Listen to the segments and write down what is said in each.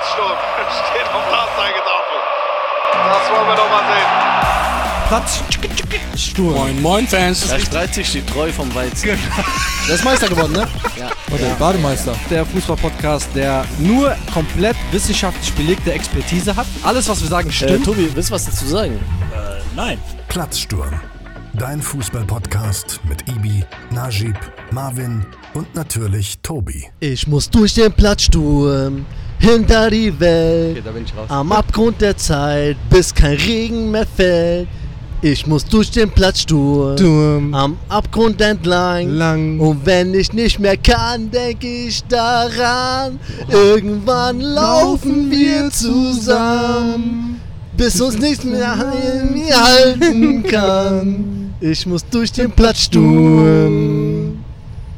Platzsturm steht auf der Anzeigetafel. Das wollen wir doch mal sehen. Platzsturm. Moin, moin, Fans. Da streitet sich die Treu vom Weizen. Der ist Meister geworden, ne? Ja. Oder Bademeister. Der Fußball-Podcast, der nur komplett wissenschaftlich belegte Expertise hat. Alles, was wir sagen, Äh, stimmt. Tobi, willst du was dazu sagen? Nein. Platzsturm. Dein Fußball-Podcast mit Ibi, Najib, Marvin und natürlich Tobi. Ich muss durch den Platzsturm, hinter die Welt, Okay, da bin ich raus. am Abgrund der Zeit, bis kein Regen mehr fällt. Ich muss durch den Platzsturm, Sturm. am Abgrund entlang. Lang. Und wenn ich nicht mehr kann, denke ich daran. Irgendwann laufen wir zusammen, bis uns nichts mehr halten kann. Ich muss durch den Platzsturm,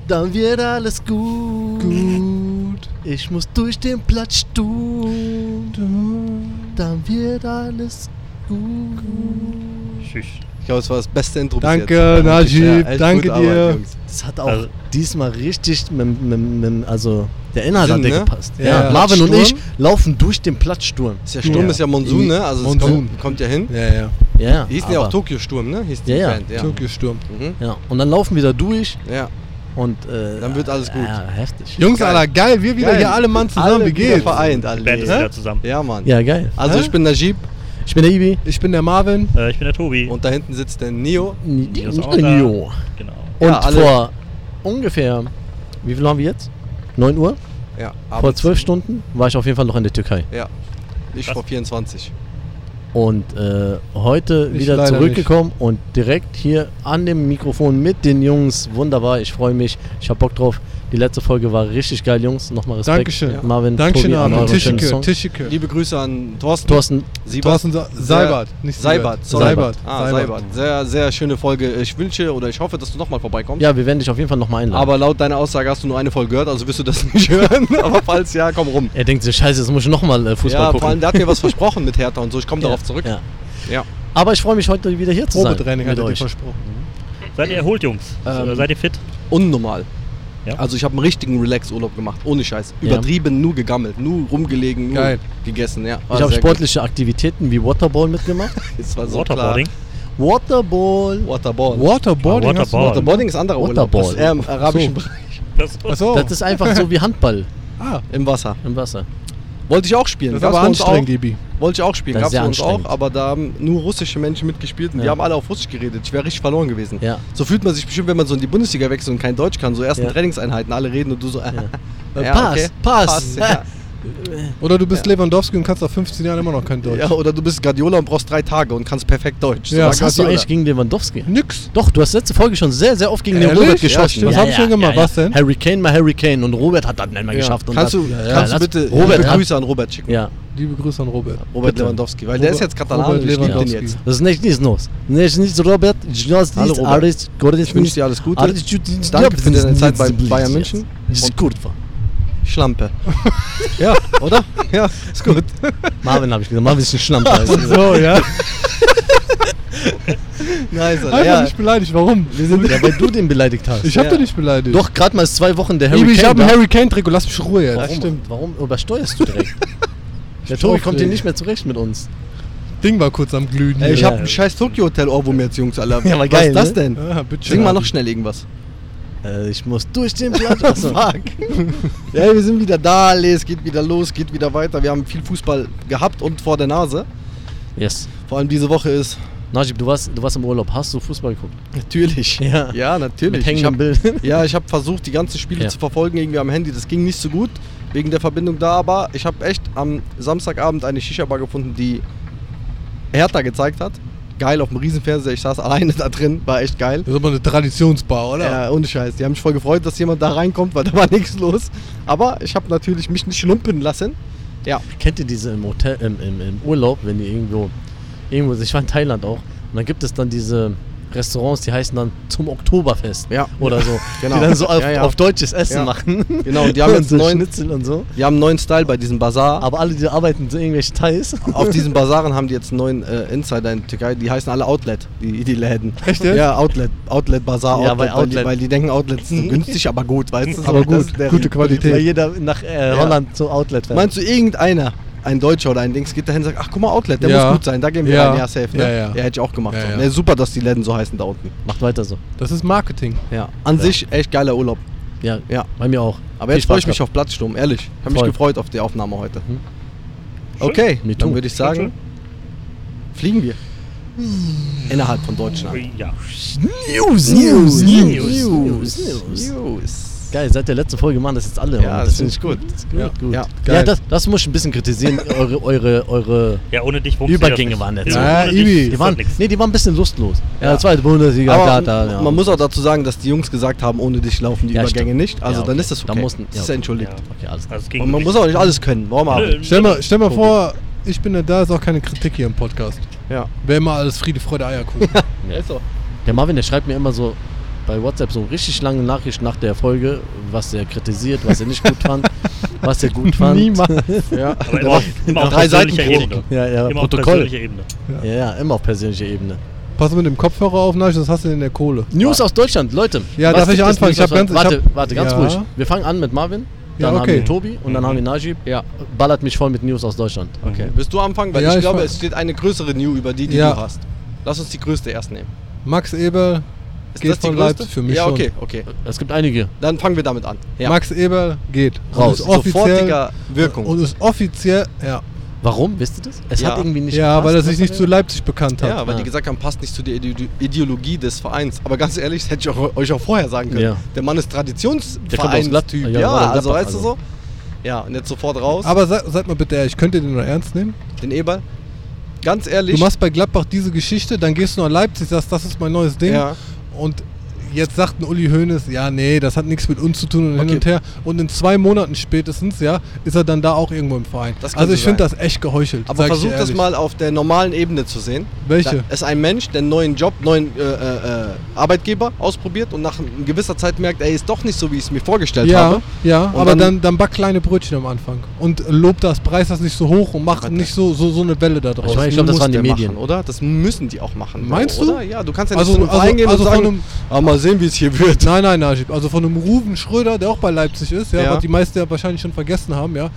dann wird alles gut. Ich muss durch den Platzsturm, dann wird alles gut. Tschüss. Ich glaube, es war das beste Intro Danke, bis jetzt. Najib, echt danke gute dir. Das hat auch Also- diesmal richtig, mit, mit, mit, also der Inhalt Sinn, hat dir ne? gepasst. Ja, Ja, ja. Marvin und ich laufen durch den Platzsturm. Ist ja Sturm Ja. ist ja Monsun, ne? Also es Monsun. kommt, kommt ja hin. Ja, ja. Ja, Die hießen ja auch Tokio Sturm, ne? Hieß die Ja, ja. Band, ja. Tokio Sturm. Mhm. Ja, und dann laufen wir da durch Ja. Und äh, Dann wird alles gut. Ja, heftig. Jungs, Geil. Alter, geil. Wir wieder Geil. hier alle Mann zusammen. Alle Wie wieder geht's? vereint, alle. Band ist wieder zusammen. Ja, Mann. Ja, geil. Also Hä? ich bin Najib Ich bin der Ibi. Ich bin der Marvin. Äh, ich bin der Tobi. und da hinten sitzt der Nio. Die ist auch da. Jo. Genau. Und Ja, alle- vor ungefähr, wie viel haben wir jetzt? 9 Uhr? Ja, Vor abends. 12 Stunden war ich auf jeden Fall noch in der Türkei. Ja. Ich Krass. vor 24. Und äh, heute Ich wieder zurückgekommen und direkt hier an dem Mikrofon mit den Jungs. Wunderbar, ich freue mich. Ich habe Bock drauf. Die letzte Folge war richtig geil, Jungs. Nochmal Respekt. Dankeschön. Marvin, Dankeschön, Armin. schönen Tischike. Liebe Grüße an Thorsten. Thorsten, Siebert. Thorsten Seibert. Nicht Seibert. Seibert. Ah, Seibert. Sehr, sehr schöne Folge. Ich wünsche oder ich hoffe, dass du nochmal vorbeikommst. ja, wir werden dich auf jeden Fall nochmal einladen. Aber laut deiner Aussage hast du nur eine Folge gehört, also wirst du das nicht hören. Aber falls ja, komm rum. er denkt sich, scheiße, jetzt muss ich nochmal äh, Fußball ja, gucken. vor allem, der hat mir was versprochen mit Hertha und so. Ich komme Ja, darauf zurück. Ja. Ja. Aber ich freue mich heute wieder hier zu sein. Probetraining hat er dir euch. versprochen. Seid ihr erholt, Jungs? Ähm, Seid ihr fit? Unnormal. Ja. Also ich habe einen richtigen Relax-Urlaub gemacht, ohne Scheiß. Ja. Übertrieben, nur gegammelt, nur rumgelegen, nur Geil. gegessen. Ja, Ich habe sportliche Aktivitäten wie Waterball mitgemacht. Es war so Waterboarding? Waterball. Klar. Waterboard. Waterboarding. Ah, Waterboard. Waterboarding ist anderer Urlaub. Das ist eher im arabischen So. Bereich. Das, Achso. Das ist einfach so wie Handball ah, Im Wasser. im Wasser. Wollte ich auch spielen. das Gab's uns anstrengend, auch. Ibi. Wollte ich auch spielen. Gab es sehr uns auch, aber da haben nur russische Menschen mitgespielt und die Ja. haben alle auf Russisch geredet. Ich wäre richtig verloren gewesen. Ja. So fühlt man sich bestimmt, wenn man so in die Bundesliga wechselt und kein Deutsch kann. So ersten Ja. Trainingseinheiten, alle reden und du so. Äh, ja, Pass, okay. Pass. ja. Oder du bist Lewandowski und kannst nach 15 Jahren immer noch kein Deutsch. ja, oder du bist Guardiola und brauchst drei Tage und kannst perfekt Deutsch. Ja, Was hast du eigentlich gegen Lewandowski? Nix. Doch, du hast letzte Folge schon sehr, sehr oft gegen den Ehrlich? Robert Ja, geschossen. stimmt. Was hab ich denn gemacht? Was denn? Harry Kane mal Harry Kane und Robert hat das nicht Ja. geschafft. Kannst du, ja, kannst du bitte Robert Grüße an Robert schicken? Ja, Liebe Grüße an Robert. Robert Bitte. Lewandowski, weil der ist jetzt Katalan Robert und ich den Lewandowski. jetzt. das ist nicht nichts los. Nicht nichts, Robert. Ich weiß Hallo, nicht, Robert. alles gut. Ich wünsche dir alles Gute. Alles gut. Danke für deine Zeit bei Bayern München. Das ist gut. Schlampe. ja, oder? Ja, ist gut. Marvin habe ich gesagt. Marvin ist ein Schlampe. So, ja. Nice, Alter. Einfach Ja, nicht beleidigt. Warum? Ja, weil du den beleidigt hast. ich hab Ja. dich nicht beleidigt. Doch, gerade mal ist zwei Wochen der Harry ich Kane hab ein da. Harry Kane Trikot. Lass mich Ruhe jetzt. Warum, warum übersteuerst du direkt? Der Tobi kommt hier nicht mehr zurecht mit uns. Ding war kurz am Glühen. Ey, ich Ja. hab ein scheiß Tokyo-Hotel-Ohrwurm jetzt, Jungs, Alter. Ja, aber Was geil, ist das ne? denn? Bitte Sing mal noch schnell irgendwas. Äh, ich muss durch den Platz. Achso. Fuck. ja, wir sind wieder da, alle, es geht wieder los, geht wieder weiter. Wir haben viel Fußball gehabt und vor der Nase. Yes. Vor allem diese Woche ist Najib, du warst, du warst im Urlaub. Hast du Fußball geguckt? natürlich. Ja. ja natürlich. Mit Ich hab, ja, ich habe versucht, die ganzen Spiele Ja. zu verfolgen irgendwie am Handy. Das ging nicht so gut wegen der Verbindung da, aber ich habe echt am Samstagabend eine Shisha-Bar gefunden, die Hertha gezeigt hat. Geil auf dem Riesenfernseher. Ich saß alleine da drin, war echt geil. Das ist aber eine Traditionsbar, oder? Ja, ohne Scheiß. Die haben mich voll gefreut, dass jemand da reinkommt, weil da war nichts los. Aber ich habe natürlich mich nicht lumpen lassen. Ja. Kennt ihr diese im Hotel, im, im, im Urlaub, wenn ihr irgendwo, irgendwo, ich war in Thailand auch, und dann gibt es dann diese Restaurants, die heißen dann zum Oktoberfest. Ja. Oder so. Genau. Die dann so auf, Ja, ja. auf deutsches Essen machen. Genau, und die haben jetzt so neuen- Schnitzel und so. Die haben einen neuen Style bei diesem Bazar. Aber alle, die arbeiten, so irgendwelche Thais. Auf diesen Bazaren haben die jetzt einen neuen äh, Insider in der Türkei. Die heißen alle Outlet, die, die Läden. Echt? Ja, Outlet. Outlet Bazar. Outlet, bei weil, die, Outlet. weil die denken, Outlet ist so günstig, aber gut, weißt du? Aber gut, gute Qualität. Weil jeder nach äh, Holland zum Outlet fährt. Meinst du, irgendeiner, ein Deutscher oder ein Dings, geht dahin und sagt, ach guck mal, Outlet, der Ja. muss gut sein, da gehen wir Ja. rein, ja, safe, ne? Ja, ja. hätte ich auch gemacht. Ja, so. ja. Ne, super, dass die Läden so heißen da unten. Macht weiter so. Das ist Marketing. Ja. An sich echt geiler Urlaub. Ja, Ja. bei mir auch. Aber Viel jetzt freue ich mich auf Platzsturm, ehrlich. Ich habe mich gefreut auf die Aufnahme heute. Mhm. Okay, Me dann würde ich sagen, fliegen wir. Innerhalb von Deutschland. Ja. News, News, News, News, News. News. Geil, seit der letzten Folge machen das jetzt alle. Ja, Mann. das finde find ich gut. Das ist gut, Ja. gut. Ja. Ja, das, das muss ich ein bisschen kritisieren. eure, eure, eure. Ja, ohne dich Übergänge das waren jetzt. Ja, Ibi. Die waren, das nee, die waren ein bisschen lustlos. Ja, Ja. zweite Bundesliga, Aber Gata, ja. man muss auch dazu sagen, dass die Jungs gesagt haben, ohne dich laufen die Ja, Übergänge stimmt. nicht. Also Ja, dann okay. ist das Da okay. mussten- das ist okay. entschuldigt. Ja. Okay, alles klar. Also Und man muss auch nicht alles können. Warum aber? Nö. Stell mal, stell mal vor, ich bin ja da, ist auch keine Kritik hier im Podcast. Ja. Wäre immer alles Friede, Freude, Eierkuchen. Ja. Ist so. Der Marvin, der schreibt mir immer so bei WhatsApp so richtig lange Nachrichten nach der Folge, was er kritisiert, was er nicht gut fand, was er gut fand. Niemals. Ja. Aber immer auf, immer auf Drei Seiten Ebene. Ja, ja, Immer auf Protokoll. persönlicher Ebene. Ja, ja, immer auf persönlicher Ebene. Pass mit dem Kopfhörer auf, Nasch, das hast du in der Kohle. News aus Deutschland, Leute. Ja, darf ich anfangen? News Ich hab ganz- ich warte, hab- warte, ganz Ja. ruhig. Wir fangen an mit Marvin, dann Ja, haben wir okay. Tobi und dann haben wir Najib. Ja. Ballert mich voll mit News aus Deutschland. Okay. Willst du anfangen? Weil Ja, ich, ich glaube, es steht eine größere New über die, die Ja. du hast. Lass uns die größte erst nehmen. Max Eberl Ist geht von? Leipzig für mich Ja, schon. okay, okay. Es gibt einige. Dann fangen wir damit an. Ja. Max Eberl geht. Raus. Und ist offiziell, Sofortiger Wirkung. Und ist offiziell, ja. Warum? Wisst ihr das? Es Ja. hat irgendwie nicht Ja, gepasst, weil er sich nicht zu Leipzig bekannt hat. Ja, weil Ah. die gesagt haben, passt nicht zu der Ide Ideologie des Vereins. Aber ganz ehrlich, das hätte ich auch, euch auch vorher sagen können. Ja. Der Mann ist Traditionsvereinstyp. Ja, ja, also weißt du also. so. Ja, und jetzt sofort raus. Aber sag, sag mal bitte ehrlich, könnt ihr den nur ernst nehmen? den Eberl. Ganz ehrlich. Du machst bei Gladbach diese Geschichte, dann gehst du nach Leipzig, sagst, das ist mein neues Ding. Ja. Und jetzt sagt ein Uli Hoeneß, ja, nee, das hat nichts mit uns zu tun und hin Okay. und her. Und in zwei Monaten spätestens, ja, ist er dann da auch irgendwo im Verein. Also ich finde das echt geheuchelt. Aber versuch das mal auf der normalen Ebene zu sehen. Welche? Da ist ein Mensch, der einen neuen Job, neuen äh, äh, äh, Arbeitgeber ausprobiert und nach gewisser Zeit merkt, er ist doch nicht so, wie ich es mir vorgestellt Ja, habe. ja, Und aber dann- dann, dann, back kleine Brötchen am Anfang. Und lob das, preis das nicht so hoch und mach Warte. nicht so, so, so eine Welle da draus. Ich ich glaube, das waren die Medien. Machen, oder? Das müssen die auch machen. Meinst oder? du? Ja, du kannst ja nicht Also- einem also- Verein gehen also und sagen, einem- ah, mal sehen, wie es hier wird. Nein, nein, Najib. Also von einem Ruven Schröder, der auch bei Leipzig ist, ja, Ja. was die meisten ja wahrscheinlich schon vergessen haben, ja.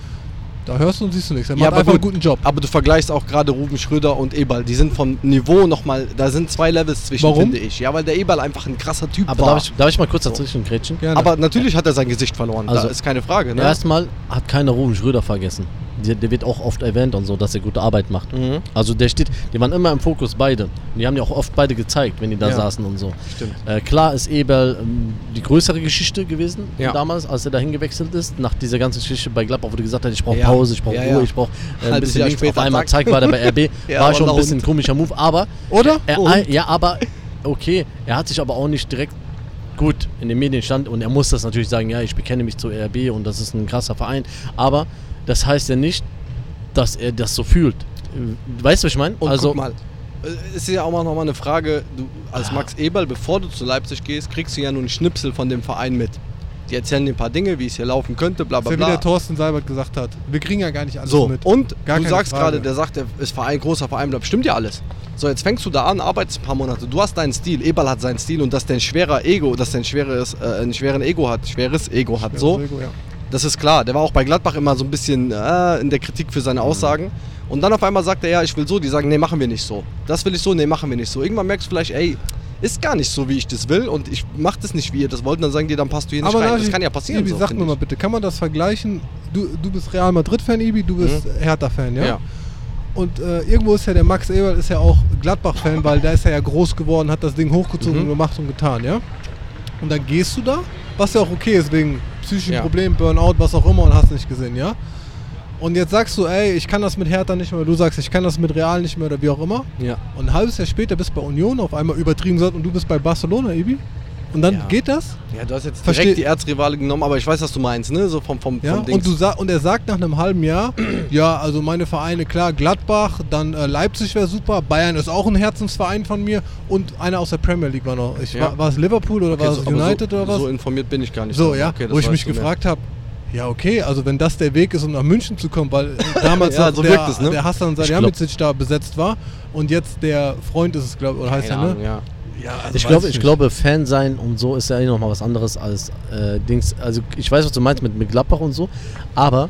Da hörst du und siehst du nichts. Er Ja, macht aber einfach gut. einen guten Job. Aber du vergleichst auch gerade Ruben Schröder und Eberl. Die sind vom Niveau nochmal, da sind zwei Levels zwischen, Warum? finde ich. Ja, weil der Eberl einfach ein krasser Typ Aber war. darf ich, darf ich mal kurz dazwischen grätschen? Gerne. aber natürlich hat er sein Gesicht verloren, Also, da ist keine Frage. Ne? Erstmal hat keiner Ruben Schröder vergessen. Der, der wird auch oft erwähnt und so, dass er gute Arbeit macht. Mhm. Also der steht, die waren immer im Fokus beide. Und die haben ja auch oft beide gezeigt, wenn die da Ja. saßen und so. Stimmt. Äh, klar ist Eberl ähm, die größere Geschichte gewesen Ja. damals, als er dahin gewechselt ist. Nach dieser ganzen Geschichte bei Gladbach, wo du gesagt hast, ich brauche Ja. Pause, ich brauche Ruhe, ich brauche äh, ein bisschen Jahr links. Auf einmal zeigt war der bei RB. War und schon ein bisschen unten. komischer Move, aber Oder? er, Und? ja, aber okay, er hat sich aber auch nicht direkt gut in den Medien stand und er muss das natürlich sagen, ja, ich bekenne mich zu RB und das ist ein krasser Verein, aber das heißt ja nicht, dass er das so fühlt. Weißt du, was ich meine? Und Also guck mal, äh, ist ja auch mal noch mal eine Frage, du als Max Eberl, bevor du zu Leipzig gehst, kriegst du ja nur einen Schnipsel von dem Verein mit. Die erzählen dir ein paar Dinge, wie es hier laufen könnte, bla bla ja wie bla. der Thorsten Seibert gesagt hat. Wir kriegen ja gar nicht alles So, mit. und Gar du sagst gerade, der sagt, der ist Verein, großer Verein bleibt. Stimmt ja alles. So, jetzt fängst du da an, arbeitest ein paar Monate. Du hast deinen Stil, Eberl hat seinen Stil und dass der ein schwerer Ego, dass der ein schweres, äh, einen schweren Ego hat, schweres Ego hat. So, Ego, ja. Das ist klar. Der war auch bei Gladbach immer so ein bisschen äh, in der Kritik für seine Aussagen. Und dann auf einmal sagt er, ja, ich will so. Die sagen, nee, machen wir nicht so. Das will ich so, nee, machen wir nicht so. Irgendwann merkst du vielleicht, ey, ist gar nicht so, wie ich das will und ich mach das nicht, wie ihr das wollt. Und dann sagen die, dann passt du hier nicht Aber rein. Das kann ja passieren. Ibi, so, sag mir mal bitte, kann man das vergleichen? Du, du bist Real Madrid-Fan, Ibi, du bist Hertha-Fan, ja? Ja. Und äh, irgendwo ist ja der Max Eberl ist ja auch Gladbach-Fan, weil der ist ja, ja groß geworden, hat das Ding hochgezogen Mhm. und gemacht und getan, ja? Und dann gehst du da, was ja auch okay ist, wegen psychischen Ja. Problemen, Burnout, was auch immer und hast nicht gesehen, ja? Und jetzt sagst du, ey, ich kann das mit Hertha nicht mehr, oder du sagst, ich kann das mit Real nicht mehr oder wie auch immer. Ja. Und ein halbes Jahr später bist du bei Union auf einmal übertrieben gesagt und du bist bei Barcelona, Ibi. Und dann Ja. geht das? Ja, du hast jetzt direkt die Erzrivale genommen, aber ich weiß, was du meinst, ne? So vom, vom, Ja, vom Dings. und, und er sagt nach einem halben Jahr, Ja, also meine Vereine, klar, Gladbach, dann äh, Leipzig wäre super, Bayern ist auch ein Herzensverein von mir und einer aus der Premier League war noch. Ich, Ja. war, es Liverpool oder war es so, United so, oder was? So informiert bin ich gar nicht. So, ja, Okay, wo ich mich gefragt habe, ja okay, also wenn das der Weg ist, um nach München zu kommen, weil damals Ja, so der, es, ne? der Hassan Salihamidzic da besetzt war und jetzt der Freund ist es, glaube ich, oder heißt er, ne? ja. Ja, also Ich weiß glaube, ich nicht. glaube, Fan sein und so ist ja eh nochmal was anderes als äh, Dings. Also ich weiß, was du meinst mit, mit Gladbach und so, aber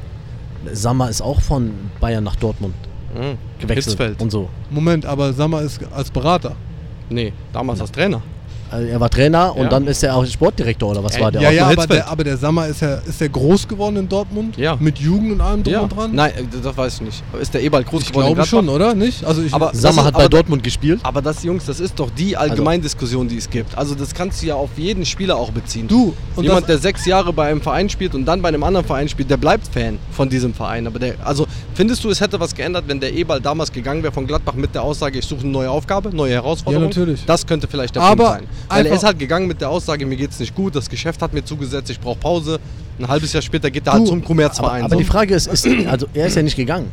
Sammer ist auch von Bayern nach Dortmund Mhm. gewechselt Hitzfeld. und so. Moment, aber Sammer ist als Berater. Nee, damals als Trainer. Also er war Trainer und Ja. dann ist er auch Sportdirektor oder was Ey, war der? ja, auch? ja, aber der, aber der Sammer ist ja, ist der groß geworden in Dortmund? Ja. Mit Jugend und allem drum Ja. und dran? Nein, äh, das weiß ich nicht. Ist der Ebald groß ich geworden in glaube schon, oder? Nicht? Also ich, Aber- Sammer ist- hat bei Dortmund gespielt. Aber das, Jungs, das ist doch die Allgemeindiskussion, die es gibt. Also das kannst du ja auf jeden Spieler auch beziehen. du, und Jemand, der sechs Jahre bei einem Verein spielt und dann bei einem anderen Verein spielt, der bleibt Fan von diesem Verein. Aber der, also findest du, es hätte was geändert, wenn der Ebal damals gegangen wäre von Gladbach mit der Aussage, ich suche eine neue Aufgabe, neue Herausforderung? Ja, natürlich. Das könnte vielleicht der Aber Punkt sein. Weil er einfach- ist halt gegangen mit der Aussage, mir geht's nicht gut, das Geschäft hat mir zugesetzt, ich brauche Pause. Ein halbes Jahr später geht er halt zum Aber, Kommerzverein. aber so. die Frage ist, ist, also er ist ja nicht gegangen.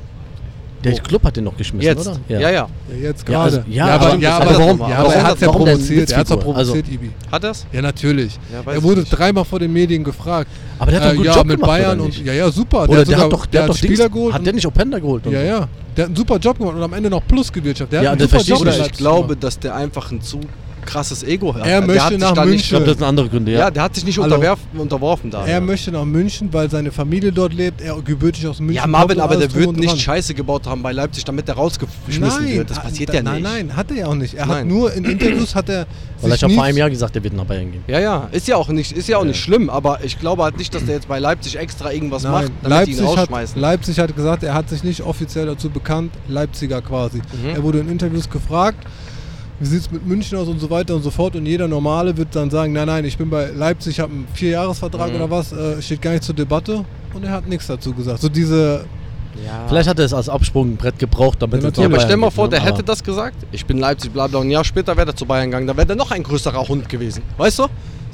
Der Wo? Club hat den noch geschmissen, Jetzt. oder? Ja, ja. ja, jetzt Ja, gerade. also- ja, aber, aber- ja, aber aber, warum- ja, aber aber er hat ja warum denn provoziert, er hat ja? Also- provoziert, Ibi. Hat er's? Ja, natürlich. Ja, er wurde dreimal vor den Medien gefragt. Aber der hat doch einen Äh, guten ja, Job mit gemacht, Bayern oder und nicht? ja, ja, super. Oder hat der, sogar- hat doch, der hat doch Spieler Dings, geholt. Hat der nicht Openda geholt? ja, ja. Der hat einen super Job gemacht und am Ende noch Plus gewirtschaftet. Der Ja, hat einen super verstehe Job ich in ich glaube, dass der einfach ein zu krasses Ego hat. Er Der möchte hat sich nach München. Ich glaube, das sind andere Gründe, Nicht, ja. ja, der hat sich nicht unterworfen da. Er möchte nach München, weil seine Familie dort lebt. Er gebürtig aus München. ja, Marvin, aber der wird nicht dran. Scheiße gebaut haben bei Leipzig, damit er rausgeschmissen Nein, wird. Das passiert da, ja nicht. Nein, nein, hat er ja auch nicht. Er hat Nein. nur in Interviews hat er Weil ich habe vor einem Jahr gesagt, der wird nach Bayern gehen. Ja, ja, ist ja auch nicht, ist ja auch nicht schlimm, aber ich glaube halt nicht, dass der jetzt bei Leipzig extra irgendwas macht, Nein, damit die ihn Leipzig hat, rausschmeißen. Leipzig hat gesagt, er hat sich nicht offiziell dazu bekannt, Leipziger quasi. Mhm. Er wurde in Interviews gefragt, wie sieht es mit München aus und so weiter und so fort. Und jeder Normale wird dann sagen, nein, nein, ich bin bei Leipzig, ich habe einen Vierjahresvertrag Mhm. oder was, äh, steht gar nicht zur Debatte. Und er hat nichts dazu gesagt. So diese, Vielleicht hat er es als Absprungbrett gebraucht, damit Ja, er ja, aber stell mal vor, ne? der Aber- hätte das gesagt. Ich bin Leipzig, bla bla. Und ein Jahr später wäre er zu Bayern gegangen. Da wäre der noch ein größerer Hund gewesen. Weißt du?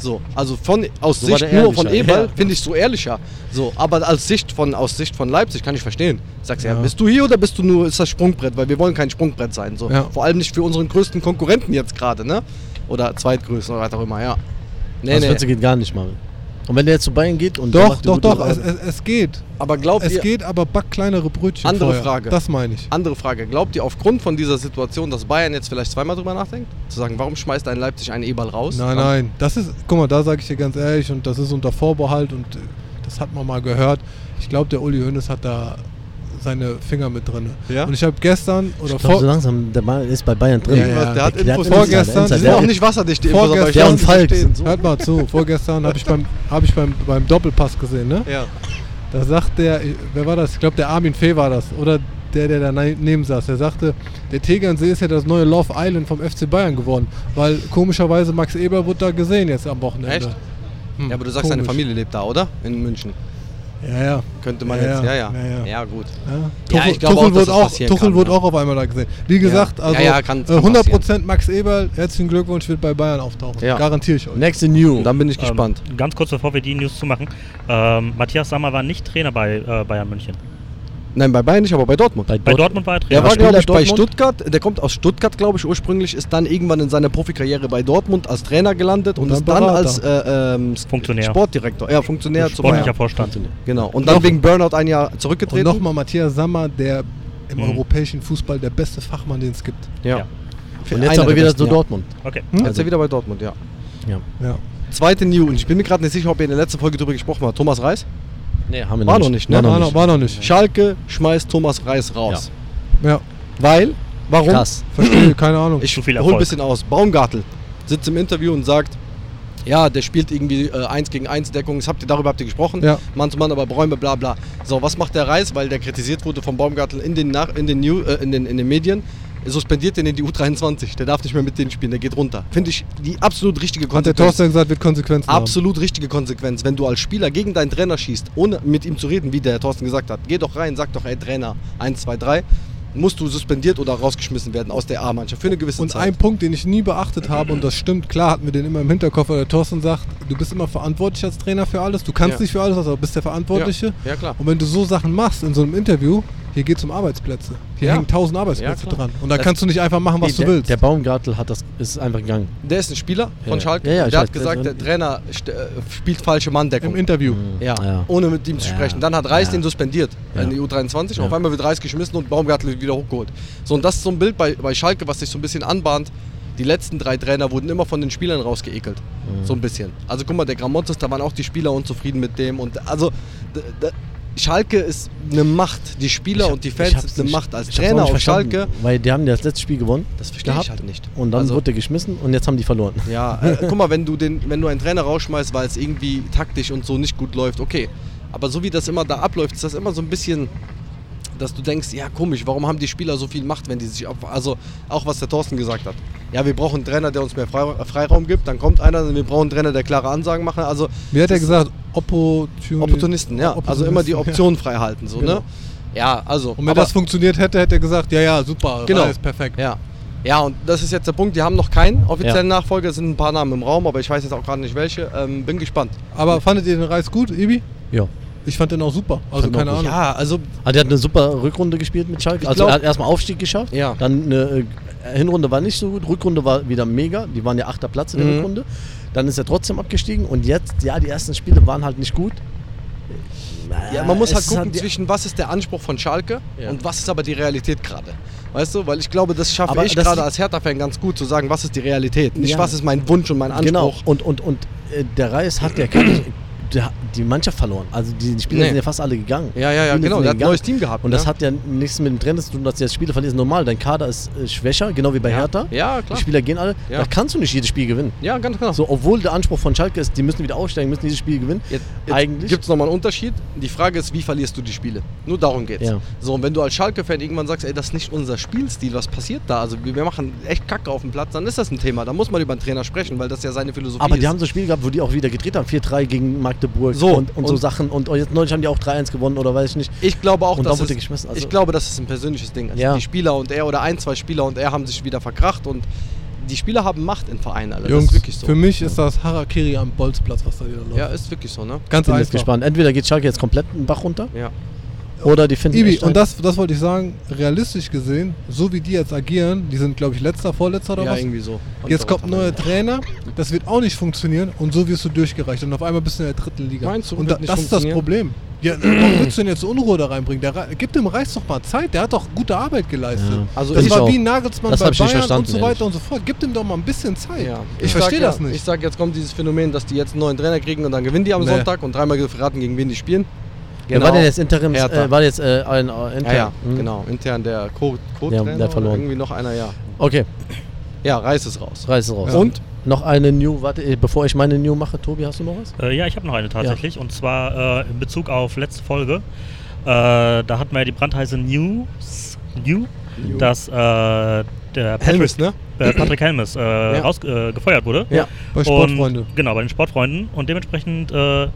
So, also von aus So Sicht nur von Eberl ja. finde ich so ehrlicher. So, aber als Sicht von aus Sicht von Leipzig kann ich verstehen. Sagst ja, Ja. bist du hier oder bist du nur ist das Sprungbrett, weil wir wollen kein Sprungbrett sein. So, Ja. vor allem nicht für unseren größten Konkurrenten jetzt gerade, ne? Oder zweitgrößten oder was auch immer, ja. Nee, Das nee. Geht gar nicht mal. Und wenn der jetzt zu Bayern geht und der doch, macht doch, doch, es, es, es geht. Aber glaubt Es ihr, geht, aber back kleinere Brötchen Andere vorher. Frage. Das meine ich. andere Frage, glaubt ihr aufgrund von dieser Situation, dass Bayern jetzt vielleicht zweimal drüber nachdenkt? Zu sagen, warum schmeißt ein Leipzig einen Eberl raus? Nein, Dann- nein, das ist, guck mal, da sage ich dir ganz ehrlich und das ist unter Vorbehalt und äh, das hat man mal gehört. Ich glaube, der Uli Hoeneß hat da seine Finger mit drin. Ja? Und ich habe gestern oder ich glaube, so vor, langsam, der Mann ist bei Bayern drin. Ja, ja. Der hat Der- der Infos hat vorgestern- Die sind auch nicht wasserdicht, die Infos, aber ich Vorgestern- Der und Falk so. hört mal zu, vorgestern habe ich beim, hab ich beim, beim Doppelpass gesehen, ne? Ja. Da sagt der, wer war das? Ich glaube, der Armin Fee war das. Oder der, der daneben saß. Der sagte, der Tegernsee ist ja das neue Love Island vom FC Bayern geworden. Weil komischerweise Max Eber wurde da gesehen jetzt am Wochenende. Echt? Hm, Ja, aber du sagst, deine komisch. Familie lebt da, oder? In München. Ja, ja. Könnte man Ja, jetzt, ja, ja. ja, ja. Ja, gut. Ja, Ja, Tuchel, ich glaube Tuchel auch, das auch, Tuchel kann, auch auf einmal da gesehen. Wie gesagt, also Ja, ja, kann- kann äh, 100% Max Eberl, herzlichen Glückwunsch, wird bei Bayern auftauchen. Ja. Garantiere ich euch. Next in New. Und dann bin ich gespannt. Ähm, ganz kurz bevor wir die News zumachen. Ähm, Matthias Sammer war nicht Trainer bei äh, Bayern München. Nein, bei Bayern nicht, aber bei Dortmund. bei, Bei Dortmund war er Der Trainer. war, Spieler glaube ich, bei? Stuttgart. Der kommt aus Stuttgart, glaube ich, ursprünglich. Ist dann irgendwann in seiner Profikarriere bei Dortmund als Trainer gelandet und, Und dann ist dann als äh, ähm, Funktionär. Sportdirektor, ja, Funktionär zu Sportlicher. Vorstand. Genau. Und dann Noch- wegen Burnout ein Jahr Und zurückgetreten. nochmal Matthias Sammer, der im Mhm. europäischen Fußball der beste Fachmann, den es gibt. Ja. Ja. Und jetzt aber der wieder besten, zu ja. Dortmund. Okay. Hm? Jetzt ist er wieder bei Dortmund, ja. Ja. Zweite News. Und ich bin mir gerade nicht sicher, ob ihr in der letzten Folge drüber gesprochen habt. Thomas Reis? Nee, haben wir War noch nicht, ne? War noch War, nicht. noch, war noch nicht. Schalke schmeißt Thomas Reis raus. Ja, Weil? Warum? Krass. verstehe, keine Ahnung. Ich viel hol ein bisschen aus. Baumgartel sitzt im Interview und sagt, ja, der spielt irgendwie äh, 1 gegen 1 Deckung. Habt ihr, darüber habt ihr gesprochen. Ja. Mann zu Mann, aber Bräume, bla bla. So, was macht der Reis? Weil der kritisiert wurde von Baumgartel in den, Nach in den, New äh, in den, in den Medien. Suspendiert den in die U23. Der darf nicht mehr mit denen spielen, der geht runter. Finde ich die absolut richtige Hat der Konsequenz. Thorsten gesagt, wird Konsequenzen haben. Absolut richtige Konsequenz. Wenn du als Spieler gegen deinen Trainer schießt, ohne mit ihm zu reden, wie der Thorsten gesagt hat, geh doch rein, sag doch, ey Trainer, 1, 2, 3, musst du suspendiert oder rausgeschmissen werden aus der A-Mannschaft für eine gewisse Und Zeit. ein Punkt, den ich nie beachtet habe, und das stimmt, klar hatten wir den immer im Hinterkopf, weil der Thorsten sagt, du bist immer verantwortlich als Trainer für alles, du kannst Ja. nicht für alles, aber bist der Verantwortliche. Ja, ja, klar. Und wenn du so Sachen machst in so einem Interview, hier geht es um Arbeitsplätze. Hier Ja. hängen tausend Arbeitsplätze Ja, dran. Und da Das- kannst du nicht einfach machen, was Nee, du der, willst. Der Baumgartel hat das, ist einfach gegangen. Der ist ein Spieler von Ja. Schalke. Ja, ja, und ich der hat gesagt, der- Trainer äh, spielt falsche Manndeckung. Im Interview. Ja, Ja. ohne mit ihm zu Ja. sprechen. Dann hat Reis Ja. den suspendiert Ja. in die U23 Ja. und auf einmal wird Reis geschmissen und Baumgartel wieder hochgeholt. So, und das ist so ein Bild bei, bei Schalke, was sich so ein bisschen anbahnt. Die letzten drei Trainer wurden immer von den Spielern rausgeekelt. Mhm. So ein bisschen. Also guck mal, der Gramontes, da waren auch die Spieler unzufrieden mit dem. Und also Schalke ist eine Macht. Die Spieler Ich hab- und die ich Fans sind eine nicht- Macht. Als ich Trainer auf Schalke, Weil die haben das letzte Spiel gewonnen. das verstehe ich gehabt halt nicht. Und dann Also- wurde geschmissen und jetzt haben die verloren. Ja, äh, guck mal, wenn du, den, wenn du einen Trainer rausschmeißt, weil es irgendwie taktisch und so nicht gut läuft, okay. Aber so wie das immer da abläuft, ist das immer so ein bisschen, dass du denkst, ja komisch, warum haben die Spieler so viel Macht, wenn die sich auf, also auch was der Thorsten gesagt hat. Ja, wir brauchen einen Trainer, der uns mehr Freiraum, Freiraum gibt, dann kommt einer, wir brauchen einen Trainer, der klare Ansagen macht. Also Wie hat er gesagt? Opportuni Opportunisten, ja. Also immer die Opportunisten, Option frei halten, so, Genau. ne? Ja, also. Ja. Und wenn aber- das funktioniert hätte, hätte er gesagt, ja, ja, super, Genau. alles perfekt. Ja. Ja, und das ist jetzt der Punkt. Die haben noch keinen offiziellen Nachfolger, es sind ein paar Namen im Raum, aber ich weiß jetzt auch gerade nicht welche. Ähm, bin gespannt. Aber fandet ihr den Reis gut, Ibi? Ja. Ich fand den auch super. Also Fand keine. Ahnung. Ja, also Also der hat eine super Rückrunde gespielt mit Schalke. Also glaub- er hat erstmal Aufstieg geschafft. Ja. Dann eine äh, Hinrunde war nicht so gut. Rückrunde war wieder mega. Die waren ja achter Platz in der Mhm. Rückrunde. Dann ist er trotzdem abgestiegen und jetzt, ja, die ersten Spiele waren halt nicht gut. Ja, man muss Es halt ist gucken zwischen was ist der Anspruch von Schalke Ja. und was ist aber die Realität gerade. Weißt du, weil ich glaube, das schaffe Aber ich das- gerade als Hertha-Fan ganz gut zu sagen, was ist die Realität, nicht Ja. was ist mein Wunsch und mein Anspruch. Genau. Und, und, und äh, der Reis hat ja keine, der, die Mannschaft verloren. Also die, die Spieler Nee. sind ja fast alle gegangen. Ja, ja, ja, genau. Der hat ein neues Team gehabt. Und das ne? hat ja nichts mit dem Trainer zu tun, dass du jetzt Spiele verlierst. Normal, dein Kader ist äh, schwächer, genau wie bei ja. Hertha. Ja, Die klar. Spieler gehen alle. Ja. Da kannst du nicht jedes Spiel gewinnen. Ja, ganz genau. So, obwohl der Anspruch von Schalke ist, die müssen wieder aufsteigen, müssen dieses Spiel gewinnen. Jetzt, jetzt Eigentlich. gibt es nochmal einen Unterschied. Die Frage ist, wie verlierst du die Spiele? Nur darum geht's. Ja. So, und wenn du als Schalke-Fan irgendwann sagst, ey, das ist nicht unser Spielstil, was passiert da? Also wir machen echt Kacke auf dem Platz, dann ist das ein Thema. Da muss man über den Trainer sprechen, weil das ja seine Philosophie Aber ist. die haben so Spiele gehabt, wo die auch wieder gedreht haben. 4-3 gegen Magdeburg So, und, und so und- Sachen. Und jetzt neulich haben die auch 3-1 gewonnen oder weiß ich nicht. Ich glaube auch, Und dass es, also- ich glaube, dass es ein persönliches Ding ist. Ja. Die Spieler und er oder ein, zwei Spieler und er haben sich wieder verkracht und die Spieler haben Macht in Vereinen, Alter. Jungs, das ist wirklich so. für mich ist das Harakiri am Bolzplatz, was da wieder läuft. ja, ist wirklich so, ne? Ganz Bin jetzt gespannt. Entweder geht Schalke jetzt komplett den Bach runter Ja. Oder die finden Ibi, und das, das wollte ich sagen, realistisch gesehen, so wie die jetzt agieren, die sind, glaube ich, letzter, vorletzter oder Ja, was? irgendwie so. Jetzt kommt ein neuer Trainer, das wird auch nicht funktionieren und so wirst du durchgereicht und auf einmal bist du in der dritten Liga. Meinst du, und da, das ist das? Problem. Ja, warum willst du denn jetzt Unruhe da reinbringen? Der, gib dem Reis doch mal Zeit, der hat doch gute Arbeit geleistet. Ja. Also das ich war auch. wie ein Nagelsmann Das bei ich Bayern und so weiter und so fort. Gib dem doch mal ein bisschen Zeit. Ja. Ich sag verstehe das nicht. Ich sag, jetzt kommt dieses Phänomen, dass die jetzt einen neuen Trainer kriegen und dann gewinnen die am Nee. Sonntag und dreimal verraten, gegen wen die spielen. Wer war denn jetzt Interims? Äh, war jetzt äh, ein äh, intern? Ja, ja, Hm. genau. Intern der Co- Co-Trainer. Ja, der verloren. Irgendwie noch einer, ja. Okay, Ja, Reis ist raus. Reis ist raus. Ja. Und? Noch eine New, warte, äh, bevor ich meine New mache, Tobi, hast du noch was? Äh, ja, ich habe noch eine tatsächlich. Und zwar äh, in Bezug auf letzte Folge. Äh, da hatten wir ja die brandheiße News, New, dass äh, der Patrick, Helmes, ne? äh, Patrick Helmes äh, raus, äh, gefeuert wurde. Ja. Bei Sportfreunde. Und, genau, bei den Sportfreunden. Und dementsprechend, äh,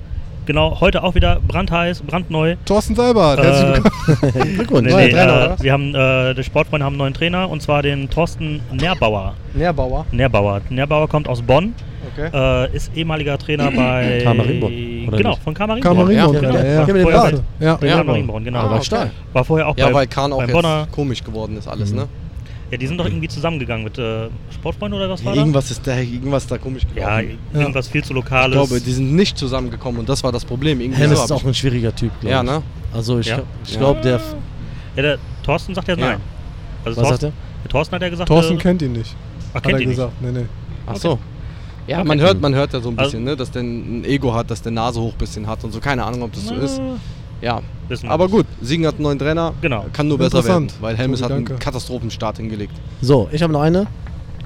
genau, heute auch wieder brandheiß, brandneu. Thorsten Seibert, herzlich Äh, willkommen. Glückwunsch. Nee, nee, Trainer, äh, wir haben, äh, die Sportfreunde haben einen neuen Trainer und zwar den Thorsten Nährbauer. Nährbauer. Nährbauer. Nährbauer kommt aus Bonn, Okay. äh, ist ehemaliger Trainer bei. Kamerinborn, oder Genau, nicht? von Kamerinborn. Kamerinborn, Ja, ja, genau. ja, Ja, bei- ja. bei Ja. Genau. Aber okay. War vorher auch Ja, bei, weil Kahn auch jetzt Bonner. komisch geworden ist alles, Mhm. ne? Ja, die sind doch irgendwie zusammengegangen mit äh, Sportfreunde oder was Ja, war irgendwas ist da, irgendwas da komisch Ja, gelaufen. irgendwas viel zu ich Lokales. glaube, die sind nicht zusammengekommen und das war das Problem. Irgendwie Helmes so ist auch ein schwieriger Typ, ich- glaube Ja, ich. ne? Also ich, Ja. ich Ja. glaube, der... ja, der Thorsten sagt ja Ja. nein. Also Was sagt Thorsten, er? der Thorsten hat ja gesagt, Thorsten äh, kennt ihn nicht. ach, Hat kennt er ihn nicht. gesagt. Nee, nee. Ach so. Ja, Okay. man hört, man hört ja so ein Also- bisschen, ne, dass der ein Ego hat, dass der Nase hoch ein bisschen hat und so. Keine Ahnung, ob das so ist. Ja. Aber gut, Siegen hat einen neuen Trainer. Genau. Kann nur besser werden, weil Helmes Tobi, hat einen danke. Katastrophenstart hingelegt. So, ich habe noch eine.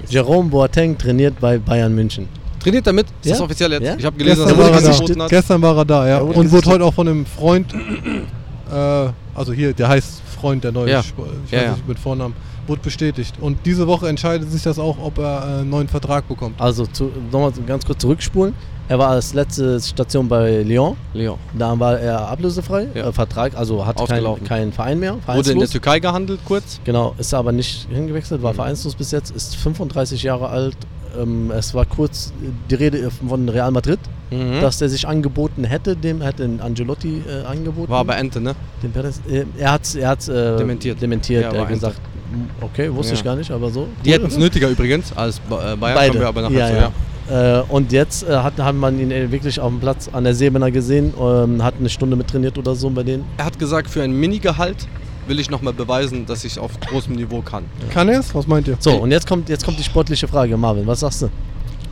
Jerome Boateng trainiert bei Bayern München. Trainiert damit? Ist Ja? das offiziell jetzt? Ja? Ich habe gelesen, Gestern dass war, er er da. Gestern war er da, ja. Ja, wurde Und wurde heute auch von einem Freund, äh, also hier, der heißt Freund, der neue, Ja. Sp- ich weiß ja. nicht mit Vornamen, wurde bestätigt. Und diese Woche entscheidet sich das auch, ob er äh, einen neuen Vertrag bekommt. Also zu, nochmal ganz kurz zurückspulen. Er war als letzte Station bei Lyon. Leon. Da war er ablösefrei. Ja. Äh, Vertrag, also hat keinen kein Verein mehr. Wurde in der. Türkei gehandelt kurz. Genau, ist aber nicht hingewechselt, Mhm. war vereinslos bis jetzt, ist 35 Jahre alt, ähm, es war kurz die Rede von Real Madrid, Mhm. dass der sich angeboten hätte, dem hätte den Angelotti äh, angeboten. War aber Ente, ne? Den Perez, äh, er hat er hat's, äh, Dementiert. dementiert. Ja, er hat gesagt, "Hm, okay, wusste Ja. ich gar nicht, aber so. Die hätten es nötiger übrigens als äh, Bayern. Beide. Kommen wir aber nachher ja, zu, ja. Äh, und jetzt äh, hat, hat man ihn wirklich auf dem Platz an der Sebener gesehen, ähm, hat eine Stunde mit trainiert oder so bei denen. Er hat gesagt, für ein Minigehalt will ich nochmal beweisen, dass ich auf großem Niveau kann. Kann er es? Was meint ihr? So, und jetzt kommt, jetzt kommt die sportliche Frage, Marvin, was sagst du?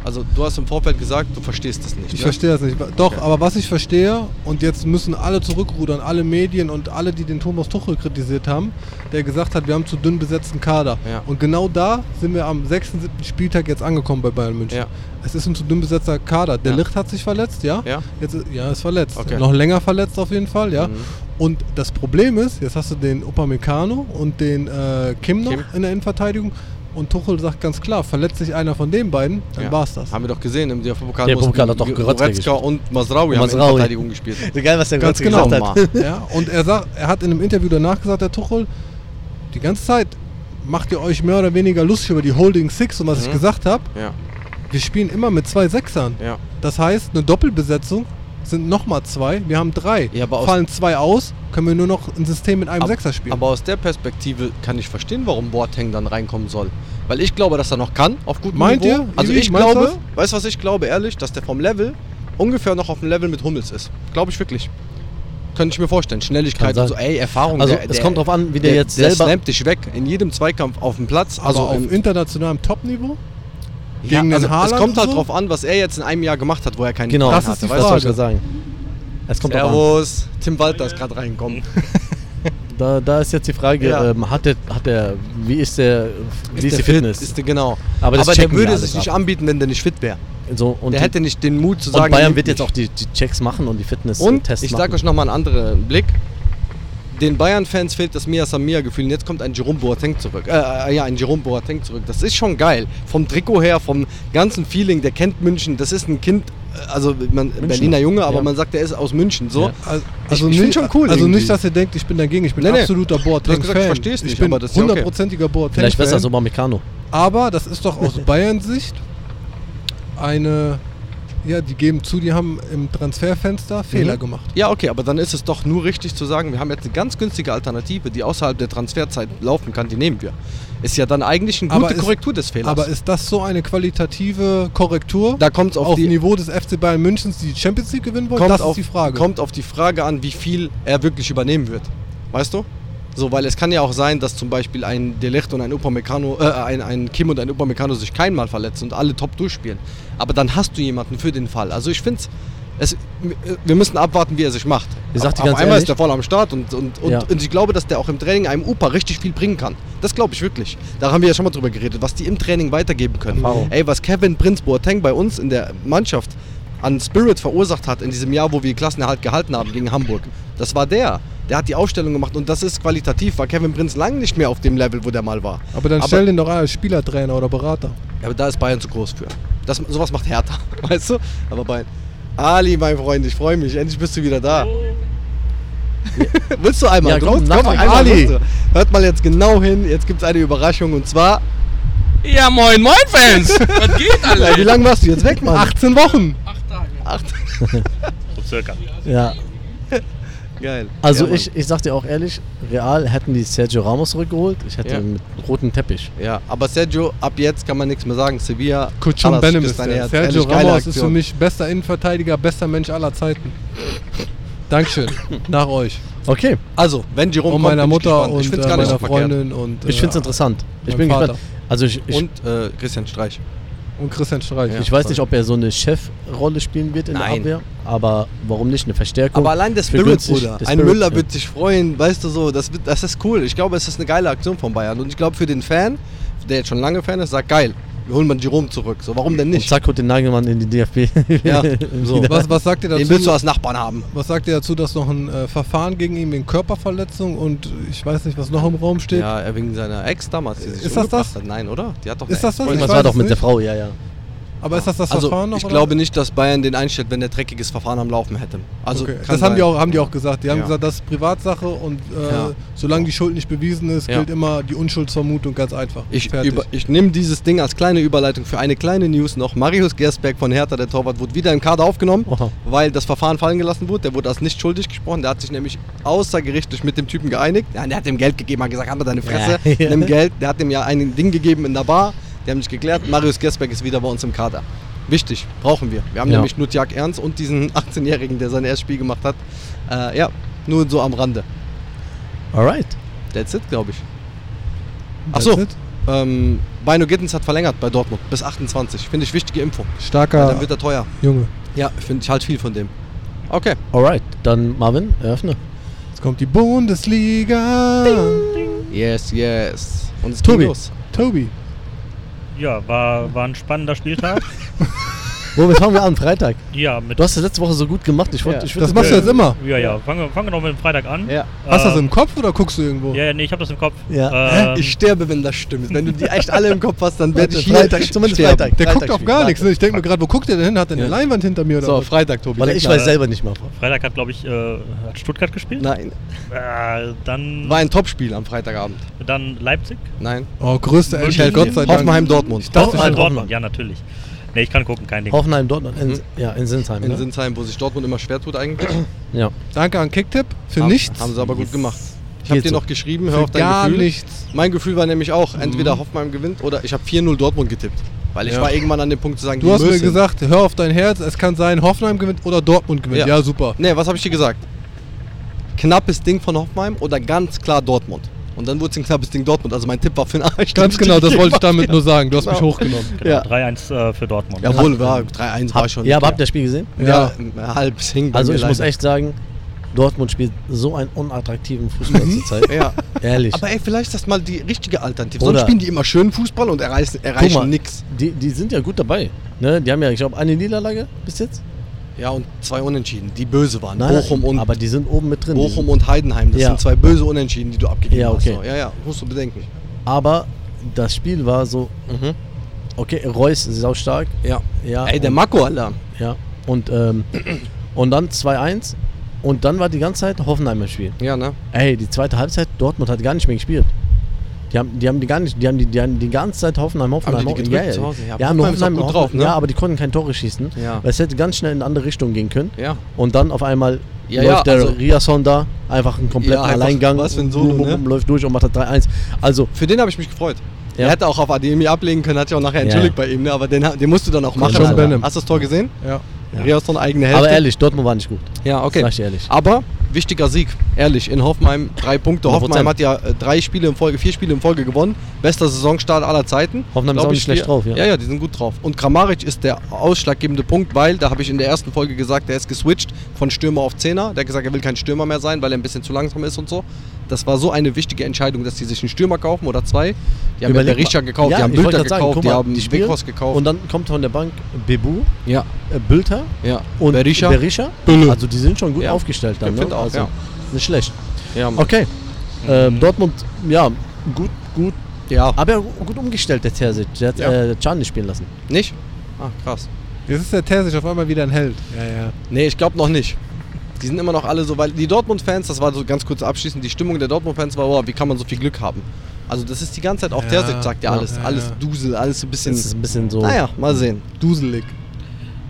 Also du hast im Vorfeld gesagt, du verstehst das nicht. Ich ne? verstehe das nicht. Doch, aber was ich verstehe, und jetzt müssen alle zurückrudern, alle Medien und alle, die den Thomas Tuchel kritisiert haben, der gesagt hat, wir haben zu dünn besetzten Kader. Ja. Und genau da sind wir am 6., 7. Spieltag jetzt angekommen bei Bayern München. Ja. Es ist ein zu dünn besetzter Kader. Der Ja. Licht hat sich verletzt, ja? Ja. Jetzt, ist- ja, ist verletzt. Okay. Noch länger verletzt auf jeden Fall, ja. Mhm. Und das Problem ist, jetzt hast du den Upamecano und den äh, Kim noch Kim. in der Innenverteidigung. Und Tuchel sagt ganz klar, verletzt sich einer von den beiden, dann Ja. war's das. Haben wir doch gesehen, im DFB-Pokal Der Pokal hat doch Goretzka Goretzka und Masraoui haben in. Verteidigung gespielt. Geil, was der Ganz Goretzka genau. gesagt hat. Ja, und er, sagt, er hat in einem Interview danach gesagt, der Tuchel, die ganze Zeit macht ihr euch mehr oder weniger lustig über die Holding Six und was ich Mhm. gesagt habe. Ja, Wir spielen immer mit zwei Sechsern. ja. Das heißt, eine Doppelbesetzung sind nochmal zwei. Wir haben drei. Ja, Fallen zwei aus, können wir nur noch ein System mit einem Ab- Sechser spielen. Aber aus der Perspektive kann ich verstehen, warum Boateng dann reinkommen soll. Weil ich glaube, dass er noch kann, auf gutem Meint Niveau. ihr? Also ich glaube, weißt du was ich glaube, ehrlich, dass der vom Level ungefähr noch auf dem Level mit Hummels ist. Glaube ich wirklich. Könnte ich mir vorstellen. Schnelligkeit und so, ey, Erfahrung. Also, der, es der, kommt drauf an, wie der jetzt der selber- slammt dich weg. In jedem Zweikampf auf dem Platz. also auf im- internationalem Topniveau? Ja, gegen den also es Haaland kommt halt so? drauf an, was er jetzt in einem Jahr gemacht hat, wo er keinen Genau, Das ist die hatte. das wollte ich sagen. Es kommt. Servus. Tim Walter ist gerade reingekommen. Da, da ist jetzt die Frage, Ja. ähm, hat, der, hat der, wie ist der, wie ist, der die fit? Fitness? Ist der, genau. Aber das der würde sich nicht ab. anbieten, wenn der nicht fit wäre. so, und Der die- hätte nicht den Mut zu und sagen. Bayern wird jetzt auch die, die Checks machen und die Fitness Und ich sage euch nochmal einen anderen Blick. Den Bayern-Fans fehlt das Mia Samia-Gefühl. Und jetzt kommt ein Jerome Boateng zurück. Äh, ja, ein Jerome Boateng zurück. Das ist schon geil. Vom Trikot her, vom ganzen Feeling. Der kennt München. Das ist ein Kind, äh, also man, Berliner Junge, aber ja. man sagt, der ist aus München. So. Ja. Also, Ich- ich find's nicht, schon cool Also irgendwie. nicht, dass ihr denkt, ich bin dagegen. Ich bin Nee, nee. absoluter Boateng-Fan. gesagt, ich versteh's nicht, Ich bin aber das ist ja okay. hundertprozentiger Boateng-Fan. Vielleicht besser als Upamecano. Aber das ist doch aus Bayern-Sicht eine. Ja, die geben zu, die haben im Transferfenster Fehler Mhm. gemacht. Ja, okay, aber dann ist es doch nur richtig zu sagen, wir haben jetzt eine ganz günstige Alternative, die außerhalb der Transferzeit laufen kann, die nehmen wir. Ist ja dann eigentlich eine gute ist- Korrektur des Fehlers. Aber ist das so eine qualitative Korrektur da kommt es auf, auf die Niveau des FC Bayern Münchens, die die Champions League gewinnen wollen? kommt Das auf, ist die Frage. Kommt auf die Frage an, wie viel er wirklich übernehmen wird. Weißt du? So, weil es kann ja auch sein, dass zum Beispiel ein Delicht und ein Upamecano, äh, ein, ein Kim und ein Upamecano sich keinmal verletzen und alle top durchspielen. Aber dann hast du jemanden für den Fall. Also ich finde es, wir müssen abwarten, wie er sich macht. Ich sag dir auf ganz einmal ehrlich- ist er voll am Start und, und, und, Ja. und ich glaube, dass der auch im Training einem Upa richtig viel bringen kann. Das glaube ich wirklich. Da haben wir ja schon mal drüber geredet, was die im Training weitergeben können. Erfahrung. Ey, was Kevin Prinz Boateng bei uns in der Mannschaft an Spirit verursacht hat in diesem Jahr, wo wir Klassenerhalt gehalten haben gegen Hamburg. Das war der. Der hat die Aufstellung gemacht und das ist qualitativ, war Kevin Prinz lang nicht mehr auf dem Level, wo der mal war. aber dann aber- stell den doch an als Spielertrainer oder Berater. Ja, aber da ist Bayern zu groß für. Das, sowas macht Hertha, weißt du? Aber Bayern. Ali, mein Freund, ich freue mich. Endlich bist du wieder da. Willst du einmal? Ja, Du komm, nach- einmal Ali. Hört mal jetzt genau hin. Jetzt gibt es eine Überraschung und zwar. Ja, moin, moin, Fans! Was geht, Ja, wie Alter? lange warst du jetzt weg, Mann? 18 Wochen! Acht. So circa. Ja, Geil. also ja, ich, ich sag dir auch ehrlich, Real hätten die Sergio Ramos zurückgeholt. Ich hätte Ja. mit rotem Teppich. Ja, aber Sergio, ab jetzt kann man nichts mehr sagen. Sevilla. Und ist dein der. Herz. Sergio Ehrlich, Ramos ist für mich bester Innenverteidiger, bester Mensch aller Zeiten. Dankeschön. Nach euch. Okay, Also, wenn Jerome Und kommt, meiner ich Mutter und ich find's äh, gar nicht meiner. Freundin und, ich äh, find's interessant. Ich bin Vater. gespannt. Also ich, ich, Und äh, Christian Streich. Und Christian Streich. Ja. ich weiß nicht, ob er so eine Chefrolle spielen wird in Nein. der Abwehr, aber warum nicht eine Verstärkung? Aber allein der für Spirit, Bruder. der Ein Spirit, Müller ja. wird sich freuen, weißt du so, das, wird, das ist cool. Ich glaube, es ist eine geile Aktion von Bayern. Und ich glaube, für den Fan, der jetzt schon lange Fan ist, sagt geil, wir holen mal Jerome zurück. So, warum denn Und nicht? zack, holt den Nagelmann in die DFB. Ja, so. Was, was sagt ihr dazu? Den willst du als Nachbarn haben. Was sagt ihr dazu, dass noch ein äh, Verfahren gegen ihn wegen Körperverletzung und ich weiß nicht, was noch im Raum steht? Ja, er wegen seiner Ex damals, die sich Ist das das? Hat. Nein, oder? Die hat doch Ist das das? Irgendwas weiß war doch mit der nicht. Frau, ja, ja. Aber ist das das also Verfahren noch? ich oder? glaube nicht, dass Bayern den einstellt, wenn der dreckiges Verfahren am Laufen hätte. Also okay. das haben die, auch, haben die auch gesagt. Die haben Ja. gesagt, das ist Privatsache und äh, Ja. solange die Schuld nicht bewiesen ist, Ja. gilt immer die Unschuldsvermutung ganz einfach. Ich, über, ich nehme dieses Ding als kleine Überleitung für eine kleine News noch. Marius Gersberg von Hertha, der Torwart, wurde wieder im Kader aufgenommen, Oha. weil das Verfahren fallen gelassen wurde. Der wurde als nicht schuldig gesprochen. Der hat sich nämlich außergerichtlich mit dem Typen geeinigt. Ja, der hat ihm Geld gegeben, hat gesagt, haben wir deine Fresse, Ja, ja. nimm Geld. Der hat ihm ja ein Ding gegeben in der Bar. Die haben sich geklärt. Marius Gersberg ist wieder bei uns im Kader. Wichtig, brauchen wir. Wir haben Ja. nämlich Nutjak Ernst und diesen 18-Jährigen, der sein erstes Spiel gemacht hat. Äh, ja, nur so am Rande. Alright. That's it, glaube ich. Ach That's so, it. ähm, Bino Gittens hat verlängert bei Dortmund bis 28. Finde ich wichtige Info. Weil Starker dann wird er teuer. Junge. Ja, finde ich halt viel von dem. Okay. Alright. Dann Marvin, eröffne. Jetzt kommt die Bundesliga. Yes, yes. Und es Tobi. geht los. Tobi. Ja, war, war ein spannender Spieltag. Womit fangen wir an? Freitag. ja, mit Du hast das letzte Woche so gut gemacht. Ich wollte, Ja. ich Das machst du jetzt immer. Ja, ja, fangen wir, fangen wir noch mit dem Freitag an. Ja. Hast du das Ähm, im Kopf oder guckst du irgendwo? Ja, ja, nee, ich habe das im Kopf. Ja. Ähm, Ich sterbe, wenn das stimmt. Wenn du die echt alle im Kopf hast, dann werde ich hier Freitag, zumindest sterben. Freitag. Der guckt auf gar Freitag nichts. Ne? Ich denke mir gerade, wo guckt der denn hin? Hat der eine. Leinwand hinter mir oder So? Freitag, Tobi. Weil ich weiß selber nicht mal. Freitag hat, glaube ich, äh, hat Stuttgart gespielt. Nein, Äh, dann, war ein Topspiel am Freitagabend. dann Leipzig. Nein. Oh, größte. Endspiel, Gott sei Dank. Hoffenheim, Dortmund. dachte Hoffenheim, schon Dortmund, Hoffenheim. ja, natürlich. Nee, ich kann gucken, kein Ding. Hoffenheim, Dortmund, in, Mhm. ja, in Sinsheim. In ne? Sinsheim, wo sich Dortmund immer schwer tut eigentlich. Ja. Danke an Kicktipp für Haben- nichts. Haben sie aber gut gemacht. Ich habe dir noch geschrieben, hör auf dein gar Gefühl. nichts. Mein Gefühl war nämlich auch, entweder Hoffenheim gewinnt oder ich habe 4-0 Dortmund getippt. Weil ich Ja. war irgendwann an dem Punkt zu sagen, Du hast mir müssen. gesagt, hör auf dein Herz, es kann sein, Hoffenheim gewinnt oder Dortmund gewinnt. Ja. Ja, super. Nee, was habe ich dir gesagt? Knappes Ding von Hoffenheim oder ganz klar Dortmund? Und dann wurde es ein knappes Ding Dortmund. Also mein Tipp war für den Arsch. Ganz genau, das wollte ich damit nur sagen. Du hast mich Genau. hochgenommen. Genau, Ja. 3-1 äh, für Dortmund. Jawohl, war 3-1 war schon. ja, aber habt ihr das Spiel gesehen? Ja, halb es hing Also ich muss leider. echt sagen, Dortmund spielt so einen unattraktiven Fußball zurzeit. Ja. Ehrlich. Aber ey, vielleicht ist das mal die richtige Alternative. Oder- Sonst spielen die immer schön Fußball und erreichen, erreichen nix. Die, die sind ja gut dabei. Ne? Die haben ja, ich glaube, eine Niederlage bis jetzt. Ja, und zwei Unentschieden, die böse waren. Nein, Bochum und aber die sind oben mit drin. Bochum und Heidenheim, das Ja. sind zwei böse Unentschieden, die du abgegeben Ja, okay. hast. Ja, ja, musst du bedenken. aber das Spiel war so, Mhm. okay, Reus ist sau stark. Ja. Ja, Ey, der und, Mako, Alter. ja. Und, ähm, und dann 2-1. Und dann war die ganze Zeit Hoffenheim im Spiel. Ja, ne? Ey, die zweite Halbzeit, Dortmund hat gar nicht mehr gespielt. Die haben, die haben die gar nicht, die haben die, die, haben die ganze Zeit Hoffenheim, Hoffenheim, die Hoffenheim. ja, zu ja. Hause? Ja, Ja, Hoffenheim Hoffenheim, gut drauf, ne? Ja, aber die konnten kein Tore schießen. Ja. Weil es hätte ganz schnell in eine andere Richtung gehen können. Ja. Und dann auf einmal Ja, läuft ja, der also- Riasson da, einfach einen kompletten Ja, einfach Alleingang. was für ein Solo, Bum, bum, ne? Läuft durch und macht das 3-1. Also, Für den habe ich mich gefreut. Ja. Er hätte auch auf Ademi ablegen können, hat sich auch nachher entschuldigt Ja. bei ihm, ne? aber den, den musst du dann auch machen. Also. Hast du das Tor gesehen? Ja. Ja. Riasson eigene Hälfte. aber ehrlich, Dortmund war nicht gut. Ja, okay. Sag ich ehrlich. Aber wichtiger Sieg, ehrlich. In Hoffenheim drei Punkte. 100%. Hoffenheim hat ja äh, drei Spiele in Folge, vier Spiele in Folge gewonnen. Bester Saisonstart aller Zeiten. Hoffenheim ist Glaub auch ich, nicht schlecht die- drauf, ja. Ja, ja, die sind gut drauf. Und Kramaric ist der ausschlaggebende Punkt, weil, da habe ich in der ersten Folge gesagt, der ist geswitcht von Stürmer auf Zehner. Der hat gesagt, er will kein Stürmer mehr sein, weil er ein bisschen zu langsam ist und so. Das war so eine wichtige Entscheidung, dass die sich einen Stürmer kaufen oder zwei. Die haben ja Überleg Berisha mal- gekauft, Ja, die haben sagen, gekauft, guck die haben die Weghaus gekauft. Und dann kommt von der Bank Bebu, ja, äh, Bülter ja. und Berisha. Berisha. Bülle. Also die sind schon gut Ja. aufgestellt dann. Ich Ne? auch, also, ja. Nicht schlecht. Ja. Okay. Ähm, Dortmund, ja, gut, gut. ja. Aber ja, gut umgestellt, der Terzic. Der hat Ja. äh, Can nicht spielen lassen. Nicht? Ah, krass. Jetzt ist der Terzic auf einmal wieder ein Held. Ja, ja. Nee, ich glaube noch nicht. Die sind immer noch alle so, weil die Dortmund-Fans, das war so ganz kurz abschließend, die Stimmung der Dortmund-Fans war, oh, wie kann man so viel Glück haben? Also das ist die ganze Zeit, auch Ja, der sagt ja ja, alles, ja, alles ja. Dusel, alles so ein bisschen, Das ist ein bisschen so. naja, mal sehen. Duselig.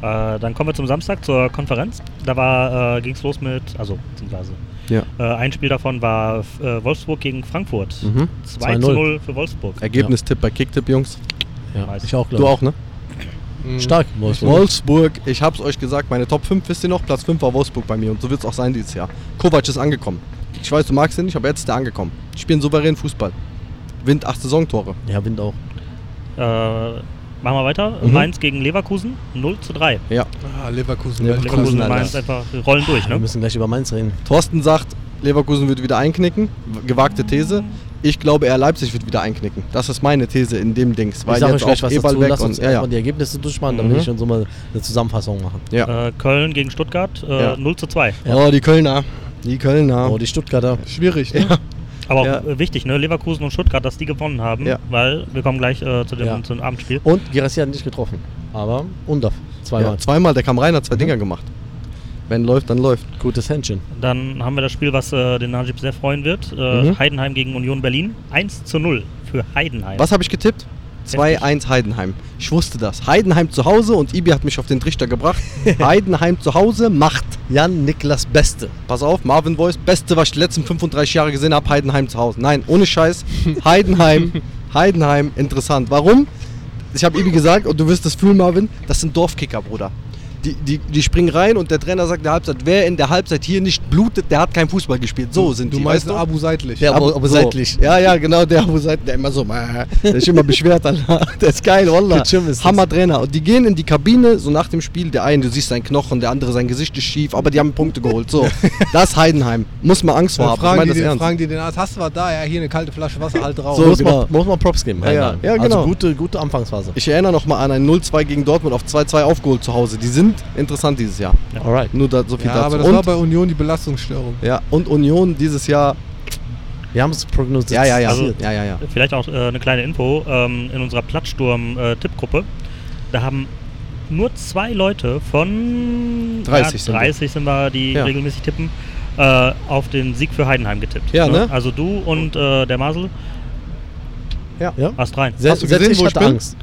Äh, dann kommen wir zum Samstag zur Konferenz. Da war, äh, ging es los mit, also beziehungsweise Ja. äh, ein Spiel davon war äh, Wolfsburg gegen Frankfurt. Mhm. 2 zu 2-0. 0 für Wolfsburg. Ergebnistipp bei Kicktipp, Jungs. Ja, Weiß. ich auch, glaube Du auch, ne? Stark, Wolfsburg. Wolfsburg, ich hab's euch gesagt, meine Top 5 wisst ihr noch, Platz 5 war Wolfsburg bei mir und so wird's auch sein dieses Jahr. Kovac ist angekommen. Ich weiß, du magst ihn nicht, aber jetzt ist er angekommen. Die spielen souverän Fußball. Wind 8 Saisontore. Ja, Wind auch. Äh, machen wir weiter. Mhm. Mainz gegen Leverkusen 0 zu 3. Ja. Ah, Leverkusen. Leverkusen. Leverkusen und Alter. Mainz einfach rollen durch, Wir ne? müssen gleich über Mainz reden. Thorsten sagt, Leverkusen wird wieder einknicken. Gewagte These. Ich glaube eher Leipzig wird wieder einknicken. Das ist meine These in dem Dings. Weil ich sage gleich auch was dazu. Eberl weg Lass und uns ja, ja. erstmal die Ergebnisse durchmachen, dann will Mhm. ich schon so mal eine Zusammenfassung machen. ja. Äh, Köln gegen Stuttgart äh, Ja. 0 zu 2. Ja. Oh, die Kölner. Die Kölner. Oh, die Stuttgarter. Schwierig, ne? Ja. Aber auch Ja. wichtig, ne? Leverkusen und Stuttgart, dass die gewonnen haben, Ja. weil wir kommen gleich äh, zu dem, Ja. zu dem Abendspiel. Und Girassi hat nicht getroffen. Aber Undorf. Zweimal. Ja, zweimal, der kam rein, hat zwei Dinger gemacht. Wenn läuft, dann läuft. Gutes Händchen. Dann haben wir das Spiel, was äh, den Najib sehr freuen wird. Äh, Mhm. Heidenheim gegen Union Berlin. 1 zu 0 für Heidenheim. Was habe ich getippt? 2-1 Heidenheim. Ich wusste das. Heidenheim zu Hause und Ibi hat mich auf den Trichter gebracht. Heidenheim zu Hause macht. Jan Niklas Beste. Pass auf, Marvin Voice, beste, was ich die letzten 35 Jahre gesehen habe, Heidenheim zu Hause. Nein, ohne Scheiß. Heidenheim, Heidenheim, interessant. Warum? Ich habe Ibi gesagt, und du wirst das fühlen, Marvin, das sind Dorfkicker, Bruder. Die, die, die springen rein und der Trainer sagt in der Halbzeit, wer in der Halbzeit hier nicht blutet, der hat kein Fußball gespielt. So sind Du die. meinst weißt du? Abu Seidlich. Ja, aber, aber so. seitlich. Ja, ja, genau, der Abu Seid, der immer so, der ist immer beschwert. Der ist geil, Wallah. Hammer Trainer. Und die gehen in die Kabine, so nach dem Spiel, der eine, du siehst seinen Knochen, der andere, sein Gesicht ist schief, aber die haben Punkte geholt. So, das ist Heidenheim. Muss man Angst vor haben. Ich fragen, die den, fragen die den Arzt, hast du was da? Ja, hier eine kalte Flasche Wasser, halt drauf. So, muss, genau. man, muss man Props geben. Ja, ja. Ja, genau. Also gute, gute Anfangsphase. Ich erinnere noch mal an ein 0-2 gegen Dortmund auf 2-2 aufgeholt zu Hause. Die sind interessant dieses Jahr. Alright. Nur da, so viel ja, dazu. aber das und, war bei Union die Belastungsstörung. ja, und Union dieses Jahr. Wir haben es prognostiziert. Ja, ja, ja. Also- ja, ja, ja. Vielleicht auch äh, eine kleine Info. Ähm, in unserer Plattsturm-Tippgruppe, da haben nur zwei Leute von 30 ja, sind wir. 30 sind wir, die Ja. regelmäßig tippen, äh, auf den Sieg für Heidenheim getippt. Ja, ne? Also du und äh, der Masel, Ja? Hast rein. Se Hast du selbst gesehen, wo ich hatte bin? Angst.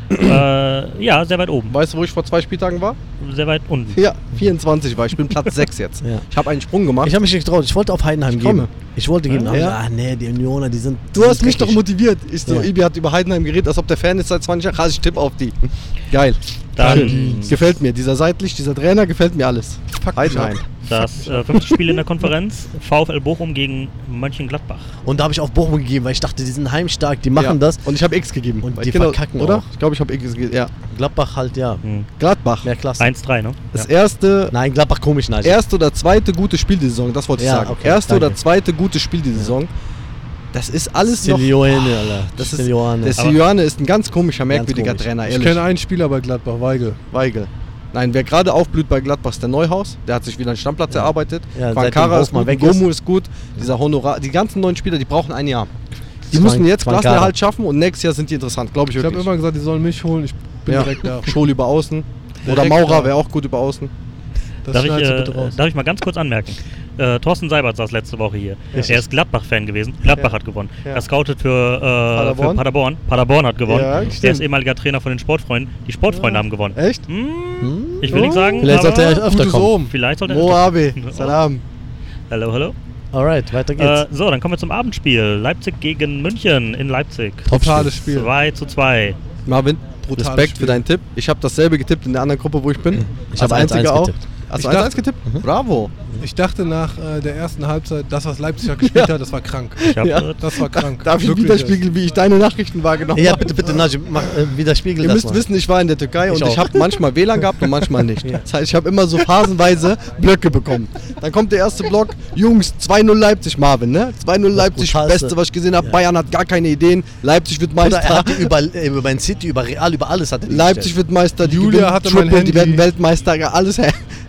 äh, ja, sehr weit oben. Weißt du, wo ich vor zwei Spieltagen war? Sehr weit unten. Ja, 24 war. Ich bin Platz 6 jetzt. Ja. Ich habe einen Sprung gemacht. Ich habe mich nicht getraut. Ich wollte auf Heidenheim Ich komme. Ich wollte geben. aber Ja. Ah, nee, die Unioner, die sind. die Du sind hast mich doch motiviert. Ich so, Ja. Ibi hat über Heidenheim geredet, als ob der Fan ist seit 20 Jahren. Ich tippe auf die. Geil. Dann gefällt mir. Dieser seitlich, dieser Trainer gefällt mir alles. Fuck Heidenheim. Das äh, fünfte Spiel in der Konferenz. VfL Bochum gegen Mönchengladbach. Und da habe ich auf Bochum gegeben, weil ich dachte, die sind heimstark, die machen Ja. das. Und ich habe X gegeben. Und Weil die ich genau- verkacken Oder? auch. Ich glaube, ich habe X gegeben. Ja. Gladbach halt, ja. Hm. Gladbach. Mehr Klasse. 1-3, ne? Das erste, Nein, Gladbach komisch, nein. erste oder zweite gute Spiel die Saison. Das wollte ich Ja, sagen. okay, erste danke. oder zweite gute Spiel die Saison. Das ist alles noch. Silioane, Alter. Das ist, der Silioane ist ein ganz komischer, merkwürdiger komisch. Trainer, Ich ehrlich. kenne einen Spieler bei Gladbach, Weigel. Weigel. Nein, wer gerade aufblüht bei Gladbach ist der Neuhaus. Der hat sich wieder einen Stammplatz erarbeitet. Ja, Van seitdem Kara ist gut, ist. Gomu ist gut. Dieser Honorar. Die ganzen neuen Spieler, die brauchen ein Jahr. Die müssen jetzt. Klassenerhalt schaffen und nächstes Jahr sind die interessant, glaube ich Ich habe immer gesagt, die sollen mich holen. Ich bin ja. direkt da. Schol über Außen. Oder Direkt Maurer da. wäre auch gut über Außen. Das Darf ich, äh, bitte raus. darf ich mal ganz kurz anmerken? Äh, Thorsten Seibert saß letzte Woche hier. Er ist Gladbach-Fan gewesen. Gladbach hat gewonnen. Ja. Er scoutet für, äh, Paderborn? für Paderborn. Paderborn hat gewonnen. Ja, er ist ehemaliger Trainer von den Sportfreunden. Die Sportfreunde haben gewonnen. Echt? Hm, ich will nicht sagen, Vielleicht sollte er öfter kommen. Vielleicht sollte er. Moabe. Salam. Hallo, hallo. Alright, weiter geht's. Äh, so, dann kommen wir zum Abendspiel. Leipzig gegen München in Leipzig. Totales Spiel. 2 zu 2. Marvin, Respekt Spiel. für deinen Tipp. Ich habe dasselbe getippt in der anderen Gruppe, wo ich bin. Ich habe 1-1 einziger auch. getippt. Hast Ich du 1-1 dachte- getippt? Bravo. Ich dachte nach äh, der ersten Halbzeit, das, was Leipzig hat gespielt hat, das war krank. Ich Ja. Das war krank. Darf ich Wirklich widerspiegeln, wie ich deine Nachrichten wahrgenommen ja, habe? bitte, bitte, Najib, mach äh, wieder Spiegel Ihr das müsst mal. wissen, ich war in der Türkei und Ich ich auch. habe manchmal WLAN gehabt und manchmal nicht. Das heißt, ich habe immer so phasenweise Blöcke bekommen. Dann kommt der erste Block, Jungs, 2-0 Leipzig, Marvin, ne? 2-0 Leipzig, Brutalste. Beste, was ich gesehen habe. Ja. Bayern hat gar keine Ideen. Leipzig wird Oder er Meister. hat die über, äh, über Man City, über Real, über alles hat er die Leipzig gestellt. wird Meister, die Julia gewinnen hatte mein Triple, die Handy. werden Weltmeister, ja, alles,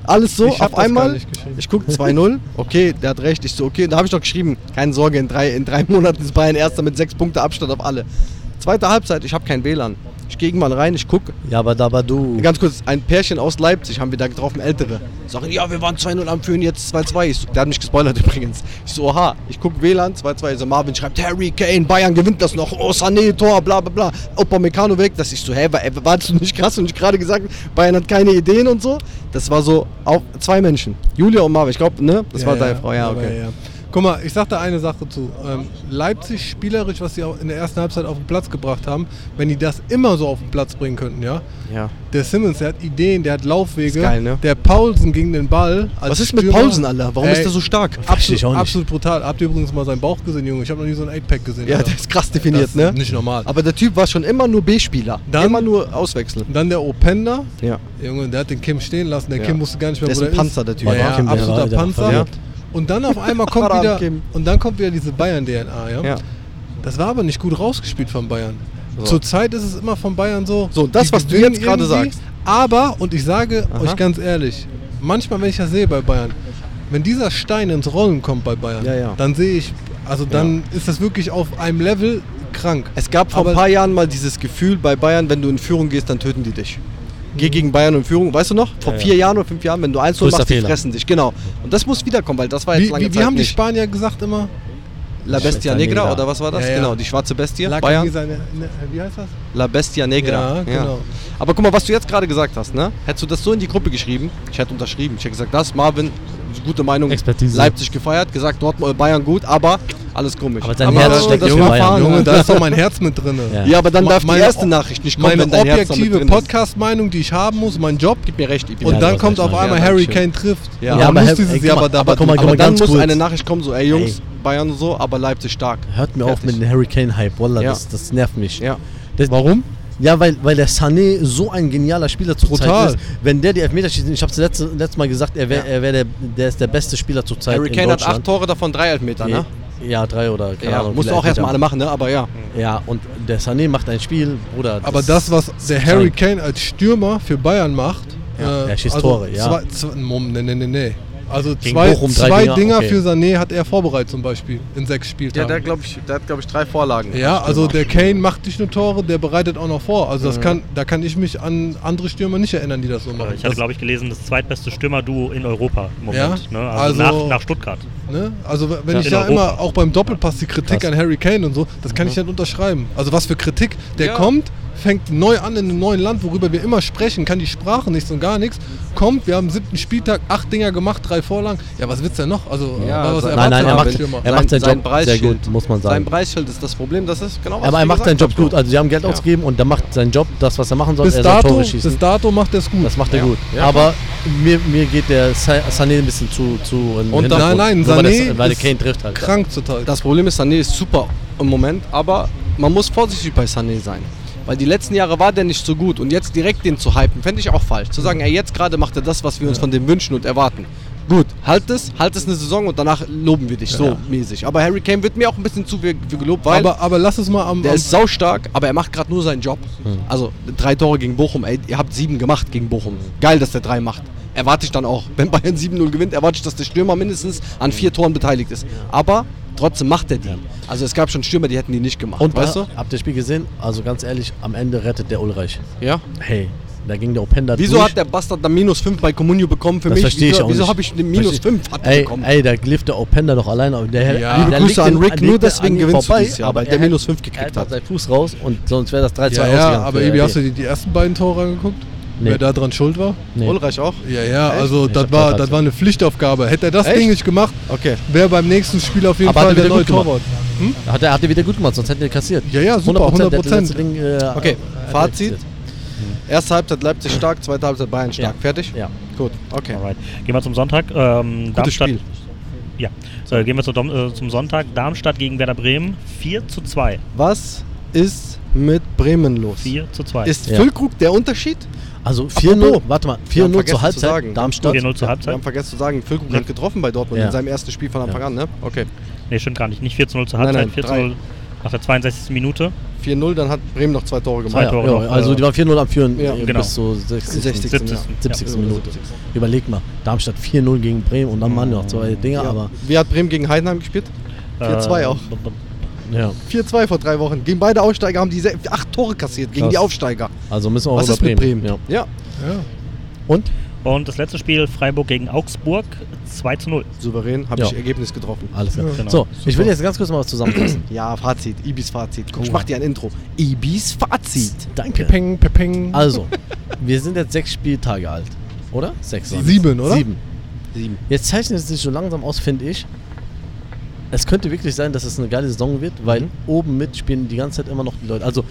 alles so Ich hab auf das gar einmal. nicht geschrieben. Ich gucke 2-0, okay, der hat recht. Ich so, okay, da habe ich doch geschrieben, keine Sorge, in drei, in drei Monaten ist Bayern Erster mit sechs Punkte Abstand auf alle. Zweite Halbzeit, ich habe kein WLAN. Ich gehe irgendwann rein, ich gucke, Ja, aber da war du. Ganz kurz, ein Pärchen aus Leipzig haben wir da getroffen, ältere. Sagen, ja, wir waren 2-0 am Führen, jetzt 2-2. Ich So, der hat mich gespoilert übrigens. Ich so, oha, ich guck WLAN, 2-2. Ich So, Marvin schreibt, Harry Kane, Bayern gewinnt das noch. Oh, Sané, Tor, bla bla bla. Opa Meccano weg. Das ich so, hä, war, äh, warst du nicht krass und ich gerade gesagt, Bayern hat keine Ideen und so. Das war so, auch zwei Menschen. Julia und Marvin, ich glaube, ne? Das war deine Frau, ja, aber okay. ja. Guck mal, ich sag da eine Sache zu. Ähm, Leipzig spielerisch, was sie auch in der ersten Halbzeit auf den Platz gebracht haben, wenn die das immer so auf den Platz bringen könnten, ja. Ja. Der Simmons, der hat Ideen, der hat Laufwege. Ist geil, ne? Der Paulsen gegen den Ball. als Was ist mit Stürmer. Paulsen, Alter? Warum ist Ey, der so stark? ich Absolut, auch nicht. absolut brutal. Habt ihr übrigens mal seinen Bauch gesehen, Junge? Ich habe noch nie so ein 8-Pack gesehen. Ja, Alter. der ist krass definiert, Das ne? ist Nicht normal. Aber der Typ war schon immer nur B-Spieler. Dann- Immer nur auswechseln. Dann der Openda. Ja. Junge, der hat den Kim stehen lassen. Der Ja. Kim wusste gar nicht mehr, Der wo ist der ein Panzer, der Typ. Ja, ja der absoluter der Panzer. Und dann auf einmal kommt wieder und dann kommt wieder diese Bayern-DNA, ja? Ja. Das war aber nicht gut rausgespielt von Bayern. So. Zurzeit ist es immer von Bayern so. So, das, was du jetzt gerade sagst. Aber, und ich sage Aha. euch ganz ehrlich, manchmal, wenn ich das sehe bei Bayern, wenn dieser Stein ins Rollen kommt bei Bayern, Ja, ja. dann sehe ich Also dann ist das wirklich auf einem Level krank. Es gab vor Aber- ein paar Jahren mal dieses Gefühl bei Bayern, wenn du in Führung gehst, dann töten die dich. Geh gegen Bayern in Führung, weißt du noch? Vor Ja, ja. vier Jahren oder fünf Jahren, wenn du 1 0 Größter machst, die fressen dich. Genau. Und das muss wiederkommen, weil das war jetzt Wie, lange wie, wie Zeit haben die nicht. Spanier gesagt immer? La Bestia Negra oder was war das? Ja, ja. Genau, die schwarze Bestie. La Bayern. Camisa, ne, ne, wie heißt das? La Bestia Negra. Ja, genau. Aber guck mal, was du jetzt gerade gesagt hast, ne? Hättest du das so in die Gruppe geschrieben, ich hätte unterschrieben. Ich hätte gesagt, das, Marvin, gute Meinung, Expertise. Leipzig gefeiert, gesagt, Dortmund, Bayern gut, aber alles komisch. Aber dein Herz das- steckt das war Bayern. Fahren, Junge, da ist doch mein Herz mit drin. Ja. Ja, aber dann Ma- darf die meine- erste Nachricht nicht kommen, Meine wenn dein Herz damit objektive. Podcast-Meinung, die ich haben muss, mein Job. Gib mir recht. Und Ja, dann kommt auf einmal ja, Harry Kane trifft. Ja. Ja, aber muss dieses Jahr aber da aber aber Aber dann muss kurz. eine Nachricht kommen, so, ey Jungs, Bayern und so, aber Leipzig stark. Hört mir auf mit dem Hurricane-Hype, Wallah, Ja. das, das nervt mich. Ja. Das, Warum? Ja, weil, weil der Sané so ein genialer Spieler zur Brutal. Zeit ist. Wenn der die Elfmeter schießt, ich habe es letzte, letztes Mal gesagt, er wäre er wär der, der ist der beste Spieler zur Zeit Harry in Kane hat acht Tore, davon drei Elfmeter, ne? Ja, drei oder keine Ja, Ahnung. musst du auch erstmal alle machen, ne? Aber ja. Ja, und der Sané macht ein Spiel, Bruder. Aber das, was der Harry. Kane als Stürmer für Bayern macht, Ja, äh, er schießt also Tore, ja. Zwei, zwei, Mom, nee, nee, nee, nee. Also Gegen zwei, Bochum drei zwei Dinger, Dinger, okay. für Sané hat er vorbereitet zum Beispiel in sechs Ja, Spieltagen. der, glaub ich, der hat, glaube ich, drei Vorlagen. Ja, also der Kane macht nicht nur Tore, der bereitet auch noch vor. Also Mhm. das kann, da kann ich mich an andere Stürmer nicht erinnern, die das so machen. Ich hatte, glaube ich, gelesen, das zweitbeste Stürmerduo in Europa im Moment. Ja? Ne? Also, Also- nach, nach Stuttgart. Ne? Also wenn Ja. ich ja Europa. immer auch beim Doppelpass die Kritik Krass. an Harry Kane und so, das kann ich nicht unterschreiben. Also was für Kritik. Der Ja. kommt, fängt neu an in einem neuen Land, worüber wir immer sprechen, kann die Sprache nichts und gar nichts. Kommt, wir haben siebten Spieltag, acht Dinger gemacht, drei Vorlagen. Ja, was willst du denn noch? Also Ja, was sein- Nein, nein, er macht, er macht seinen Job sehr Preisschild- gut, muss man Sein sagen. Preisschild ist das Problem, das ist genau was Aber er macht seinen Job gut. Also sie haben Geld Ja. ausgegeben und der macht seinen Job, das, was er machen soll. bis er soll dato, Tore schießen. bis dato macht er es gut. Das macht er Ja. gut. Ja. Aber mir, mir geht der Sa- Sané ein bisschen zu, zu Und dann- nein, nein, weil, Sané das, weil der ist Kane trifft halt. Krank zuteil. Das Problem ist, Sané ist super im Moment, aber man muss vorsichtig bei Sané sein. Weil die letzten Jahre war der nicht so gut und jetzt direkt den zu hypen, fände ich auch falsch. Zu sagen, ey, jetzt gerade macht er das, was wir uns von dem wünschen und erwarten. Gut, halt es, halt es eine Saison und danach loben wir dich, so mäßig. Aber Harry Kane wird mir auch ein bisschen zu viel, viel gelobt, weil aber, aber lass es mal am, der am ist saustark, aber er macht gerade nur seinen Job. Also drei Tore gegen Bochum, ey, ihr habt sieben gemacht gegen Bochum. Geil, dass der drei macht. Erwarte ich dann auch. Wenn Bayern 7-0 gewinnt, erwarte ich, dass der Stürmer mindestens an vier Toren beteiligt ist. Aber trotzdem macht er die. Also es gab schon Stürmer, die hätten die nicht gemacht. Und weißt du? habt ihr das Spiel gesehen? Also ganz ehrlich, am Ende rettet der Ulreich. Ja. Hey, da ging der Openda Wieso durch. hat der Bastard dann minus 5 bei Comunio bekommen für das mich? verstehe ich wieso auch wieso habe ich eine minus Versteh- 5 hat er ey, bekommen? ey, da lief der Openda doch alleine. Der, Ja. Liebe der Grüße an Rick, nur deswegen gewinnst du vorbei, dieses Jahr, aber weil der er minus hat- 5 Er gekriegt hat hat. seinen Fuß raus und sonst wäre das 3-2 ja, ja, aber Ebi, hast du die, die ersten beiden Tore angeguckt? Nee. Wer da dran schuld war? Nee. Ulreich auch? Ja, ja, Echt? also das war, das war eine Pflichtaufgabe. Hätte er das Echt? Ding nicht gemacht, Okay. wäre beim nächsten Spiel auf jeden Aber hat Fall er der wieder neue gut gemacht. Torwart. Hat er, hat er wieder gut gemacht, sonst hätte er kassiert. Ja, ja, super, 100%, der hat 100%. das letzte Ding, äh, Okay, er Fazit? Erste Halbzeit Leipzig stark, zweite Halbzeit Bayern stark. Ja. Fertig? Ja. Gut, okay. Alright. Gehen wir zum Sonntag. Ähm, Gutes Darmstadt, Spiel. Ja. So, gehen wir zu Dom, äh, zum Sonntag. Darmstadt gegen Werder Bremen. 4 zu 2. Was ist mit Bremen los? 4 zu 2. Ist Ja. Füllkrug der Unterschied? Also 4-0, Apropos, warte mal, wir haben 4-0 vergessen zur zu Halbzeit, sagen. Darmstadt. 4-0 zur Wir Halbzeit. haben vergessen zu sagen, Füllkrug Ja. hat getroffen bei Dortmund Ja. in seinem ersten Spiel von Anfang Ja. an, ne? Okay. Nee, stimmt gar nicht. Nicht 4 zu 0 zur Nein, Halbzeit. nein, 4 zu 0 nach der 62. Minute. 4-0, dann hat Bremen noch zwei Tore Zwei gemacht. Tore. Ja, noch, also äh, die waren 4-0 am Führen Ja, äh, genau. bis zur 60. 60. 70. 70. Ja. Minute. Überleg mal, Darmstadt 4-0 gegen Bremen und dann waren noch zwei Dinger, Ja. aber Wie hat Bremen gegen Heidenheim gespielt? 4-2 äh, auch. Ja. 4-2 vor drei Wochen. Gegen beide Aufsteiger haben die acht Tore kassiert, gegen Krass. die Aufsteiger. Also müssen wir auch Was über ist mit Bremen? Ja. Ja. Ja. Und? Und das letzte Spiel Freiburg gegen Augsburg 2 zu 0. Souverän, habe Ja. ich Ergebnis getroffen. Alles klar. Genau. So, ich will jetzt ganz kurz mal was zusammenfassen. Ja, Fazit, Ibis Fazit. Komm, ich mach dir ein Intro. Ibis Fazit. Danke. Pepeng, Pepeng. Also, wir sind jetzt sechs Spieltage alt, oder? Sechs. Sieben, oder? Sieben. Sieben. Jetzt zeichnet es sich so langsam aus, finde ich. Es könnte wirklich sein, dass es eine geile Saison wird, weil Mhm. oben mitspielen die ganze Zeit immer noch die Leute. Also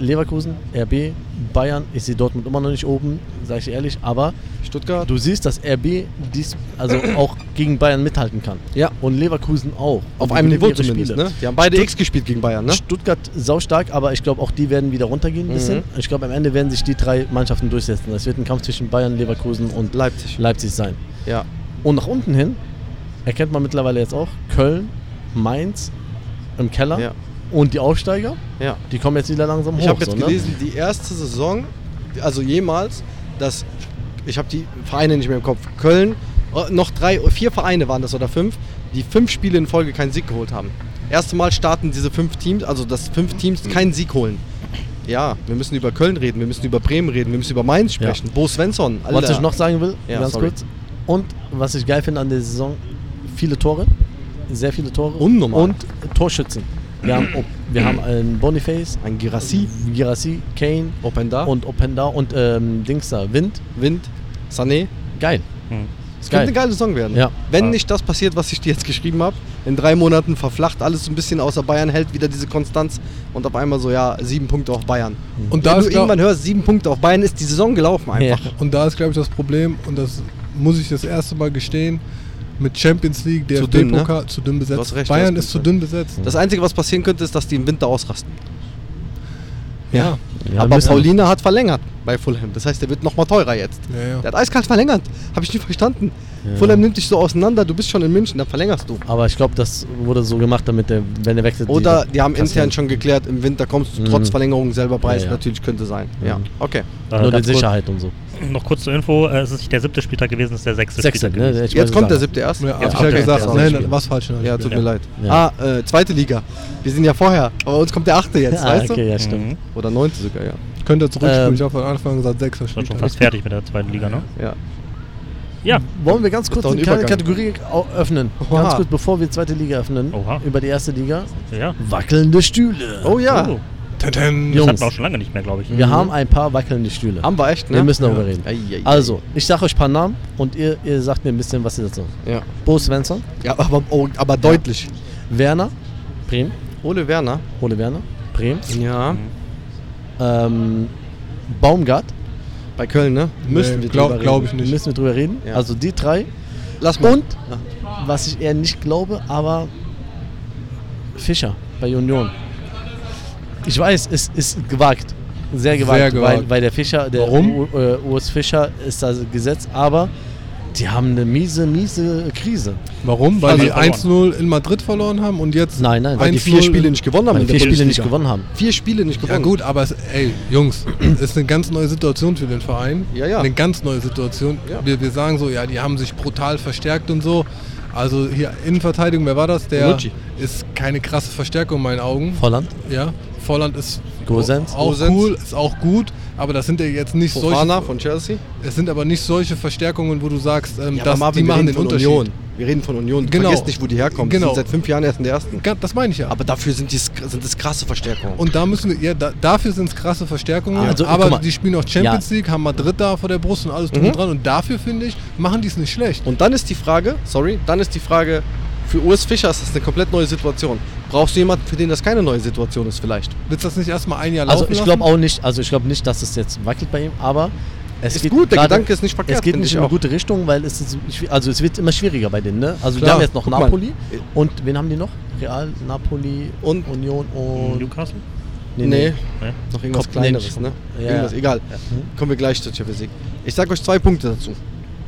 Leverkusen, RB, Bayern, ich sehe Dortmund immer noch nicht oben, sage ich ehrlich, aber Stuttgart. du siehst, dass RB dies also auch gegen Bayern mithalten kann. Ja. Und Leverkusen auch. Auf Und einem Niveau zumindest, Spiele. ne? Die haben beide Stutt- X gespielt gegen Bayern, ne? Stuttgart saustark, aber ich glaube auch die werden wieder runtergehen ein bisschen. Mhm. Ich glaube am Ende werden sich die drei Mannschaften durchsetzen. Es wird ein Kampf zwischen Bayern, Leverkusen und Leipzig. Leipzig sein. Ja. Und nach unten hin erkennt man mittlerweile jetzt auch Köln, Mainz im Keller Ja. und die Aufsteiger. Ja. Die kommen jetzt wieder langsam hoch. Ich habe jetzt so, ne? gelesen, die erste Saison, also jemals, dass ich habe die Vereine nicht mehr im Kopf. Köln, äh, noch drei, vier Vereine waren das oder fünf, die fünf Spiele in Folge keinen Sieg geholt haben. erste Mal starten diese fünf Teams, also dass fünf Teams keinen Sieg holen. Ja, wir müssen über Köln reden, wir müssen über Bremen reden, wir müssen über Mainz sprechen. Bo Svensson, Was Alter. ich noch sagen will, Ja, ganz sorry. kurz. Und was ich geil finde an der Saison, viele Tore. Sehr viele Tore. Unnormal. Und Torschützen. Wir haben, wir haben einen Boniface, Ein Girassi, Girassi, Kane Openda, und Openda und ähm, Dings da, Wind. Wind, Sané. Geil. Hm. Es könnte eine geile Saison werden. Ja. Wenn Ja. nicht das passiert, was ich dir jetzt geschrieben habe, in drei Monaten verflacht alles so ein bisschen außer Bayern, hält wieder diese Konstanz und auf einmal so, ja, sieben Punkte auf Bayern. Und da Wenn ist du glaub- irgendwann hörst, sieben Punkte auf Bayern, ist die Saison gelaufen einfach. Ja. Und da ist, glaube ich, das Problem, und das muss ich das erste Mal gestehen, mit Champions League, Zu dünn, ne? DFB-Pokal, zu dünn besetzt. recht, Bayern ist zu dünn besetzt. Das Einzige, was passieren könnte, ist, dass die im Winter ausrasten. Ja. Ja, Aber Paulina hat verlängert bei Fulham. Das heißt, der wird nochmal teurer jetzt. Ja, ja. Der hat eiskalt verlängert. Habe ich nie verstanden. Ja. Fulham nimmt dich so auseinander, du bist schon in München, dann verlängerst du. Aber ich glaube, das wurde so gemacht, damit der, wenn er wechselt. Oder die- die haben intern schon geklärt, im Winter kommst du Mhm. trotz Verlängerung selber Preis. Ja, ja. Natürlich könnte sein. Ja, Mhm. okay. Äh, Nur die Sicherheit und so. Noch kurz zur Info, äh, es ist nicht der siebte Spieltag gewesen, es ist der sechste Sechste, Spieltag ne? Jetzt kommt der siebte erst. Ja, Jetzt hab ich kommt ja der gesagt. erste Nein, nein, was falsch. Ja, tut Ja. mir leid. Ja. Ah, äh, zweite Liga. Wir sind ja vorher, aber uns kommt der achte jetzt, Ah, weißt okay, du? ja, stimmt. Mhm. Oder neunte sogar, ja. Könnt ihr zurückspulen? Ähm, ich habe von Anfang gesagt, sechster Sind schon Spieltag. fast fertig mit der zweiten Liga, ne? ja. Ja. Wollen wir ganz kurz eine kleine. Kategorie öffnen? Oha. Ganz kurz, bevor wir zweite Liga öffnen. Oha. Über die erste Liga. Ja. Wackelnde Stühle. Oh ja, Oh, Das Jungs. hatten wir auch schon lange nicht mehr, glaube ich. Wir haben ein paar wackelnde Stühle. haben wir echt, ne? Wir müssen darüber reden. Ei, ei, ei. Also, ich sage euch ein paar Namen und ihr, ihr sagt mir ein bisschen, was ihr dazu Ja, Bo Svensson, ja aber, oh, aber deutlich. Werner, Bremen, Ole Werner. Ole Werner, Bremen, Ja. ähm, Baumgart, Bei Köln, ne? Müssen Nee, wir glaub- drüber reden. glaub ich nicht. müssen wir drüber reden. Ja. Also die drei. Lass mal. Und, was ich eher nicht glaube, aber Fischer bei Union. Ich weiß, es ist gewagt. Sehr gewagt, Sehr gewagt. Weil, weil der Fischer, der Warum? U, äh, Urs Fischer ist da gesetzt, aber die haben eine miese, miese Krise. Warum? Weil Also die verloren. 1-0 in Madrid verloren haben und jetzt Nein, nein, Weil die 1-0 vier Spiele nicht gewonnen haben vier Spiele nicht gewonnen haben. Vier Spiele nicht Ja gewonnen. gut, aber es, ey, Jungs, es ist eine ganz neue Situation für den Verein. Ja, ja. Eine ganz neue Situation. Ja. Wir, wir sagen so, ja, die haben sich brutal verstärkt und so. Also hier Innenverteidigung, wer war das? Der Bonucci. ist keine krasse Verstärkung in meinen Augen. Volland, Ja, Volland ist Gosens. auch Gosens. cool, ist auch gut, aber das sind ja jetzt nicht Fofana solche, von Chelsea. es sind aber nicht solche Verstärkungen, wo du sagst, ähm, Ja, dass, aber Marvin, die wir machen reden den von Unterschied. Union. Wir reden von Union. Du Genau. vergisst nicht, wo die herkommen. Genau. Die sind seit fünf Jahren erst in der ersten. Das meine ich ja. Aber dafür sind, die, sind das krasse Verstärkungen. Und da müssen wir, ja, da, dafür sind es krasse Verstärkungen. Also, aber die spielen auch Champions League, haben Madrid da vor der Brust und alles drum Mhm. und dran. Und dafür finde ich, machen die es nicht schlecht. Und dann ist die Frage, sorry, dann ist die Frage, für Urs Fischer ist das eine komplett neue Situation. Brauchst du jemanden, für den das keine neue Situation ist vielleicht? Willst du das nicht erstmal ein Jahr laufen Also ich glaube auch nicht, also ich glaube nicht, dass es jetzt wackelt bei ihm, aber es Ist geht gut, der Gedanke ist nicht verkehrt, Es geht nicht ich in eine auch. gute Richtung, weil es ist, also es wird immer schwieriger bei denen. Ne? Also die Klar, haben jetzt noch guck mal. Napoli und wen haben die noch? Real, Napoli, Und- Union und Newcastle? Nee, Nee. noch irgendwas nee, kleineres, ne? Ja, irgendwas, ja. egal. Ja. Kommen wir gleich zur Champions League. Ich sage euch zwei Punkte dazu.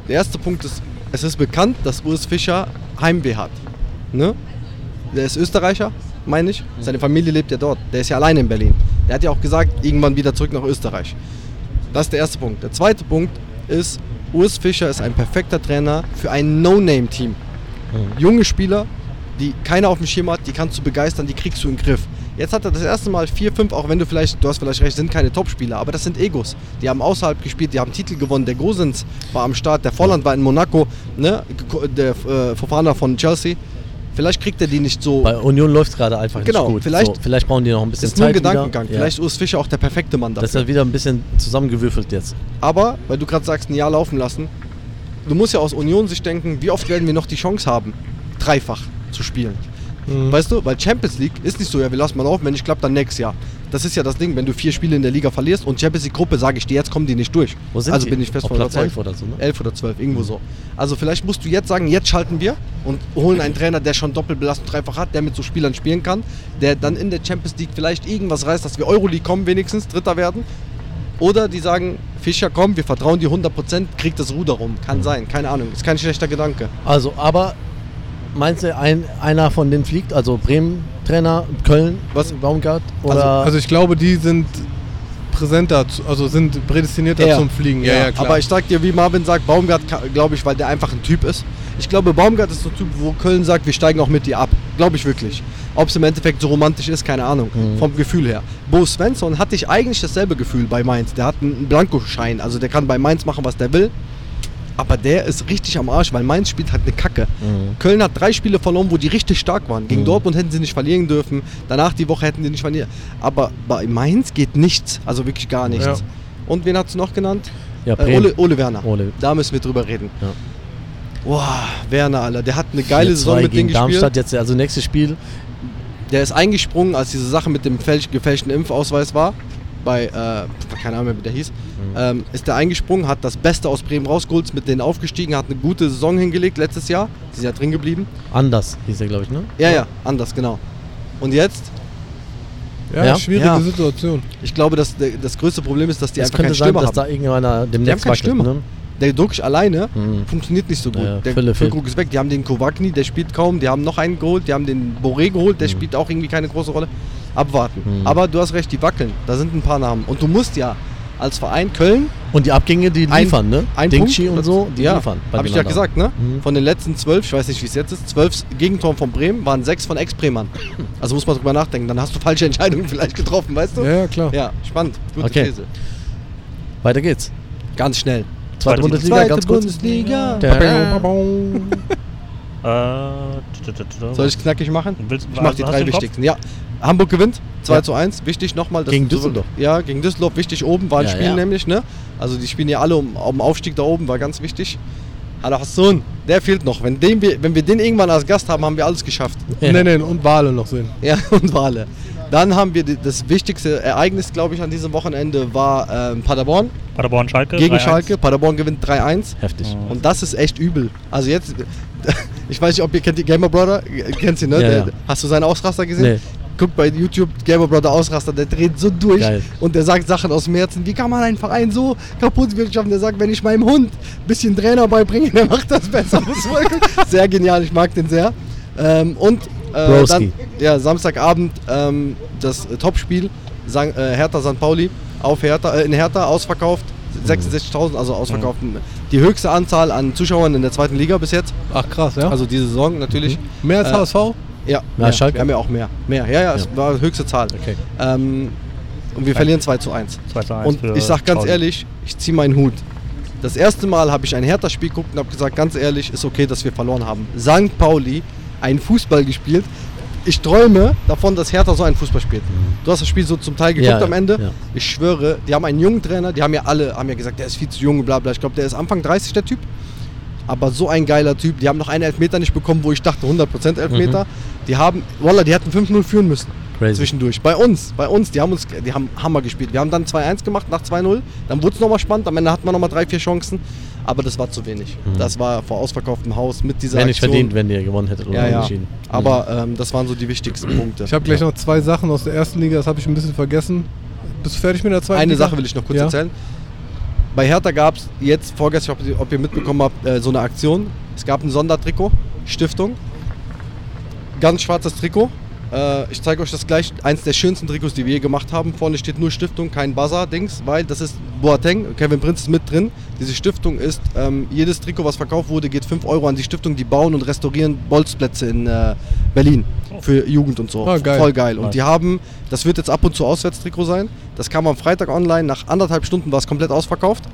Der erste Punkt ist, es ist bekannt, dass Urs Fischer Heimweh hat. Ne? Der ist Österreicher, meine ich. Seine Familie lebt ja dort. Der ist ja alleine in Berlin. Der hat ja auch gesagt, irgendwann wieder zurück nach Österreich. Das ist der erste Punkt. Der zweite Punkt ist, Urs Fischer ist ein perfekter Trainer für ein No-Name-Team. Junge Spieler, die keiner auf dem Schirm hat, die kannst du begeistern, die kriegst du in den Griff. Jetzt hat er das erste Mal vier, fünf, auch wenn du vielleicht, du hast vielleicht recht, sind keine Topspieler, aber das sind Egos. Die haben außerhalb gespielt, die haben Titel gewonnen. Der Gosens war am Start, der Volland war in Monaco, ne? der äh, Fofana von Chelsea. Vielleicht kriegt er die nicht so. Bei Union läuft gerade einfach Genau, nicht gut. vielleicht- so, vielleicht brauchen die noch ein bisschen ist nur ein Zeit Gedankengang. wieder. Vielleicht ist Urs Fischer auch der perfekte Mann Ja. Das ist dafür. ja wieder ein bisschen zusammengewürfelt jetzt. Aber, weil du gerade sagst, ein Jahr laufen lassen, du musst ja aus Union sich denken, wie oft werden wir noch die Chance haben, dreifach zu spielen. Mhm. Weißt du, weil Champions League ist nicht so, ja, wir lassen mal laufen, wenn nicht klappt, dann nächstes Jahr. Das ist ja das Ding, wenn du vier Spiele in der Liga verlierst und Champions League Gruppe, sage ich dir, jetzt kommen die nicht durch. Wo sind also die? bin ich fest von Platz überzeugt. 11 oder so, ne? 11 oder 12, irgendwo so. Also vielleicht musst du jetzt sagen, jetzt schalten wir und holen einen Trainer, der schon Doppelbelastung dreifach hat, der mit so Spielern spielen kann, der dann in der Champions League vielleicht irgendwas reißt, dass wir Euroleague kommen wenigstens, Dritter werden. Oder die sagen, Fischer, komm, wir vertrauen dir 100%, kriegt das Ruder rum. Kann sein, keine Ahnung, ist kein schlechter Gedanke. Also, aber meinst du, ein, einer von denen fliegt? Also Bremen-Trainer, Köln, Was? Baumgart? Also- Oder Also ich glaube, die sind präsenter, also sind prädestinierter Er. zum Fliegen. Ja, ja, klar. Aber ich sag dir, wie Marvin sagt, Baumgart, glaube ich, weil der einfach ein Typ ist. Ich glaube, Baumgart ist so ein Typ, wo Köln sagt, wir steigen auch mit dir ab. Glaube ich wirklich. Ob es im Endeffekt so romantisch ist, keine Ahnung. Mhm. Vom Gefühl her. Bo Svensson hatte ich eigentlich dasselbe Gefühl bei Mainz. Der hat einen Blankoschein, also der kann bei Mainz machen, was der will. Aber der ist richtig am Arsch, weil Mainz spielt halt eine Kacke. Mhm. Köln hat drei Spiele verloren, wo die richtig stark waren. Gegen Mhm. Dortmund hätten sie nicht verlieren dürfen. Danach die Woche hätten sie nicht verlieren. Aber bei Mainz geht nichts. Also wirklich gar nichts. Ja. Und wen hast du noch genannt? Ja, Äh. Ole, Ole Werner. Ole. Da müssen wir drüber reden. Ja. Boah, Werner, Alter. Der hat eine geile 4-2 Saison mit gegen denen Darmstadt gespielt. jetzt, also nächstes Spiel. Der ist eingesprungen, als diese Sache mit dem fälsch, gefälschten Impfausweis war. Bei, äh, keine Ahnung mehr, wie der hieß. Mhm. Ähm, ist der eingesprungen, hat das Beste aus Bremen rausgeholt, ist mit denen aufgestiegen, hat eine gute Saison hingelegt letztes Jahr. Sie sind ja drin geblieben. Anders hieß er, glaube ich, ne? Ja, ja, anders, genau. Und jetzt, Ja, Ja? schwierige Ja. Situation. ich glaube, dass der, das größte Problem ist, dass die Es einfach keinen sein, Stürmer dass haben. da irgendeiner demnächst keinen wackelt. Stürmer. Ne? Der Druck alleine Mhm. funktioniert nicht so gut. Ja, der. Füllkrug ist weg. Die haben den Kovakni, der spielt kaum. Die haben noch einen geholt. Die haben den Boré geholt, der Mhm. spielt auch irgendwie keine große Rolle. Abwarten. Mhm. Aber du hast recht, die wackeln. Da sind ein paar Namen. Und du musst ja als Verein Köln Und die Abgänge, die Ein- liefern, ne? ein Dingchi Punkt, und so, die ja, liefern. Habe ich ja gesagt, ne? Mhm. Von den letzten zwölf, ich weiß nicht, wie es jetzt ist, zwölf Gegentoren von Bremen waren sechs von Ex-Bremern. Also muss man drüber nachdenken. Dann hast du falsche Entscheidungen vielleicht getroffen, weißt du? Ja, klar. Ja, spannend. Gute Okay. These. Weiter geht's. Ganz schnell. Zweite Zweite Bundesliga, Zweite ganz kurz. Bundesliga. Soll ich knackig machen? Willst- Ich mach die drei wichtigsten. Ja, Hamburg gewinnt 2 Ja. zu 1. Wichtig nochmal. Gegen Düsseldorf. Ja, gegen Düsseldorf. Wichtig oben war ein Ja, Spiel ja. nämlich. ne? Also die spielen ja alle um, um Aufstieg da oben, war ganz wichtig. Al Hassan, der fehlt noch. Wenn, den wir, wenn wir den irgendwann als Gast haben, haben wir alles geschafft. Ja. Nee, nee, und Wale noch sehen. Ja, und Wale. Dann haben wir die, das wichtigste Ereignis, glaube ich, an diesem Wochenende war ähm, Paderborn Paderborn Schalke. gegen 3-1. Schalke. Paderborn gewinnt 3-1. Heftig. Und das ist echt übel. Also jetzt, ich weiß nicht, ob ihr kennt die Gamer Brother, kennst du, ne? Ja, der, ja. Hast du seinen Ausraster gesehen? Nee. Guck bei YouTube Gamer Brother Ausraster, der dreht so durch Geil. und der sagt Sachen aus dem Herzen. Wie kann man einen Verein so kaputt wirtschaften? Der sagt, wenn ich meinem Hund ein bisschen Trainer beibringe, der macht das besser. Sehr genial, ich mag den sehr. Ähm, und äh, dann ja, Samstagabend ähm, das äh, Topspiel San, äh, Hertha St. Pauli auf Hertha, äh, in Hertha ausverkauft. 66.000, also ausverkauft. Die höchste Anzahl an Zuschauern in der zweiten Liga bis jetzt. Ach krass, ja? Also diese Saison natürlich. Mehr als äh, HSV? Ja, Na, mehr. Schalke? wir haben ja auch mehr. Mehr, ja, ja, es Ja. war höchste Zahl. Okay. Ähm, und wir verlieren 2 zu 1. 2 zu 1 Und ich sag ganz Pauli. ehrlich, ich ziehe meinen Hut. Das erste Mal habe ich ein Hertha-Spiel geguckt und habe gesagt, ganz ehrlich, ist okay, dass wir verloren haben. St. Pauli, ein Fußball gespielt. Ich träume davon, dass Hertha so einen Fußball spielt. Du hast das Spiel so zum Teil geguckt Ja, am Ende. ja. Ich schwöre, die haben einen jungen Trainer, die haben ja alle haben ja gesagt, der ist viel zu jung, bla bla. Ich glaube, der ist Anfang 30, der Typ. Aber so ein geiler Typ. Die haben noch einen Elfmeter nicht bekommen, wo ich dachte 100% Elfmeter. Die haben, Wallah, die hätten 5-0 führen müssen. Crazy. Zwischendurch. Bei uns, bei uns, die haben uns, die haben Hammer gespielt. Wir haben dann 2-1 gemacht nach 2-0. Dann wurde es nochmal spannend. Am Ende hatten wir nochmal drei, vier Chancen. Aber das war zu wenig. Das war vor ausverkauftem Haus mit dieser Wäre nicht Aktion. verdient, wenn ihr gewonnen hättet oder Ja, ja. unentschieden. Aber ähm, das waren so die wichtigsten Punkte. Ich habe gleich noch zwei Sachen aus der ersten Liga, das habe ich ein bisschen vergessen. Bist du fertig mit der zweiten Eine Liga? Sache will ich noch kurz Ja. erzählen. Bei Hertha gab es jetzt vorgestern, ob ihr mitbekommen habt, äh, so eine Aktion. Es gab ein Sondertrikot, Stiftung. Ganz schwarzes Trikot. Äh, ich zeige euch das gleich. Eins der schönsten Trikots, die wir je gemacht haben. Vorne steht nur Stiftung, kein Buzzer-Dings, weil das ist Boateng. Kevin Prinz ist mit drin. Diese Stiftung ist, ähm, jedes Trikot, was verkauft wurde, geht 5 Euro an die Stiftung. Die bauen und restaurieren Bolzplätze in äh, Berlin für Jugend und so. Ah, geil. Voll geil. Und die haben, das wird jetzt ab und zu Auswärtstrikot sein. Das kam am Freitag online. Nach anderthalb Stunden war es komplett ausverkauft.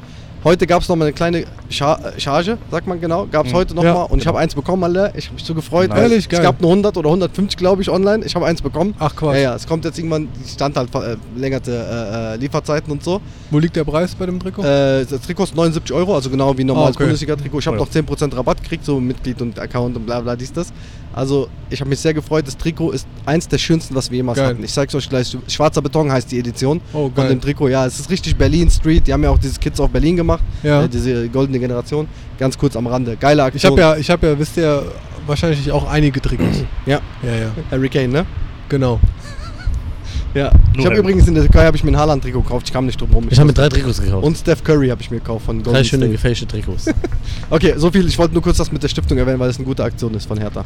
Heute gab es nochmal eine kleine Char äh, Charge, sagt man genau. Gab es Mhm. heute nochmal. Ja. Und ich habe eins bekommen, alle. Ich habe mich so gefreut. Nice. Ehrlich? es Geil. gab eine 100 oder 150, glaube ich, online. Ich habe eins bekommen. Ach Quatsch. Ja, ja, es kommt jetzt irgendwann, die stand halt äh, verlängerte äh, äh, Lieferzeiten und so. Wo liegt der Preis bei dem Trikot? Äh, das Trikot ist 79 Euro, also genau wie ein normales Ah, okay. Bundesliga-Trikot. Ich habe noch 10% Rabatt gekriegt, so Mitglied und Account und bla bla dies, das. Also ich habe mich sehr gefreut. Das Trikot ist eins der schönsten, was wir jemals Geil. hatten. Ich zeig's euch gleich. Schwarzer Beton heißt die Edition Oh, von geil. dem Trikot. Ja, es ist richtig Berlin Street. Die haben ja auch dieses Kids auf Berlin gemacht. Ja. Äh, diese goldene Generation. Ganz kurz am Rande. Geile Ich Aktion. habe ja, ich habe ja, wisst ihr, wahrscheinlich auch einige Trikots. Ja, Ja, ja, Harry Kane, ne? genau. Ja. Ich habe übrigens in der Türkei habe ich mir ein Haaland-Trikot gekauft. Ich kam nicht drum rum. Ich habe mir drei Trikots gekauft. und Steph Curry habe ich mir gekauft von Golden drei schöne State. gefälschte Trikots. Okay, so viel. Ich wollte nur kurz das mit der Stiftung erwähnen, weil es eine gute Aktion ist von Hertha.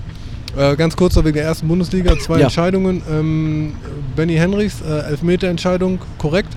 Äh, ganz kurz noch wegen der ersten Bundesliga, zwei Ja. Entscheidungen. Ähm, Benny Henrichs, äh, Elfmeter-Entscheidung, korrekt?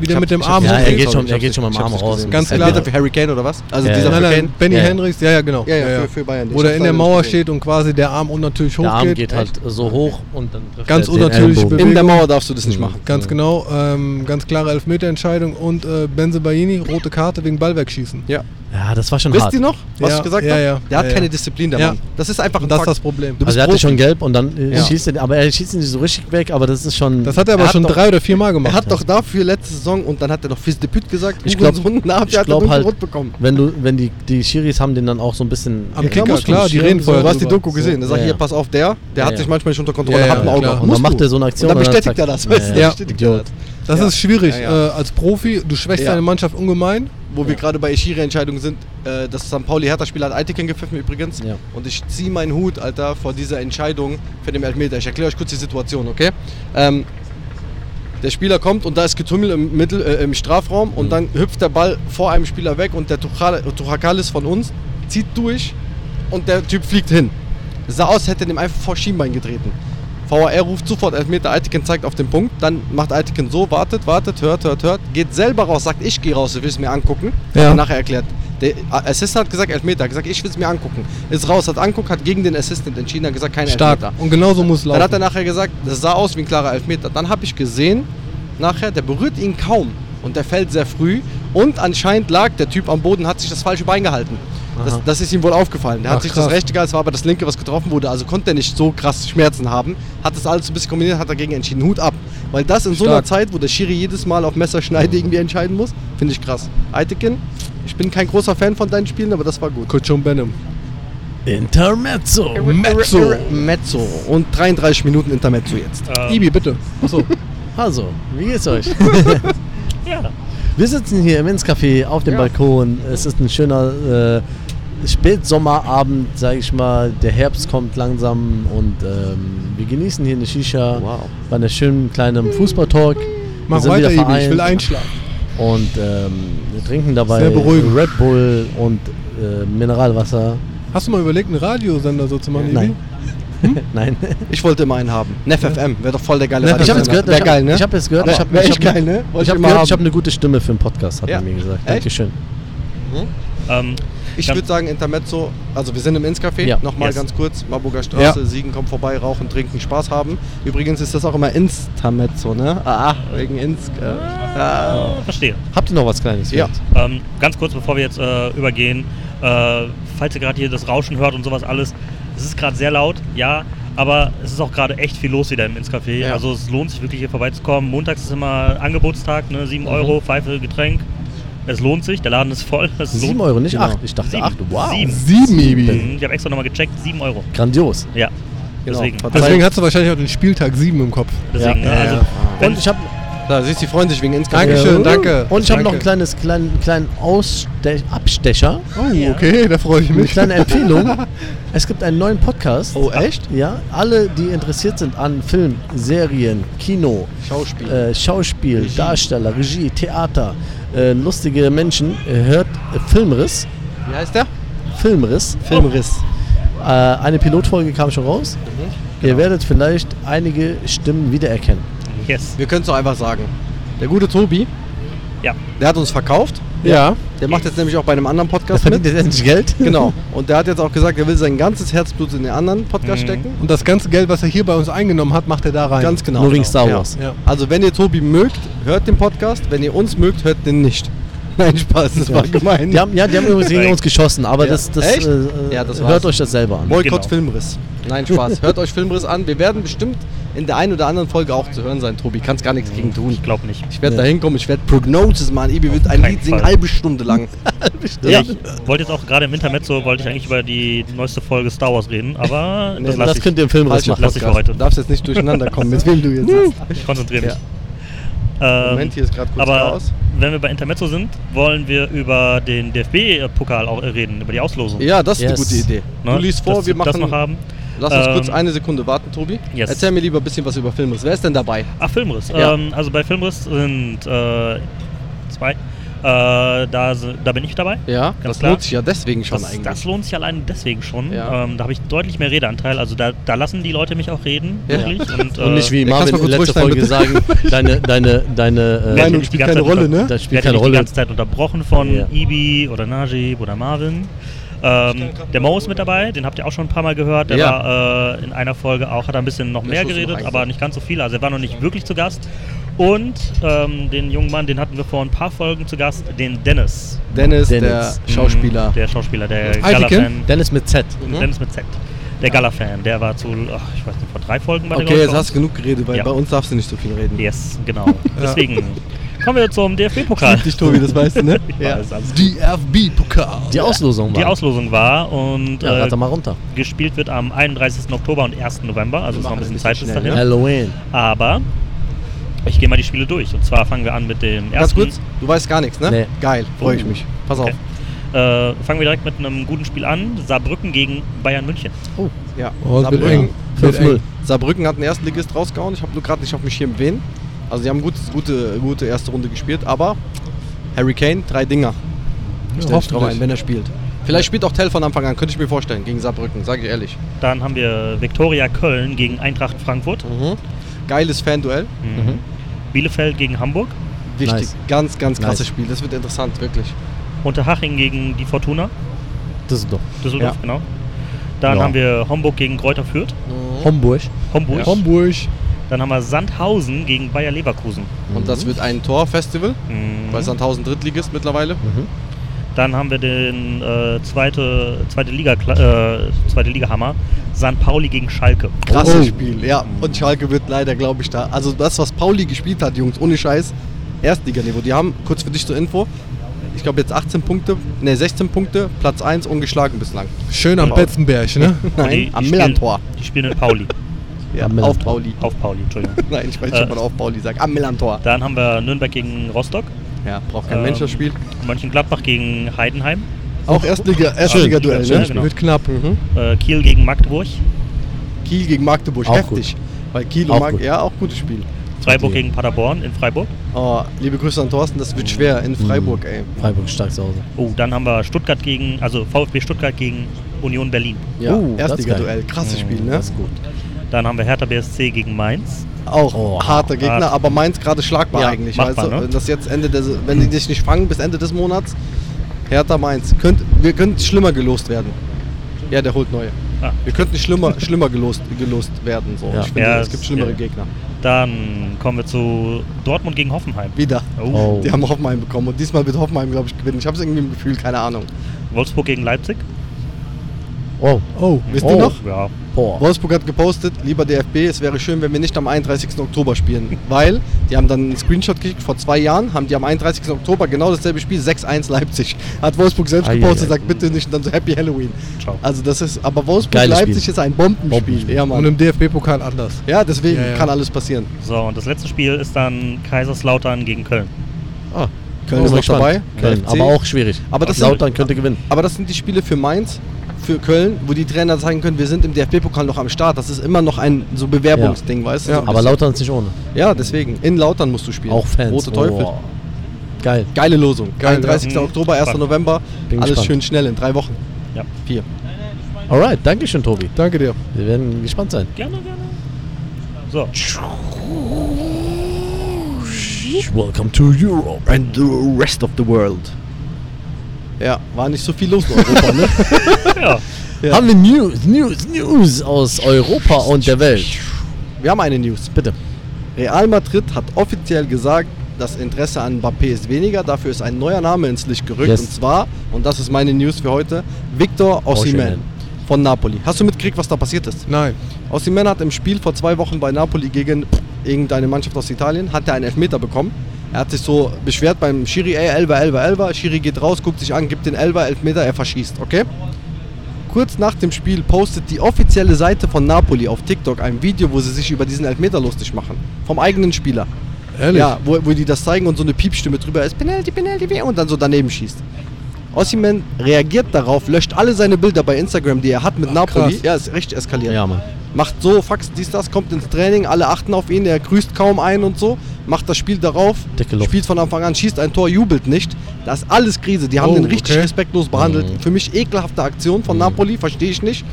Wie der hab- mit dem Arm Ja, er geht schon- er geht schon mit dem Arm raus. gesehen. Ganz klar. für Harry Kane oder was? Also Ja, dieser Nein, nein, Benny. Henrichs, ja, ja, genau. Ja, ja, für, für Bayern. Wo der in der leider Mauer steht und quasi der Arm unnatürlich Der Arm hochgeht. geht halt so hoch und dann trifft Ganz. Bewegung. In der Mauer darfst du das nicht Mhm. machen. Ganz genau, ähm, ganz klare Elfmeterentscheidung und äh, Benze Baini, rote Karte wegen Ballwerkschießen. Ja. Ja, das war schon Wisst hart. ihr noch, was Ja, ich gesagt ja, habe? ja, Der hat ja, keine. Disziplin, der Ja. Mann. Das ist einfach ein das ist das Problem. Du Also er hatte Profi. schon gelb und dann äh, Ja. schießt er, aber er schießt ihn nicht so richtig weg, aber das ist schon. Das hat er Er aber hat schon doch- drei oder vier Mal gemacht. Er hat doch dafür letzte Saison und dann hat er noch Fils de Pute gesagt, Ich glaub- Hurensohn, na, ich der hat glaub halt- rot bekommen. wenn du, wenn die, die Schiris haben den dann auch so ein bisschen. Am Ja, klar, man die reden so. vorher Du hast die. Doku gesehen. Er sagt, hier, pass auf, der, der hat sich manchmal nicht unter Kontrolle, hat ein Auge. klar. Und dann macht er so eine Aktion. Und dann bestätigt er das, weißt du? Bestätigt er das. Ist schwierig. Äh, als Profi. Du schwächst deine Mannschaft ungemein. Wo wir gerade bei Schiri-Entscheidungen sind, äh, das St. Pauli-Hertha-Spiel hat Eitiken gepfiffen übrigens. Ja. Und ich ziehe meinen Hut, Alter, vor dieser Entscheidung für den Elfmeter. Ich erkläre euch kurz die Situation, okay? Ähm, der Spieler kommt und da ist Getümmel im, Mittel, äh, im Strafraum und dann hüpft der Ball vor einem Spieler weg und der Tuchakalis von uns zieht durch und der Typ fliegt hin. Sah aus, hätte dem einfach vor Schienbein getreten. VAR ruft sofort Elfmeter, Eitiken zeigt auf den Punkt, dann macht Eitiken so, wartet, wartet, hört, hört, hört, geht selber raus, sagt, ich gehe raus, ich will es mir angucken. Ja. Hat er nachher erklärt. Der Assistent hat gesagt Elfmeter, hat gesagt, ich will es mir angucken. Ist raus, hat anguckt, hat gegen den Assistent entschieden, hat gesagt, kein Stark. Elfmeter. Und genauso muss es Dann hat er laufen. nachher gesagt, das sah aus wie ein klarer Elfmeter. Dann habe ich gesehen, nachher, der berührt ihn kaum und der fällt sehr früh. Und anscheinend lag der Typ am Boden, hat sich das falsche Bein gehalten. Das, das ist ihm wohl aufgefallen. Der Ach, hat sich das krass. rechte gehalten, es war aber das linke, was getroffen wurde. Also konnte er nicht so krass Schmerzen haben. Hat das alles ein bisschen kombiniert, hat dagegen entschieden. Hut ab. Weil das in so einer Stark. Zeit, wo der Schiri jedes Mal auf Messerschneide irgendwie entscheiden muss, finde ich krass. Eitekin, ich bin kein großer Fan von deinen Spielen, aber das war gut. Kutschum Benham. Intermezzo. Mezzo. Mezzo. Und 33 Minuten Intermezzo jetzt. Ähm, Ibi, bitte. Achso. Also, wie geht's euch? Ja. Wir sitzen hier im Ins-Café auf dem Ja. Balkon. Es ist ein schöner äh, Spätsommerabend, sag ich mal. Der Herbst kommt langsam und ähm, wir genießen hier eine Shisha Wow. bei einer schönen kleinen Fußballtalk. Wir Mach weiter, Ibi. Ich will einschlafen. Und ähm, wir trinken dabei. Red Bull und äh, Mineralwasser. Hast du mal überlegt, einen Radiosender so zu machen, Ibi? Nein. Nein. Ich wollte immer einen haben. Nef FM, wäre doch voll der geile Nef Ich habe jetzt gehört, Wäre ich geil, ne? Ich habe jetzt gehört, ich habe wär ich hab, geil, ne? Ich habe gehört, ich habe eine gute Stimme für einen Podcast, hat Ja. er mir gesagt. Dankeschön. Ähm, Ich würde sagen Intermezzo, also wir sind im Ins-Café, Ja. nochmal Yes. ganz kurz, Marburger Straße, Siegen kommt vorbei, rauchen, trinken, Spaß haben. Übrigens ist das auch immer Instamezzo, ne? Ah, wegen Ins... Äh, ah. verstehe. Habt ihr noch was Kleines? Ja. Ähm, ganz kurz, bevor wir jetzt äh, übergehen, äh, falls ihr gerade hier das Rauschen hört und sowas alles, es ist gerade sehr laut, ja, aber es ist auch gerade echt viel los wieder im Ins-Café. Ja. Also es lohnt sich wirklich hier vorbeizukommen. Montags ist immer Angebotstag, ne, 7 Euro, Pfeife, Getränk. Es lohnt sich, der Laden ist voll. Es Sieben lohnt- Euro, nicht Genau. acht. Ich dachte Sieben. acht. Wow. Sieben. Sieben, Ibi. Mhm, Ich habe extra nochmal gecheckt, 7 Euro. Grandios. Ja, Genau. deswegen. Deswegen hast du wahrscheinlich auch den Spieltag 7 im Kopf. deswegen Ja, ne, ja, also, Und ich habe Da siehst du, die freuen sich wegen Ins-Café. Dankeschön, Ja. danke. und ich habe noch einen kleines, kleinen, kleinen Ausste Abstecher. Oh, okay, da freue ich Eine mich. kleine Empfehlung. Es gibt einen neuen Podcast. Oh, echt? Ja, alle, die interessiert sind an Film, Serien, Kino, Schauspiel. äh, Schauspiel, Darsteller, Regie, Theater, äh, lustige Menschen, äh, hört äh, Filmriss. Wie heißt der? Filmriss. Filmriss. Äh, eine Pilotfolge kam schon raus. Ihr werdet vielleicht einige Stimmen wiedererkennen. Yes. Wir können es doch einfach sagen. Der gute Tobi, Ja. der hat uns verkauft. Ja. Der macht jetzt nämlich auch bei einem anderen Podcast verdient mit. ihr endlich Geld. Genau. Und der hat jetzt auch gesagt, er will sein ganzes Herzblut in den anderen Podcast Mhm. stecken. Und das ganze Geld, was er hier bei uns eingenommen hat, macht er da rein. Ganz genau. Nur wegen Genau. Star Ja. Wars. Ja. Also wenn ihr Tobi mögt, hört den Podcast. Wenn ihr uns mögt, hört den nicht. Nein, Spaß, das war gemein. Die haben, ja, die haben übrigens gegen uns geschossen, aber Ja. das, das, Echt? äh, Ja, das hört euch das selber an. Boykott Genau. Filmriss. Nein, Spaß. Hört euch Filmriss an. Wir werden bestimmt in der einen oder anderen Folge auch zu hören sein, Tobi. Kannst gar nichts gegen tun. Ich glaube nicht. Ich werde Ja. da hinkommen, ich werde Prognosis machen. Ibi wird ein Lied singen, Fall. halbe Stunde lang. Ja, ich wollte jetzt auch gerade im Intermezzo, wollte ich eigentlich über die neueste Folge Star Wars reden, aber Nee, das Das lasse ich. könnt ihr im Falscher machen. lass ich für heute. Du darfst jetzt nicht durcheinander kommen, mit wem du jetzt. Ich konzentriere mich. Ja. Ähm, Moment, hier ist gerade kurz aber Chaos. wenn wir bei Intermezzo sind, wollen wir über den DFB-Pokal auch reden, über die Auslosung. Ja, das ist eine Yes. gute Idee. Ne? Du liest vor, dass wir das machen. noch haben. Lass uns Ähm, kurz eine Sekunde warten, Tobi. yes. Erzähl mir lieber ein bisschen was über Filmriss. Wer ist denn dabei? Ach, Filmriss. Ja. Ähm, also bei Filmriss sind äh, zwei Äh, da, da bin ich dabei. Ja, Ganz das klar. lohnt sich ja deswegen schon Das, eigentlich. das lohnt sich allein deswegen schon. Ja. Ähm, da habe ich deutlich mehr Redeanteil. Also da, da lassen die Leute mich auch reden, Ja. wirklich. Und, Und nicht wie kannst Marvin du in letzter Folge sagen, deine, deine, deine, äh, Meinung spielt keine Rolle, ne? Das Ich spielt werde keine nicht die Rolle. ganze Zeit unterbrochen von Ja. Ibi oder Najib oder Marvin. Ähm, der Mo ist mit dabei, den habt ihr auch schon ein paar Mal gehört. Der Ja. war äh, in einer Folge auch, hat er ein bisschen noch Der mehr geredet, aber nicht ganz so viel. Also er war noch nicht wirklich zu Gast. Und ähm, den jungen Mann, den hatten wir vor ein paar Folgen zu Gast, den Dennis. Dennis, Dennis. der Schauspieler. Der Schauspieler, der? Gala-Fan. Dennis mit Z. Dennis mit Z. Der Gala-Fan, der war zu, ach, ich weiß nicht, vor drei Folgen bei Okay, jetzt hast du genug geredet, weil Ja. bei uns darfst du nicht so viel reden. Yes, genau. Deswegen kommen wir zum DFB-Pokal. Dich, Tobi, das weißt du, ne? Gut. DFB-Pokal. Die Auslosung Die war. Auslosung war und Ja, äh, mal runter. gespielt wird am 31. Oktober und 1. November, also ist noch ein bisschen Zeit bis dahin. Halloween. Aber ich gehe mal die Spiele durch. Und zwar fangen wir an mit dem Ganz ersten. kurz, du weißt gar nichts, ne? Nee. Geil, freue ich Oh. mich. Pass Okay. auf. Äh, fangen wir direkt mit einem guten Spiel an. Saarbrücken gegen Bayern München. Ja. Oh, es wird Saarbrücken. eng. Wird 5-0. eng. Saarbrücken hat einen ersten Ligist rausgehauen. Ich habe nur gerade nicht auf mich hier wen. Also, die haben gut, gute, gute erste Runde gespielt, aber Harry Kane, drei Dinger. Ich stelle drauf ein, wenn er spielt. Vielleicht spielt auch Tell von Anfang an, könnte ich mir vorstellen, gegen Saarbrücken, sage ich ehrlich. Dann haben wir Viktoria Köln gegen Eintracht Frankfurt. Mhm. Geiles Fan-Duell. Mhm. Bielefeld gegen Hamburg. Wichtig. Nice. Ganz, ganz krasses Nice. Spiel. Das wird interessant, wirklich. Unterhaching gegen die Fortuna. Düsseldorf. Düsseldorf, Ja. genau. Dann Ja. haben wir Homburg gegen Kräuter Fürth. Homburg. Homburg. Homburg. Dann haben wir Sandhausen gegen Bayer Leverkusen. Und das wird ein Torfestival, Mhm. weil Sandhausen Drittligist mittlerweile. Dann haben wir den äh, zweite, zweite Liga äh, zweite Liga Hammer. St. Pauli gegen Schalke. Krasses Oh. Spiel, ja. Und Schalke wird leider, glaube ich, da. Also das, was Pauli gespielt hat, Jungs, ohne Scheiß, Erstliganiveau. Die haben, kurz für dich zur Info, ich glaube jetzt 18 Punkte, ne 16 Punkte, Platz 1 ungeschlagen bislang. Schön am. Betzenberg, ne? Nein, die- am Millantor. Die spielen in Pauli. Ja, Am auf. Pauli. Auf Pauli, Entschuldigung. Nein, ich weiß nicht, Äh. ob man auf Pauli sagt. Am Millantor. Dann haben wir Nürnberg gegen Rostock. Ja, braucht kein Ähm, Mensch das Spiel. Mönchengladbach gegen Heidenheim. Auch Erstliga, Erstliga-Duell, Ja, ne? genau. Wird knapp. Mhm. Äh, Kiel gegen Magdeburg. Kiel gegen Magdeburg, Auch heftig. Weil Kiel und Auch Mag gut. ja, auch gutes Spiel. Freiburg gegen Paderborn in Freiburg. Oh, liebe Grüße an Thorsten, das wird schwer in Freiburg, ey. Freiburg stark zu Hause. Oh, dann haben wir Stuttgart gegen, also VfB Stuttgart gegen Union Berlin. Ja, das ist Erstliga-Duell, krasses Spiel, ne? Das ist gut. Dann haben wir Hertha BSC gegen Mainz. Auch Oh, harter Gegner, hart. aber Mainz gerade schlagbar Ja, eigentlich. machbar, weißt du? ne? Wenn das jetzt Ende des, wenn die dich nicht fangen bis Ende des Monats, Hertha Mainz. Könnt, wir könnten schlimmer gelost werden. Ja, der holt neue. Ah. Wir könnten schlimmer, schlimmer gelost, gelost werden. So. Ja. Ich finde, Ja, es gibt schlimmere ja. Gegner. Dann kommen wir zu Dortmund gegen Hoffenheim. Wieder. Oh. Die haben Hoffenheim bekommen und diesmal wird Hoffenheim, glaube ich, gewinnen. Ich habe es irgendwie im Gefühl, keine Ahnung. Wolfsburg gegen Leipzig. Oh. Oh, Wisst Oh. ihr noch? Ja. Boah. Wolfsburg hat gepostet, lieber DFB, es wäre schön, wenn wir nicht am 31. Oktober spielen. Weil, die haben dann einen Screenshot gekriegt, vor zwei Jahren haben die am 31. Oktober genau dasselbe Spiel, 6-1 Leipzig. Hat Wolfsburg selbst gepostet, ei. sagt bitte nicht und dann so Happy Halloween. Ciao. Also das ist, aber Wolfsburg Geiles Leipzig Spiel. ist ein Bombenspiel. Bombenspiel. Ja, und im DFB-Pokal anders. Ja, deswegen Ja, ja. kann alles passieren. So, und das letzte Spiel ist dann Kaiserslautern gegen Köln. Ah. Köln Oh, ist noch dabei. Köln, aber auch schwierig. Aber das Lautern könnte gewinnen. Aber das sind die Spiele für Mainz, für Köln, wo die Trainer zeigen können, wir sind im DFB-Pokal noch am Start. Das ist immer noch ein so Bewerbungsding, weißt du? Ja. So Aber. Lautern ist nicht ohne. Ja, deswegen. In Lautern musst du spielen. Auch Fans. Rote Teufel. Oh. Geil. Geile Losung. Geil, 31. ja. Oktober, 1. Spannend. November. Bin Alles gespannt. schön schnell in drei Wochen. Ja. Vier. Alright, danke schön, Tobi. Danke dir. Wir werden gespannt sein. Gerne, gerne. So, Welcome to Europe. And the rest of the world. Ja, war nicht so viel los in Europa, ne? ja. Ja. Haben wir News, News, News aus Europa und der Welt. Wir haben eine News. Bitte. Real Madrid hat offiziell gesagt, das Interesse an Mbappé ist weniger. Dafür ist ein neuer Name ins Licht gerückt. Yes. Und zwar, und das ist meine News für heute, Victor Osimhen von Napoli. Hast du mitgekriegt, was da passiert ist? Nein. Osimhen hat im Spiel vor zwei Wochen bei Napoli gegen irgendeine Mannschaft aus Italien, hat er einen Elfmeter bekommen. Er hat sich so beschwert beim Schiri, ey, Elfer, Elfer, Elfer. Schiri geht raus, guckt sich an, gibt den Elfer, Elfmeter, er verschießt, okay? Kurz nach dem Spiel postet die offizielle Seite von Napoli auf TikTok ein Video, wo sie sich über diesen Elfmeter lustig machen. Vom eigenen Spieler. Ehrlich? Ja, wo, wo die das zeigen und so eine Piepstimme drüber ist, Penalty, Penalty, und dann so daneben schießt. Osimhen reagiert darauf, löscht alle seine Bilder bei Instagram, die er hat mit Ach, Napoli. krass. Ja, ist richtig eskaliert. Ja, Mann. Macht so Fax, dies, das, kommt ins Training, alle achten auf ihn, er grüßt kaum ein und so, macht das Spiel darauf, spielt von Anfang an, schießt ein Tor, jubelt nicht. Das ist alles Krise. Die haben Oh, den richtig okay. respektlos behandelt. Mhm. Für mich ekelhafte Aktion von Napoli, verstehe ich nicht.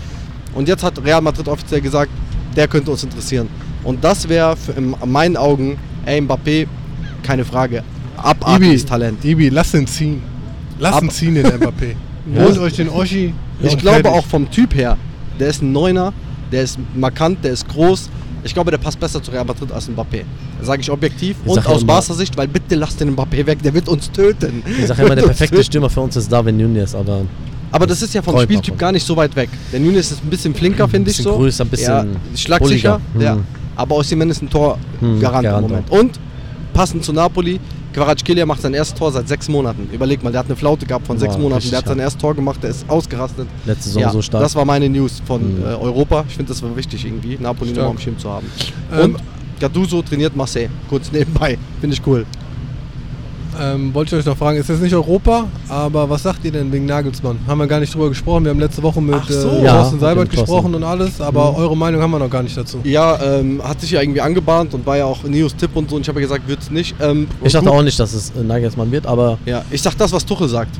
Und jetzt hat Real Madrid offiziell gesagt, der könnte uns interessieren. Und das wäre in meinen Augen, ey Mbappé, keine Frage, abartiges Talent. Ibi, lass ihn ziehen. Lass Ab- ihn ziehen, den Mbappé. Ja. Holt euch den Oschi. Ich glaube fertig. auch vom Typ her, der ist ein Neuner, der ist markant, der ist groß. Ich glaube, der passt besser zu Real Madrid als Mbappé. Sage ich objektiv Ich und aus immer- Barca Sicht, weil bitte lasst den Mbappé weg, der wird uns töten. Ich sage immer, der perfekte töten. Stürmer für uns ist Darwin Nunes, aber Aber das ist ja vom Spieltyp davon. gar nicht so weit weg. Der Nunes ist ein bisschen flinker, finde ich Bisschen so. größer, ein bisschen ja, schlagsicher. bulliger. Ja. Hm. Aber Osimhen ist ein Torgarant Hm, im Garant Moment. Und passend zu Napoli, Kvaratskhelia macht sein erstes Tor seit sechs Monaten. Überleg mal, der hat eine Flaute gehabt von Wow, sechs Monaten. Der hat sein erstes Tor gemacht, der ist ausgerastet. letzte Saison Ja, so stark. das war meine News von Hm. äh, Europa. Ich finde, das war wichtig irgendwie, Napoli nochmal am Schirm zu haben. Ähm, Und Gattuso trainiert Marseille, kurz nebenbei. Finde ich cool. Ähm, wollte ich euch noch fragen, ist jetzt nicht Europa, aber was sagt ihr denn wegen Nagelsmann? Haben wir gar nicht drüber gesprochen. Wir haben letzte Woche mit Ach so. äh, Ja, Thorsten Seibert gesprochen und alles, aber eure Meinung haben wir noch gar nicht dazu. Ja, ähm, hat sich ja irgendwie angebahnt und war ja auch Neos Tipp und so. Und ich habe ja gesagt, wird es nicht. Ähm, ich dachte gut. auch nicht, dass es äh, Nagelsmann wird, aber Ja, ich sag das, was Tuchel sagt.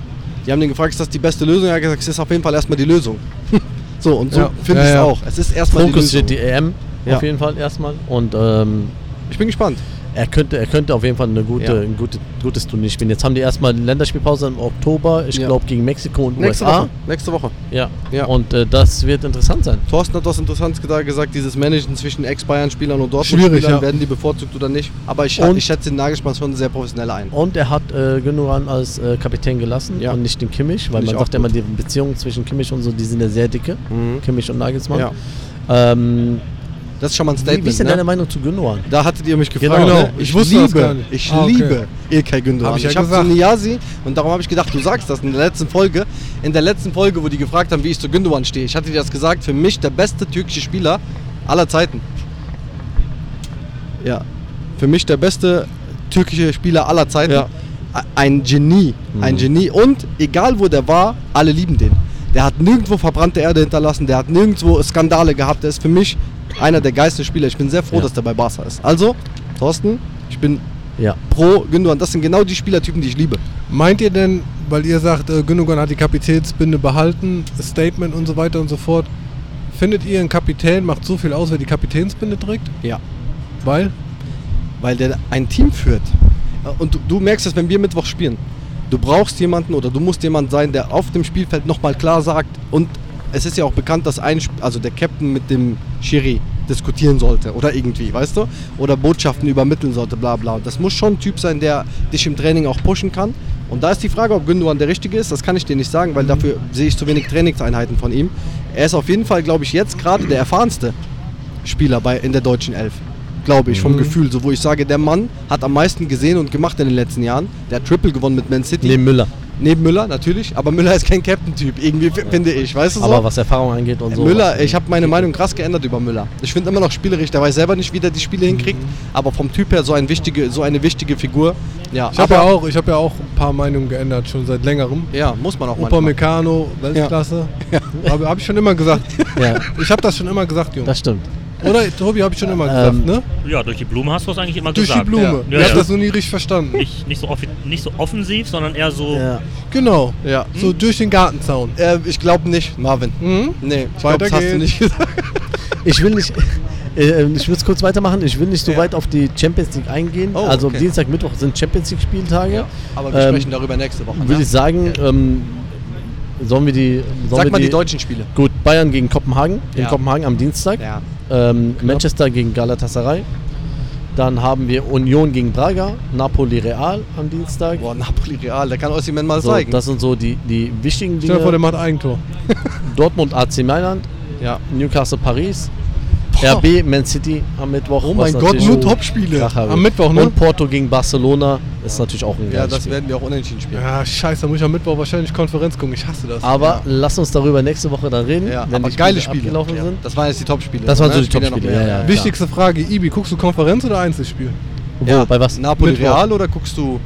Die haben den gefragt, ist das die beste Lösung? Er hat gesagt, es ist auf jeden Fall erstmal die Lösung. so, und so Ja, finde ja, ich es ja. auch. Es ist erstmal die Fokus Lösung. steht die EM Ja. auf jeden Fall erstmal und ähm, Ich bin gespannt. Er könnte, er könnte auf jeden Fall eine gute, Ja. ein gute, gutes Turnier spielen. Jetzt haben die erstmal Länderspielpause im Oktober, ich Ja. glaube gegen Mexiko und Nächste USA. Woche. Nächste Woche. Ja. Ja. Und äh, das wird interessant sein. Thorsten hat was Interessantes gesagt, dieses Managen zwischen Ex-Bayern-Spielern und Dortmund-Spielern, ja. werden die bevorzugt oder nicht. Aber ich, Und- ich schätze den Nagelsmann schon sehr professionell ein. Und er hat äh, Gündogan als äh, Kapitän gelassen und nicht den Kimmich, weil Finde ich man sagt ja immer, die Beziehungen zwischen Kimmich und so, die sind ja sehr dicke. Mhm. Kimmich und Nagelsmann. Ja. Ähm, Das ist schon mal ein wie, Statement. wie ist denn ne? deine Meinung zu Gündogan? Da hattet ihr mich gefragt. Genau. Ne? Ich Ich, wusste das liebe, gar nicht. ich Ah, okay. liebe Ilkay Gündogan. Hab ich ja habe gesagt. zu Niasi und darum habe ich gedacht, du sagst das in der letzten Folge. In der letzten Folge, wo die gefragt haben, wie ich zu Gündogan stehe. Ich hatte dir das gesagt, für mich der beste türkische Spieler aller Zeiten. Ja, für mich der beste türkische Spieler aller Zeiten. Ja. Ein Genie, ein Mhm. Genie. Und egal wo der war, alle lieben den. Der hat nirgendwo verbrannte Erde hinterlassen, der hat nirgendwo Skandale gehabt. Der ist für mich einer der geilsten Spieler. Ich bin sehr froh, Ja. dass der bei Barca ist. Also, Thorsten, ich bin Ja. pro Gündogan. Das sind genau die Spielertypen, die ich liebe. Meint ihr denn, weil ihr sagt, äh, Gündogan hat die Kapitätsbinde behalten, Statement und so weiter und so fort, findet ihr, ein Kapitän macht so viel aus, wer die Kapitänsbinde trägt? Ja. Weil? Weil der ein Team führt. Und du, du merkst es, wenn wir Mittwoch spielen. Du brauchst jemanden oder du musst jemand sein, der auf dem Spielfeld nochmal klar sagt. Und es ist ja auch bekannt, dass ein, also der Captain mit dem Schiri diskutieren sollte oder irgendwie, weißt du? Oder Botschaften übermitteln sollte, bla bla. Das muss schon ein Typ sein, der dich im Training auch pushen kann. Und da ist die Frage, ob Gündogan der Richtige ist, das kann ich dir nicht sagen, weil dafür sehe ich zu wenig Trainingseinheiten von ihm. Er ist auf jeden Fall, glaube ich, jetzt gerade der erfahrenste Spieler bei, in der deutschen Elf. Glaube ich, vom Gefühl. So, wo ich sage, der Mann hat am meisten gesehen und gemacht in den letzten Jahren. Der hat Triple gewonnen mit Man City. Neben Müller. Neben Müller, natürlich. Aber Müller ist kein Captain-Typ, irgendwie, finde ich. Weißt du so? Aber was Erfahrung angeht und so. Müller, ich habe meine Meinung krass geändert über Müller. Ich finde immer noch spielerisch, der weiß selber nicht, wie der die Spiele hinkriegt. Aber vom Typ her so, ein wichtige, so eine wichtige Figur. Ja, Ich habe ja, auch- ich hab ja auch ein paar Meinungen geändert, schon seit längerem. Ja, muss man auch Opa. Meccano, Weltklasse. Habe hab ich schon immer gesagt. Ja, Ich habe das schon immer gesagt, Junge. das stimmt. Oder, Tobi, habe ich schon immer gesagt, Ähm, ne? Ja, durch die Blume hast du es eigentlich immer Durch die gesagt. Blume. Ja, ich ja. habe das nur nie richtig verstanden. Nicht, nicht, so nicht so offensiv, sondern eher so. Ja. Genau. Ja. So durch den Gartenzaun. Äh, ich glaube nicht, Marvin. Mhm. Nee, ich glaube, das hast du nicht gesagt. Ich will nicht. Äh, ich will es kurz weitermachen. Ich will nicht so Ja. weit auf die Champions League eingehen. Oh, also okay. Dienstag, Mittwoch sind Champions League Spieltage. Aber wir Ähm, sprechen darüber nächste Woche. Würde ne? ich sagen, ähm, sollen wir die. Sollen Sag wir mal die deutschen Spiele. Gut, Bayern gegen Kopenhagen. In Ja. Kopenhagen am Dienstag. Ja. Ähm, Manchester gegen Galatasaray. Dann haben wir Union gegen Braga, Napoli Real am Dienstag. Boah, Napoli Real, da kann Osimhen mal so, zeigen. das sind so die, die wichtigen Stell dir vor, der Dinge. macht Eigentor. Dortmund AC Mailand, ja. Newcastle Paris, RB Man City am Mittwoch. Oh mein Gott, nur so Topspiele. Am. Mittwoch, ne? Und Porto gegen Barcelona ist natürlich auch ein ja, das Spiel. werden wir auch unentschieden spielen. Ja, scheiße, da muss ich am Mittwoch wahrscheinlich Konferenz gucken. Ich hasse das. Aber Ja. lass uns darüber nächste Woche dann reden, Ja, wenn aber die geile Spiele Spiele. Ja. sind. Das waren jetzt die Topspiele. Das waren so ne? die ja noch Topspiele, ja, ja. Wichtigste Frage, Ibi, guckst du Konferenz oder Einzelspiel? Wo, Ja, bei was? Napoli Mittwoch. Real oder guckst du.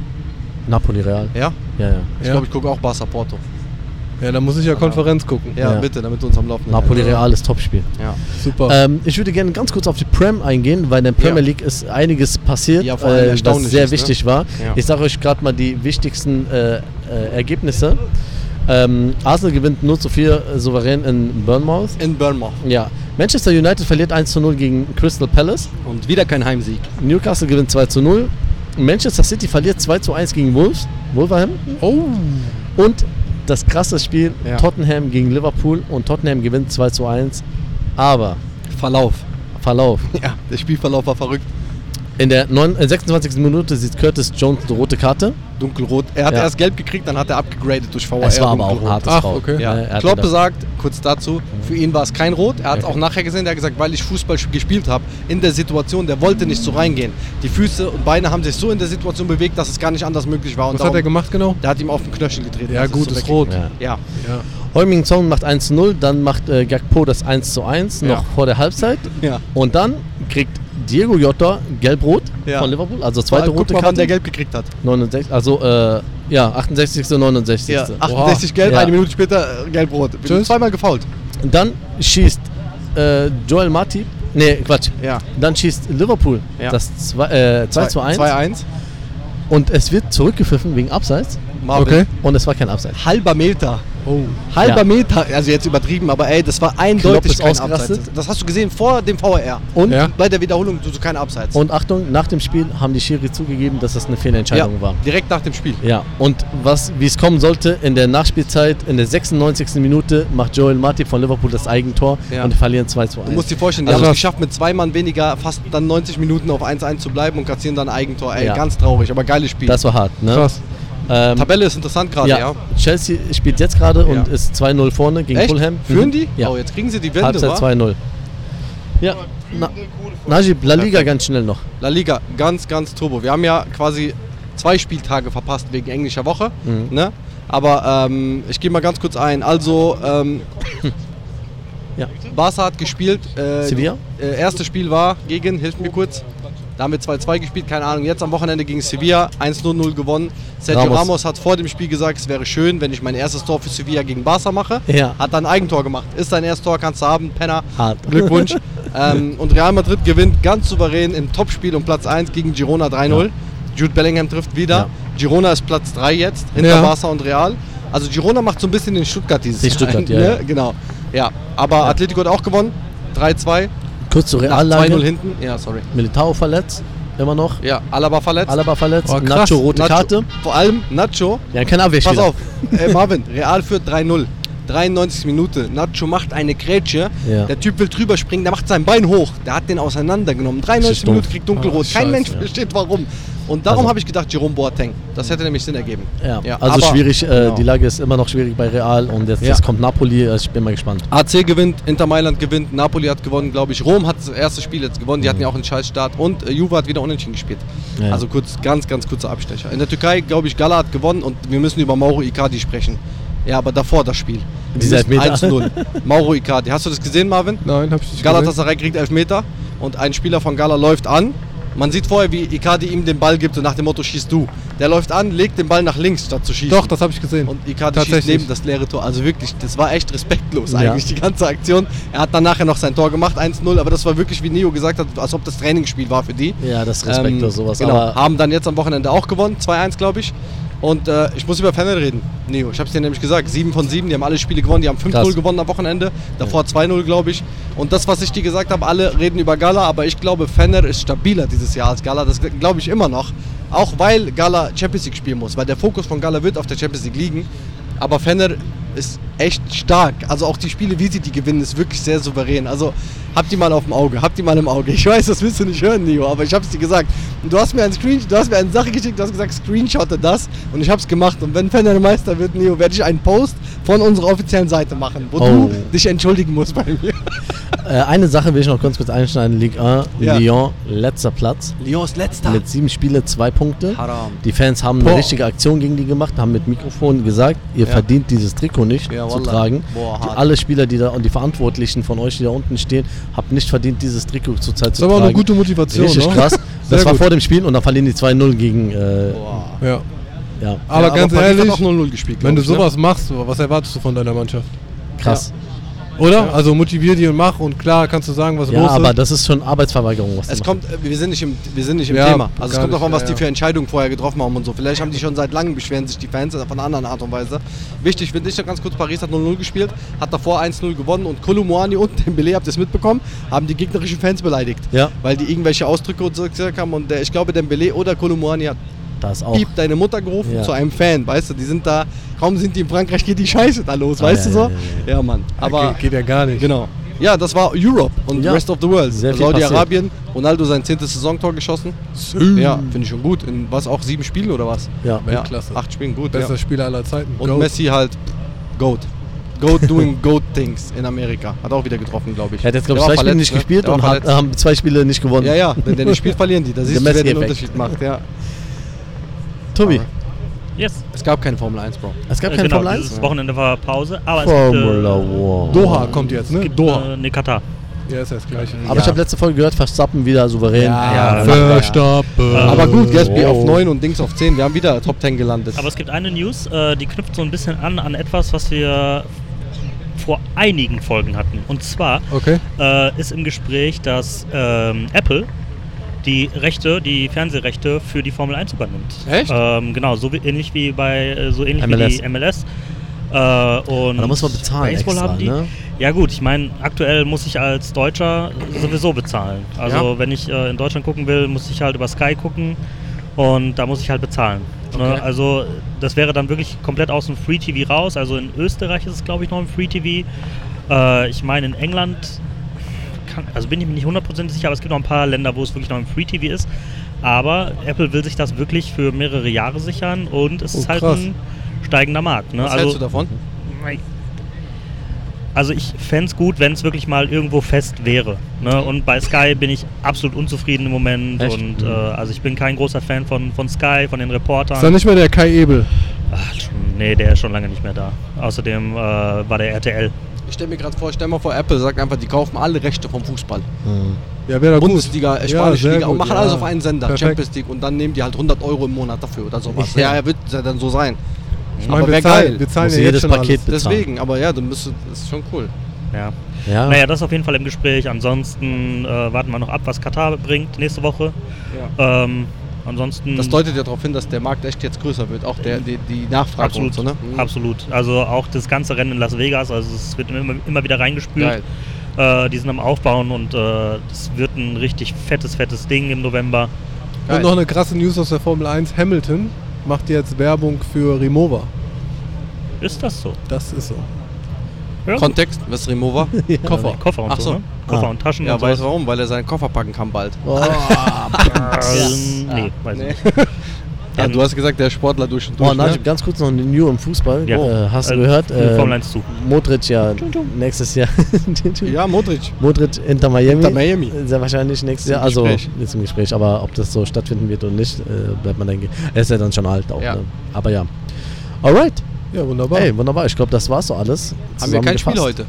Napoli Real. Ja? Ja, ja. Ich Ja. glaube, ich gucke auch Barca Porto. Ja, da muss ich ja Konferenz gucken. Ja, Ja. bitte, damit du uns am Laufenden Napoli. Real ist Topspiel. Ja. Super. Ähm, ich würde gerne ganz kurz auf die Prem eingehen, weil in der Premier Ja. League ist einiges passiert, Ja, vor allem äh, was sehr ist, ne? wichtig war. Ja. Ich sage euch gerade mal die wichtigsten äh, äh, Ergebnisse. Ähm, Arsenal gewinnt 0 zu 4 äh, souverän in Bournemouth. In Bournemouth. Ja. Manchester United verliert 1 zu 0 gegen Crystal Palace. Und wieder kein Heimsieg. Newcastle gewinnt 2 zu 0. Manchester City verliert 2 zu 1 gegen Wolves. Wolverhampton. oh. Und das krasse Spiel Ja. Tottenham gegen Liverpool und Tottenham gewinnt 2 zu 1. Aber Verlauf. Verlauf. Ja, der Spielverlauf war verrückt. In der 9, äh, 26. Minute sieht Curtis Jones eine rote Karte. Dunkelrot. Er hat Ja. erst gelb gekriegt, dann hat er abgegradet durch VR. Es war aber auch ein hartes Ach, okay. Ja. er hat Klopp sagt, kurz dazu, für ihn war es kein Rot. Er hat es Okay. auch nachher gesehen, der hat gesagt, weil ich Fußball gespielt habe, in der Situation, der wollte nicht so reingehen. Die Füße und Beine haben sich so in der Situation bewegt, dass es gar nicht anders möglich war. Und Was hat er darum- gemacht genau? Der hat ihm auf den Knöchel getreten. Ja, gut, so ist weg- rot. Ja. Ja. Ja. Heuming Song macht 1 zu 0, dann macht äh, Gakpo das 1 zu 1 noch Ja. vor der Halbzeit. Ja. Und dann kriegt Diego Jota gelb-rot Ja. von Liverpool, also zweite Guck rote Karte. der gelb gekriegt hat. 69, also äh, ja, 68. und 69. Ja, 68 gelb, Ja. eine Minute später äh, gelb-rot. Zweimal gefault. Dann schießt äh, Joel Matip, nee, Quatsch. Ja. Dann schießt Liverpool Ja. das 2 äh, 2 zu 1 2-1. und es wird zurückgepfiffen wegen Abseits Marvin. Okay. und es war kein Abseits. Halber Meter. Oh. Halber Ja. Meter, also jetzt übertrieben, aber ey, das war Klopp eindeutig kein ausgerastet. Abseits. Das hast du gesehen vor dem VR. Und, Ja. Bei der Wiederholung du so kein Abseits. und Achtung, nach dem Spiel haben die Schiri zugegeben, dass das eine Fehlentscheidung war. direkt nach dem Spiel. Ja, und was, wie es kommen sollte, in der Nachspielzeit, in der 96. Minute, macht Joel Matip von Liverpool das Eigentor Ja. und die verlieren 2 zu 1. Du musst dir vorstellen, die Also haben es geschafft, mit zwei Mann weniger fast dann 90 Minuten auf 1-1 zu bleiben und kassieren dann Eigentor. Ey, Ja. ganz traurig, aber geiles Spiel. Das war hart, ne? Krass. Ähm, Tabelle ist interessant gerade, ja. ja. Chelsea spielt jetzt gerade und Ja. ist 2-0 vorne gegen Echt? Fulham. Führen Mhm. die? Ja. Oh, jetzt kriegen sie die Wende, Halbzeit wa? 2-0. Ja. Na, Najib, La Liga ganz schnell noch. La Liga, ganz, ganz turbo. Wir haben ja quasi zwei Spieltage verpasst wegen englischer Woche. Mhm. Ne? Aber ähm, ich gehe mal ganz kurz ein. Also, ähm, Ja. Barca hat gespielt. Äh, Sevilla? Äh, erstes Spiel war gegen, hilf mir kurz. Da haben wir 2-2 gespielt, keine Ahnung. Jetzt am Wochenende gegen Sevilla 1-0 gewonnen. Sergio Ramos. Ramos. hat vor dem Spiel gesagt, es wäre schön, wenn ich mein erstes Tor für Sevilla gegen Barca mache. Ja. Hat dann ein Eigentor gemacht. Ist dein erstes Tor, kannst du haben, Penner. Hart. Glückwunsch. ähm, und Real Madrid gewinnt ganz souverän im Topspiel um Platz 1 gegen Girona 3-0. Jude Bellingham trifft wieder. Ja. Girona ist Platz 3 jetzt, hinter Ja. Barca und Real. Also Girona macht so ein bisschen den Stuttgart dieses Die Jahr. Stuttgart, ja, ne? ja. Genau. Ja, aber Atletico hat auch gewonnen. 3-2. Kurz zur Nach 2-0 Reallage. hinten. Ja, sorry. Militao verletzt, immer noch. Ja, Alaba verletzt. Alaba verletzt, Oh. Nacho rote Nacho. Karte. Vor allem Nacho. Ja, kein Pass Abwehrspieler. auf, äh, Marvin, Real führt 3-0. 93 Minute. Nacho macht eine Grätsche. Ja. Der Typ will drüber springen, der macht sein Bein hoch. Der hat den auseinandergenommen. 93 ist Minuten kriegt dunkelrot. Ah, Kein Mensch ja. versteht warum. Und darum Also- habe ich gedacht, Jerome Boateng. Das hätte nämlich Sinn ergeben. Ja, Ja, also schwierig, äh, genau. die Lage ist immer noch schwierig bei Real und jetzt, jetzt kommt Napoli, äh, ich bin mal gespannt. AC gewinnt, Inter Mailand gewinnt, Napoli hat gewonnen, glaube ich. Rom hat das erste Spiel jetzt gewonnen, die hatten ja auch einen Scheißstart. Und äh, Juve hat wieder unentschieden gespielt. Mhm. Also kurz, ganz, ganz kurzer Abstecher. In der Türkei, glaube ich, Gala hat gewonnen und wir müssen über Mauro Icardi sprechen. Ja, aber davor das Spiel. Dieser Elfmeter. 1-0. Mauro Icardi. Hast du das gesehen, Marvin? Nein, hab ich nicht gesehen. Galatasaray kriegt Elfmeter und ein Spieler von Gala läuft an. Man sieht vorher, wie Icardi ihm den Ball gibt und nach dem Motto schießt du. Der läuft an, legt den Ball nach links statt zu schießen. Doch, das habe ich gesehen. Und Icardi schießt neben das leere Tor. Also wirklich, das war echt respektlos Ja. eigentlich, die ganze Aktion. Er hat dann nachher noch sein Tor gemacht, 1-0, aber das war wirklich, wie Neo gesagt hat, als ob das Trainingsspiel war für die. Ja, das ist respektlos, sowas. Genau, haben dann jetzt am Wochenende auch gewonnen, 2-1 glaube ich. Und äh, ich muss über Fener reden, Neo. Ich habe es dir nämlich gesagt, 7 von 7, die haben alle Spiele gewonnen, die haben 5-0 Krass. gewonnen am Wochenende, davor 2-0 glaube ich. Und das, was ich dir gesagt habe, alle reden über Gala, aber ich glaube, Fener ist stabiler dieses Jahr als Gala, das glaube ich immer noch. Auch weil Gala Champions League spielen muss, weil der Fokus von Gala wird auf der Champions League liegen. Aber Fener ist echt stark. Also auch die Spiele, wie sie die gewinnen, ist wirklich sehr souverän. Also habt die mal auf dem Auge, habt die mal im Auge. Ich weiß, das willst du nicht hören, Nio, aber ich hab's dir gesagt. Und du hast mir einen Screen, du hast mir eine Sache geschickt, du hast gesagt, screenshotte das und ich hab's gemacht. Und wenn Fener Meister wird, Nio, werde ich einen Post von unserer offiziellen Seite machen, wo Oh. du dich entschuldigen musst bei mir. äh, eine Sache will ich noch ganz kurz einschneiden. Ligue 1, Ja. Lyon, letzter Platz. Lyon ist letzter. Mit sieben Spiele, zwei Punkte. Haram. Die Fans haben eine Boah. richtige Aktion gegen die gemacht, haben mit Mikrofon gesagt, ihr Ja. verdient dieses Trikot nicht Ja, zu tragen. Boah, die, alle Spieler, die da und die Verantwortlichen von euch, die da unten stehen, habt nicht verdient, dieses Trikot zurzeit Das zu ist aber auch tragen. eine gute Motivation. Richtig ne? krass. Sehr Das war gut. vor dem Spiel und dann verlieren die 2-0 gegen. Äh, Boah. Ja. Ja, Aber Ja, ganz Paris ehrlich, hat auch 0-0 gespielt, wenn du ich, ne? sowas machst, was erwartest du von deiner Mannschaft? krass. Oder? Also motivier die und mach und klar kannst du sagen, was Ja, los aber ist. das ist schon Arbeitsverweigerung, was Es kommt, äh, wir sind nicht im, wir sind nicht im Ja, Thema. Also es kommt davon, nicht, was ja, die ja. für Entscheidungen vorher getroffen haben und so. Vielleicht haben die schon seit langem beschweren sich die Fans von einer anderen Art und Weise. Wichtig finde ich noch ganz kurz, Paris hat 0-0 gespielt, hat davor 1-0 gewonnen und Kolumani und Dembele, habt ihr es mitbekommen, haben die gegnerischen Fans beleidigt. Ja. Weil die irgendwelche Ausdrücke und so gesagt haben und der, ich glaube Dembele oder Kolumani hat Da ist auch. Piep deine Mutter gerufen Ja. zu einem Fan, weißt du, die sind da, kaum sind die in Frankreich, geht die Scheiße da los, Ah, weißt ja, du so? ja, Ja, ja, Mann. Aber geht, geht ja gar nicht. Genau. Ja, das war Europe und Ja. Rest of the World. Saudi-Arabien, Ronaldo sein zehntes Saisontor geschossen. Ja, finde ich schon gut. In was auch sieben Spielen oder was? Ja. Weltklasse. acht Spielen, gut. Bester Ja. Spieler aller Zeiten. Und Goat. Messi halt Goat. Goat doing Goat things in Amerika. Hat auch wieder getroffen, glaube ich. Er hat jetzt, glaube ich, Der zwei Spiele nicht ne? gespielt Der und hat, haben zwei Spiele nicht gewonnen. Ja, ja, wenn der nicht spielt, verlieren die. Da siehst du, wer den. Unterschied macht. Ja. Tobi, Yes. Es gab keine Formel 1, Bro. es gab Äh, keine genau, Formel 1? dieses Wochenende war Pause, aber Formula es gibt, One. Doha kommt jetzt, ne? äh, gibt, Doha. äh, nee, Katar. Ja, ist ja das gleiche. Aber ich habe letzte Folge gehört, Verstappen wieder souverän. Ja, Verstappen. Aber gut, Gatsby Oh. auf 9 und Dings auf 10. Wir haben wieder Top 10 gelandet. Aber es gibt eine News, äh, die knüpft so ein bisschen an an etwas, was wir vor einigen Folgen hatten. Und zwar Okay. äh, ist im Gespräch, dass ähm, Apple die Rechte, die Fernsehrechte für die Formel 1 übernimmt. Echt? Ähm, genau, so ähnlich wie bei äh, so ähnlich MLS. wie die MLS. Äh, und da muss man bezahlen Baseball extra, haben die. ne? Ja gut, ich meine, aktuell muss ich als Deutscher sowieso bezahlen. Also Ja. wenn ich äh, in Deutschland gucken will, muss ich halt über Sky gucken und da muss ich halt bezahlen. Ne? Also das wäre dann wirklich komplett aus dem Free TV raus. Also in Österreich ist es glaube ich noch im Free TV. Äh, ich meine in England, kann, also bin ich mir nicht hundertprozentig sicher, aber es gibt noch ein paar Länder, wo es wirklich noch im Free TV ist. Aber Apple will sich das wirklich für mehrere Jahre sichern und es Oh, ist halt krass. ein steigender Markt. Ne? Was also, hältst du davon? also ich fände es gut, wenn es wirklich mal irgendwo fest wäre. Ne? Und bei Sky bin ich absolut unzufrieden im Moment. Echt? Und äh, also ich bin kein großer Fan von, von Sky, von den Reportern. Ist da nicht mehr der Kai Ebel? Ach, nee, der ist schon lange nicht mehr da. Außerdem äh, war der RTL. Ich stelle mir gerade vor, stell mal vor, Apple sagt einfach, die kaufen alle Rechte vom Fußball. Ja, wäre gut. Bundesliga, Ja, Spanische sehr Liga und machen ja. alles auf einen Sender, Perfekt. Champions League und dann nehmen die halt 100 Euro im Monat dafür oder sowas. Ja. Ja, ja wird ja dann so sein. Ich aber meine, wir zahlen, wir zahlen ja jedes jetzt schon Paket alles. bezahlen. Deswegen, aber ja, du müsstest, das ist schon cool. Ja. Ja. Naja, das ist auf jeden Fall im Gespräch. Ansonsten äh, warten wir noch ab, was Katar bringt nächste Woche. Ähm, ansonsten. Das deutet ja darauf hin, dass der Markt echt jetzt größer wird, auch der, die, die Nachfrage Absolut, und so, ne? Mhm. absolut. Also auch das ganze Rennen in Las Vegas, also es wird immer, immer wieder reingespült. Geil. Äh, die sind am Aufbauen und äh, das wird ein richtig fettes, fettes Ding im November. Geil. Und noch eine krasse News aus der Formel 1. Hamilton macht jetzt Werbung für Remova. Ist das so? Das ist so. Ja, Kontext, was ist Remover? Koffer. Koffer und Ach so. so. Ne? Koffer Ah. und Taschen Ja, und so. warum? Weil er seinen Koffer packen kann bald. Oh, Ähm, nee, weiß ich nicht. Ja, du hast gesagt, der Sportler durch und oh, durch. Najib, ne? ganz kurz noch eine New im Fußball. Ja. Äh, hast du Äh, gehört? für Formel 1 zu. Modric ja nächstes Jahr. Ja, Modric. Modric Inter Miami. Inter Miami. Sehr wahrscheinlich nächstes Jahr. Also ist im Gespräch. Aber ob das so stattfinden wird oder nicht, äh, bleibt man denken. Er ist ja dann schon alt auch. Ja. Ne? Aber ja. Alright. Ja, wunderbar. Ey, wunderbar. Ich glaube, das war's so alles. Haben wir kein Spiel heute.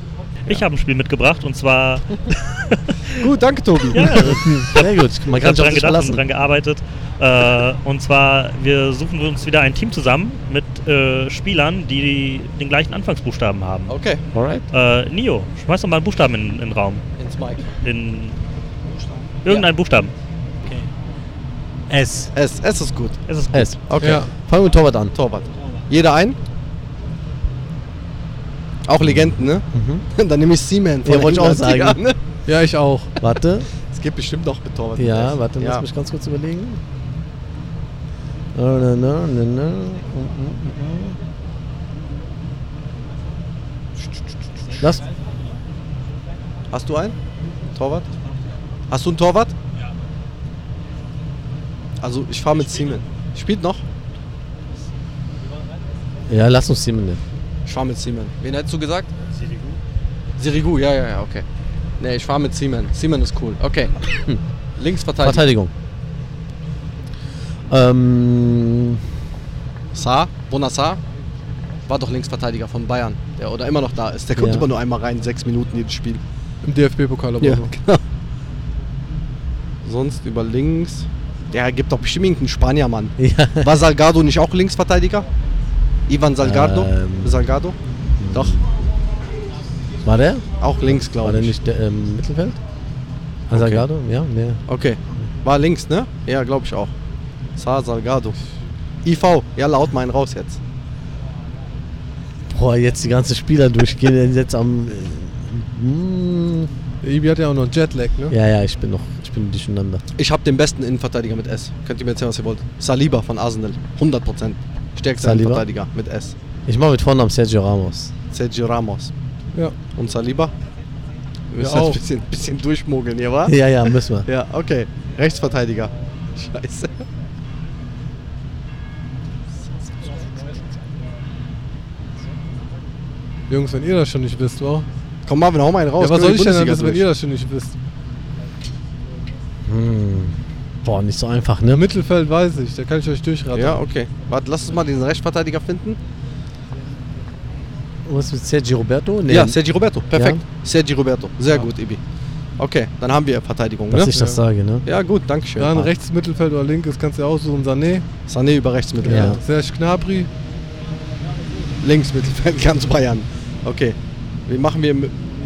Ich habe ein Spiel mitgebracht und zwar Gut, danke Tobi. ja, Sehr gut. Man Ich kann sich dran gedacht und dran gearbeitet. Äh, und zwar, wir suchen uns wieder ein Team zusammen mit äh, Spielern, die den gleichen Anfangsbuchstaben haben. Okay. Alright. Äh, Nio, schmeiß doch mal einen Buchstaben in, in den Raum. Ins Mike. In irgendeinen Buchstaben. S. S, S ist gut. Es ist gut. S. Okay. Ja. Fangen wir mit Torwart an. Torwart. Jeder ein? Auch Legenden, ne? Dann nehme ich Seaman von Ja, wollte ich auch sagen. Ne? Ja, ich auch. Warte. Es gibt bestimmt noch mit Torwart. Ja, warte, ja. lass mich ganz kurz überlegen. Na, na, na, na, na. Lass. Hast du einen? Torwart? Hast du einen Torwart? Ja. Also ich fahre mit Seaman. Spielt noch? Ja, lass uns Simon nehmen. Ich fahre mit Seaman. Wen hättest du gesagt? Sirigu. Sirigu, ja, ja, ja, okay. Nee, ich fahre mit Seaman. Seaman ist cool. Okay. Linksverteidigung. Verteidigung. Ähm, Saar, Bonassar, war doch Linksverteidiger von Bayern, der oder immer noch da ist. Der kommt Ja. immer nur einmal rein, sechs Minuten jedes Spiel. Im DFB-Pokal aber Ja, so. genau. Sonst über links. Der gibt doch bestimmt irgendeinen Spanier, Mann. Ja. War Salgado nicht auch Linksverteidiger? Ivan Salgado? Ähm. Salgado? Doch, War der? auch links, War glaube der ich. nicht der, im Mittelfeld? Salgado? Ja, nee. Okay. War links, ne? Ja, glaube ich auch. Sa Salgado. IV, ja, laut meinen raus jetzt. Boah, jetzt die ganzen Spieler durchgehen, jetzt am. äh, mm, Der Ibi hat ja auch noch Jetlag, ne? Ja, ja, ich bin noch, ich bin durcheinander. Ich habe den besten Innenverteidiger mit S. Könnt ihr mir erzählen, was ihr wollt? Saliba von Arsenal. 100%. Stärkster Saliba? Innenverteidiger mit S. Ich mache mit Vornamen Sergio Ramos. Sergio Ramos. Ja. Und Saliba? Wir müssen Ja, jetzt ein bisschen, bisschen durchmogeln hier, wa? Ja, ja, müssen wir. Ja, okay. Rechtsverteidiger. Scheiße. Jungs, wenn ihr das schon nicht wisst, wa? Komm Marvin, hau mal einen raus. ja, was soll ich denn wissen, wenn ihr das schon nicht wisst? Hm. Boah, nicht so einfach, ne? Mittelfeld weiß ich, da kann ich euch durchraten. durch? Ja, okay. Warte, lass uns mal diesen Rechtsverteidiger finden. Was mit Sergio Roberto? Nee, Ja, Sergi Roberto. Perfekt. Ja. Sergi Roberto. Sehr Ja. gut, Ibi. Okay, dann haben wir Verteidigung, dass ne? ich das sage, ne? Ja, gut, danke schön. Dann rechts Mittelfeld oder linkes kannst du ja aussuchen. Sané, Sané über rechts mit Ja. Serge Gnabry. Links Mittelfeld, ganz Bayern. Okay. Wie machen wir,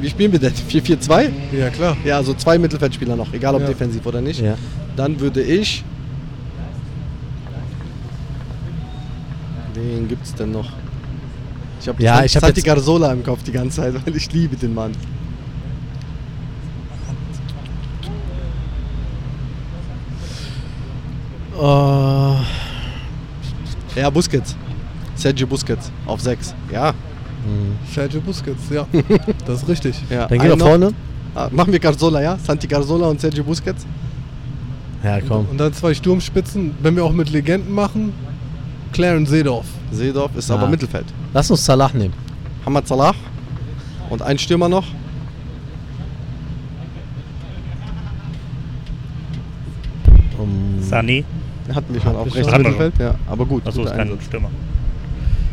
wie spielen wir denn? 4-4-2? Ja, klar. Ja, also zwei Mittelfeldspieler noch, egal ob Ja. defensiv oder nicht. Ja. Dann würde ich. Wen gibt's denn noch? Ich habe Ja, ich hab Santi jetzt- Garzola im Kopf die ganze Zeit, weil ich liebe den Mann. Oh, Ja, Busquets. Sergio Busquets auf 6. Ja. Sergio Busquets, ja. das ist richtig. ja. dann geh nach vorne. Ah, machen wir Garzola, ja? Santi Garzola und Sergio Busquets? Ja, komm. Und dann zwei Sturmspitzen. Wenn wir auch mit Legenden machen, Clarence Seedorf. Seedorf ist Ah. aber Mittelfeld. Lass uns Salah nehmen. Hamad Salah und ein Stürmer noch. Um, Sané. Hatten wir schon auf wir rechts schon. Mittelfeld. Ja, aber gut. Achso, ist kein. Stürmer.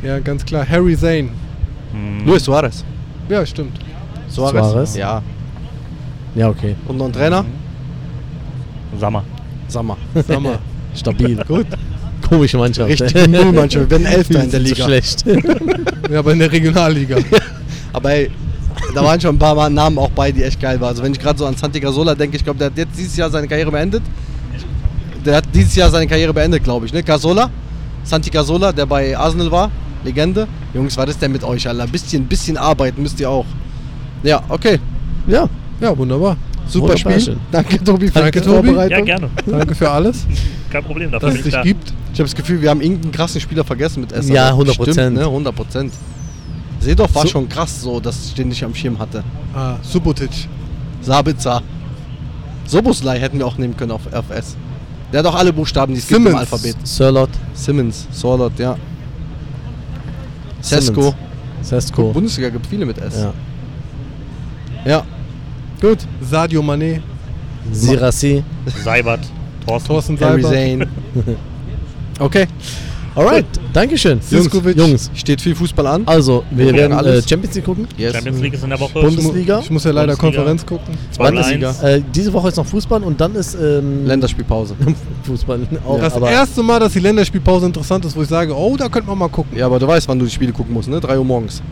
Ja, ganz klar. Harry Zane. Hm. Luis Suarez. Ja, stimmt. Suarez. Suarez. Ja. ja, okay. Und noch ein Trainer? Sammer. Sammer. Sag mal. Stabil. Gut. Komische Mannschaft. Richtig Müll manchmal. Wir werden Elfter in der Liga. So schlecht. ja, aber in der Regionalliga. Aber ey, da waren schon ein paar Mal Namen auch bei, die echt geil waren. Also wenn ich gerade so an Santi Casola denke, ich glaube, der hat jetzt dieses Jahr seine Karriere beendet. Der hat dieses Jahr seine Karriere beendet, glaube ich. Ne? Casola, Santi Casola, der bei Arsenal war, Legende. Jungs, was ist denn mit euch, Alter? Ein bisschen, bisschen arbeiten müsst ihr auch. Ja, okay. ja. Ja, wunderbar. Super Wunderbar, Spiel. schön. Danke, Tobi, für Danke, die Tobi. Vorbereitung. Ja, gerne. Danke für alles, Kein Problem, dafür dass es ich dich da. gibt. Ich habe das Gefühl, wir haben irgendeinen krassen Spieler vergessen mit S. Ja, aber 100%. bestimmt, Ne? 100 Prozent. Seedorf war So- schon krass so, dass ich den nicht am Schirm hatte. Ah, Subotic. Sabitzer. Soboslai hätten wir auch nehmen können auf, auf S. Der hat auch alle Buchstaben, die es gibt im Simmons. Alphabet. Sirlot. Simmons, Sorlot, ja. Sesko. Sesko. Bundesliga gibt viele mit S. Ja. Ja. Gut. Sadio Mané. Sirassi. Seibert. Thorsten. Thorsten Harry Seibert. Zane. okay. Alright. Dankeschön. Siskovic. Jungs. Steht viel Fußball an. Also, wir Wir werden werden äh, alles. Champions League gucken. Yes. Champions League ist in der Woche. Bundesliga. Ich muss ja leider Bundesliga. Konferenz gucken. Bundesliga. äh, diese Woche ist noch Fußball und dann ist ähm, Länderspielpause. Fußball auch. Das aber erste Mal, dass die Länderspielpause interessant ist, wo ich sage, oh, da könnte man mal gucken. Ja, aber du weißt, wann du die Spiele gucken musst, ne? 3 Uhr morgens.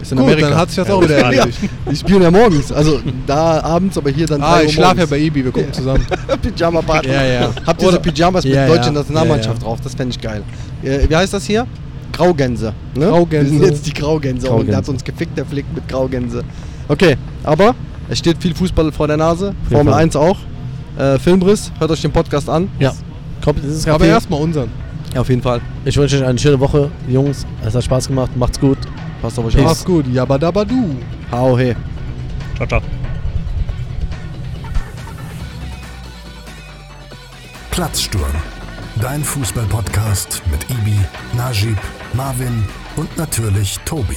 Ist in Gut, Amerika. dann hat sich das Ja, auch wieder ja. erledigt. Die spielen ja morgens. Also da abends, aber hier dann 3 Ah, Uhr ich schlafe ja bei Ibi, wir gucken zusammen. Pyjama Party. Ja, ja. Habt ihr so Oder- Pyjamas mit Ja, deutscher ja. Nationalmannschaft Ja, ja. drauf? Das fände ich geil. Äh, wie heißt das hier? Graugänse. Ne? Graugänse. Wir sind jetzt die Graugänse. Und Graugänse. der hat uns gefickt, der Flick mit Graugänse. Okay, aber es steht viel Fußball vor der Nase. jeden Formel Fall. 1 auch. Äh, Filmriss, hört euch den Podcast an. ja. Kommt, das ist Aber erstmal unseren. Ja, auf jeden Fall. Ich wünsche euch eine schöne Woche, Jungs. Es hat Spaß gemacht. Macht's gut. Passt auf euch auf. Mach's gut. Jabadabadu. Hau he. Ciao, ciao. Platzsturm. Dein Fußball-Podcast mit Ibi, Najib, Marvin und natürlich Tobi.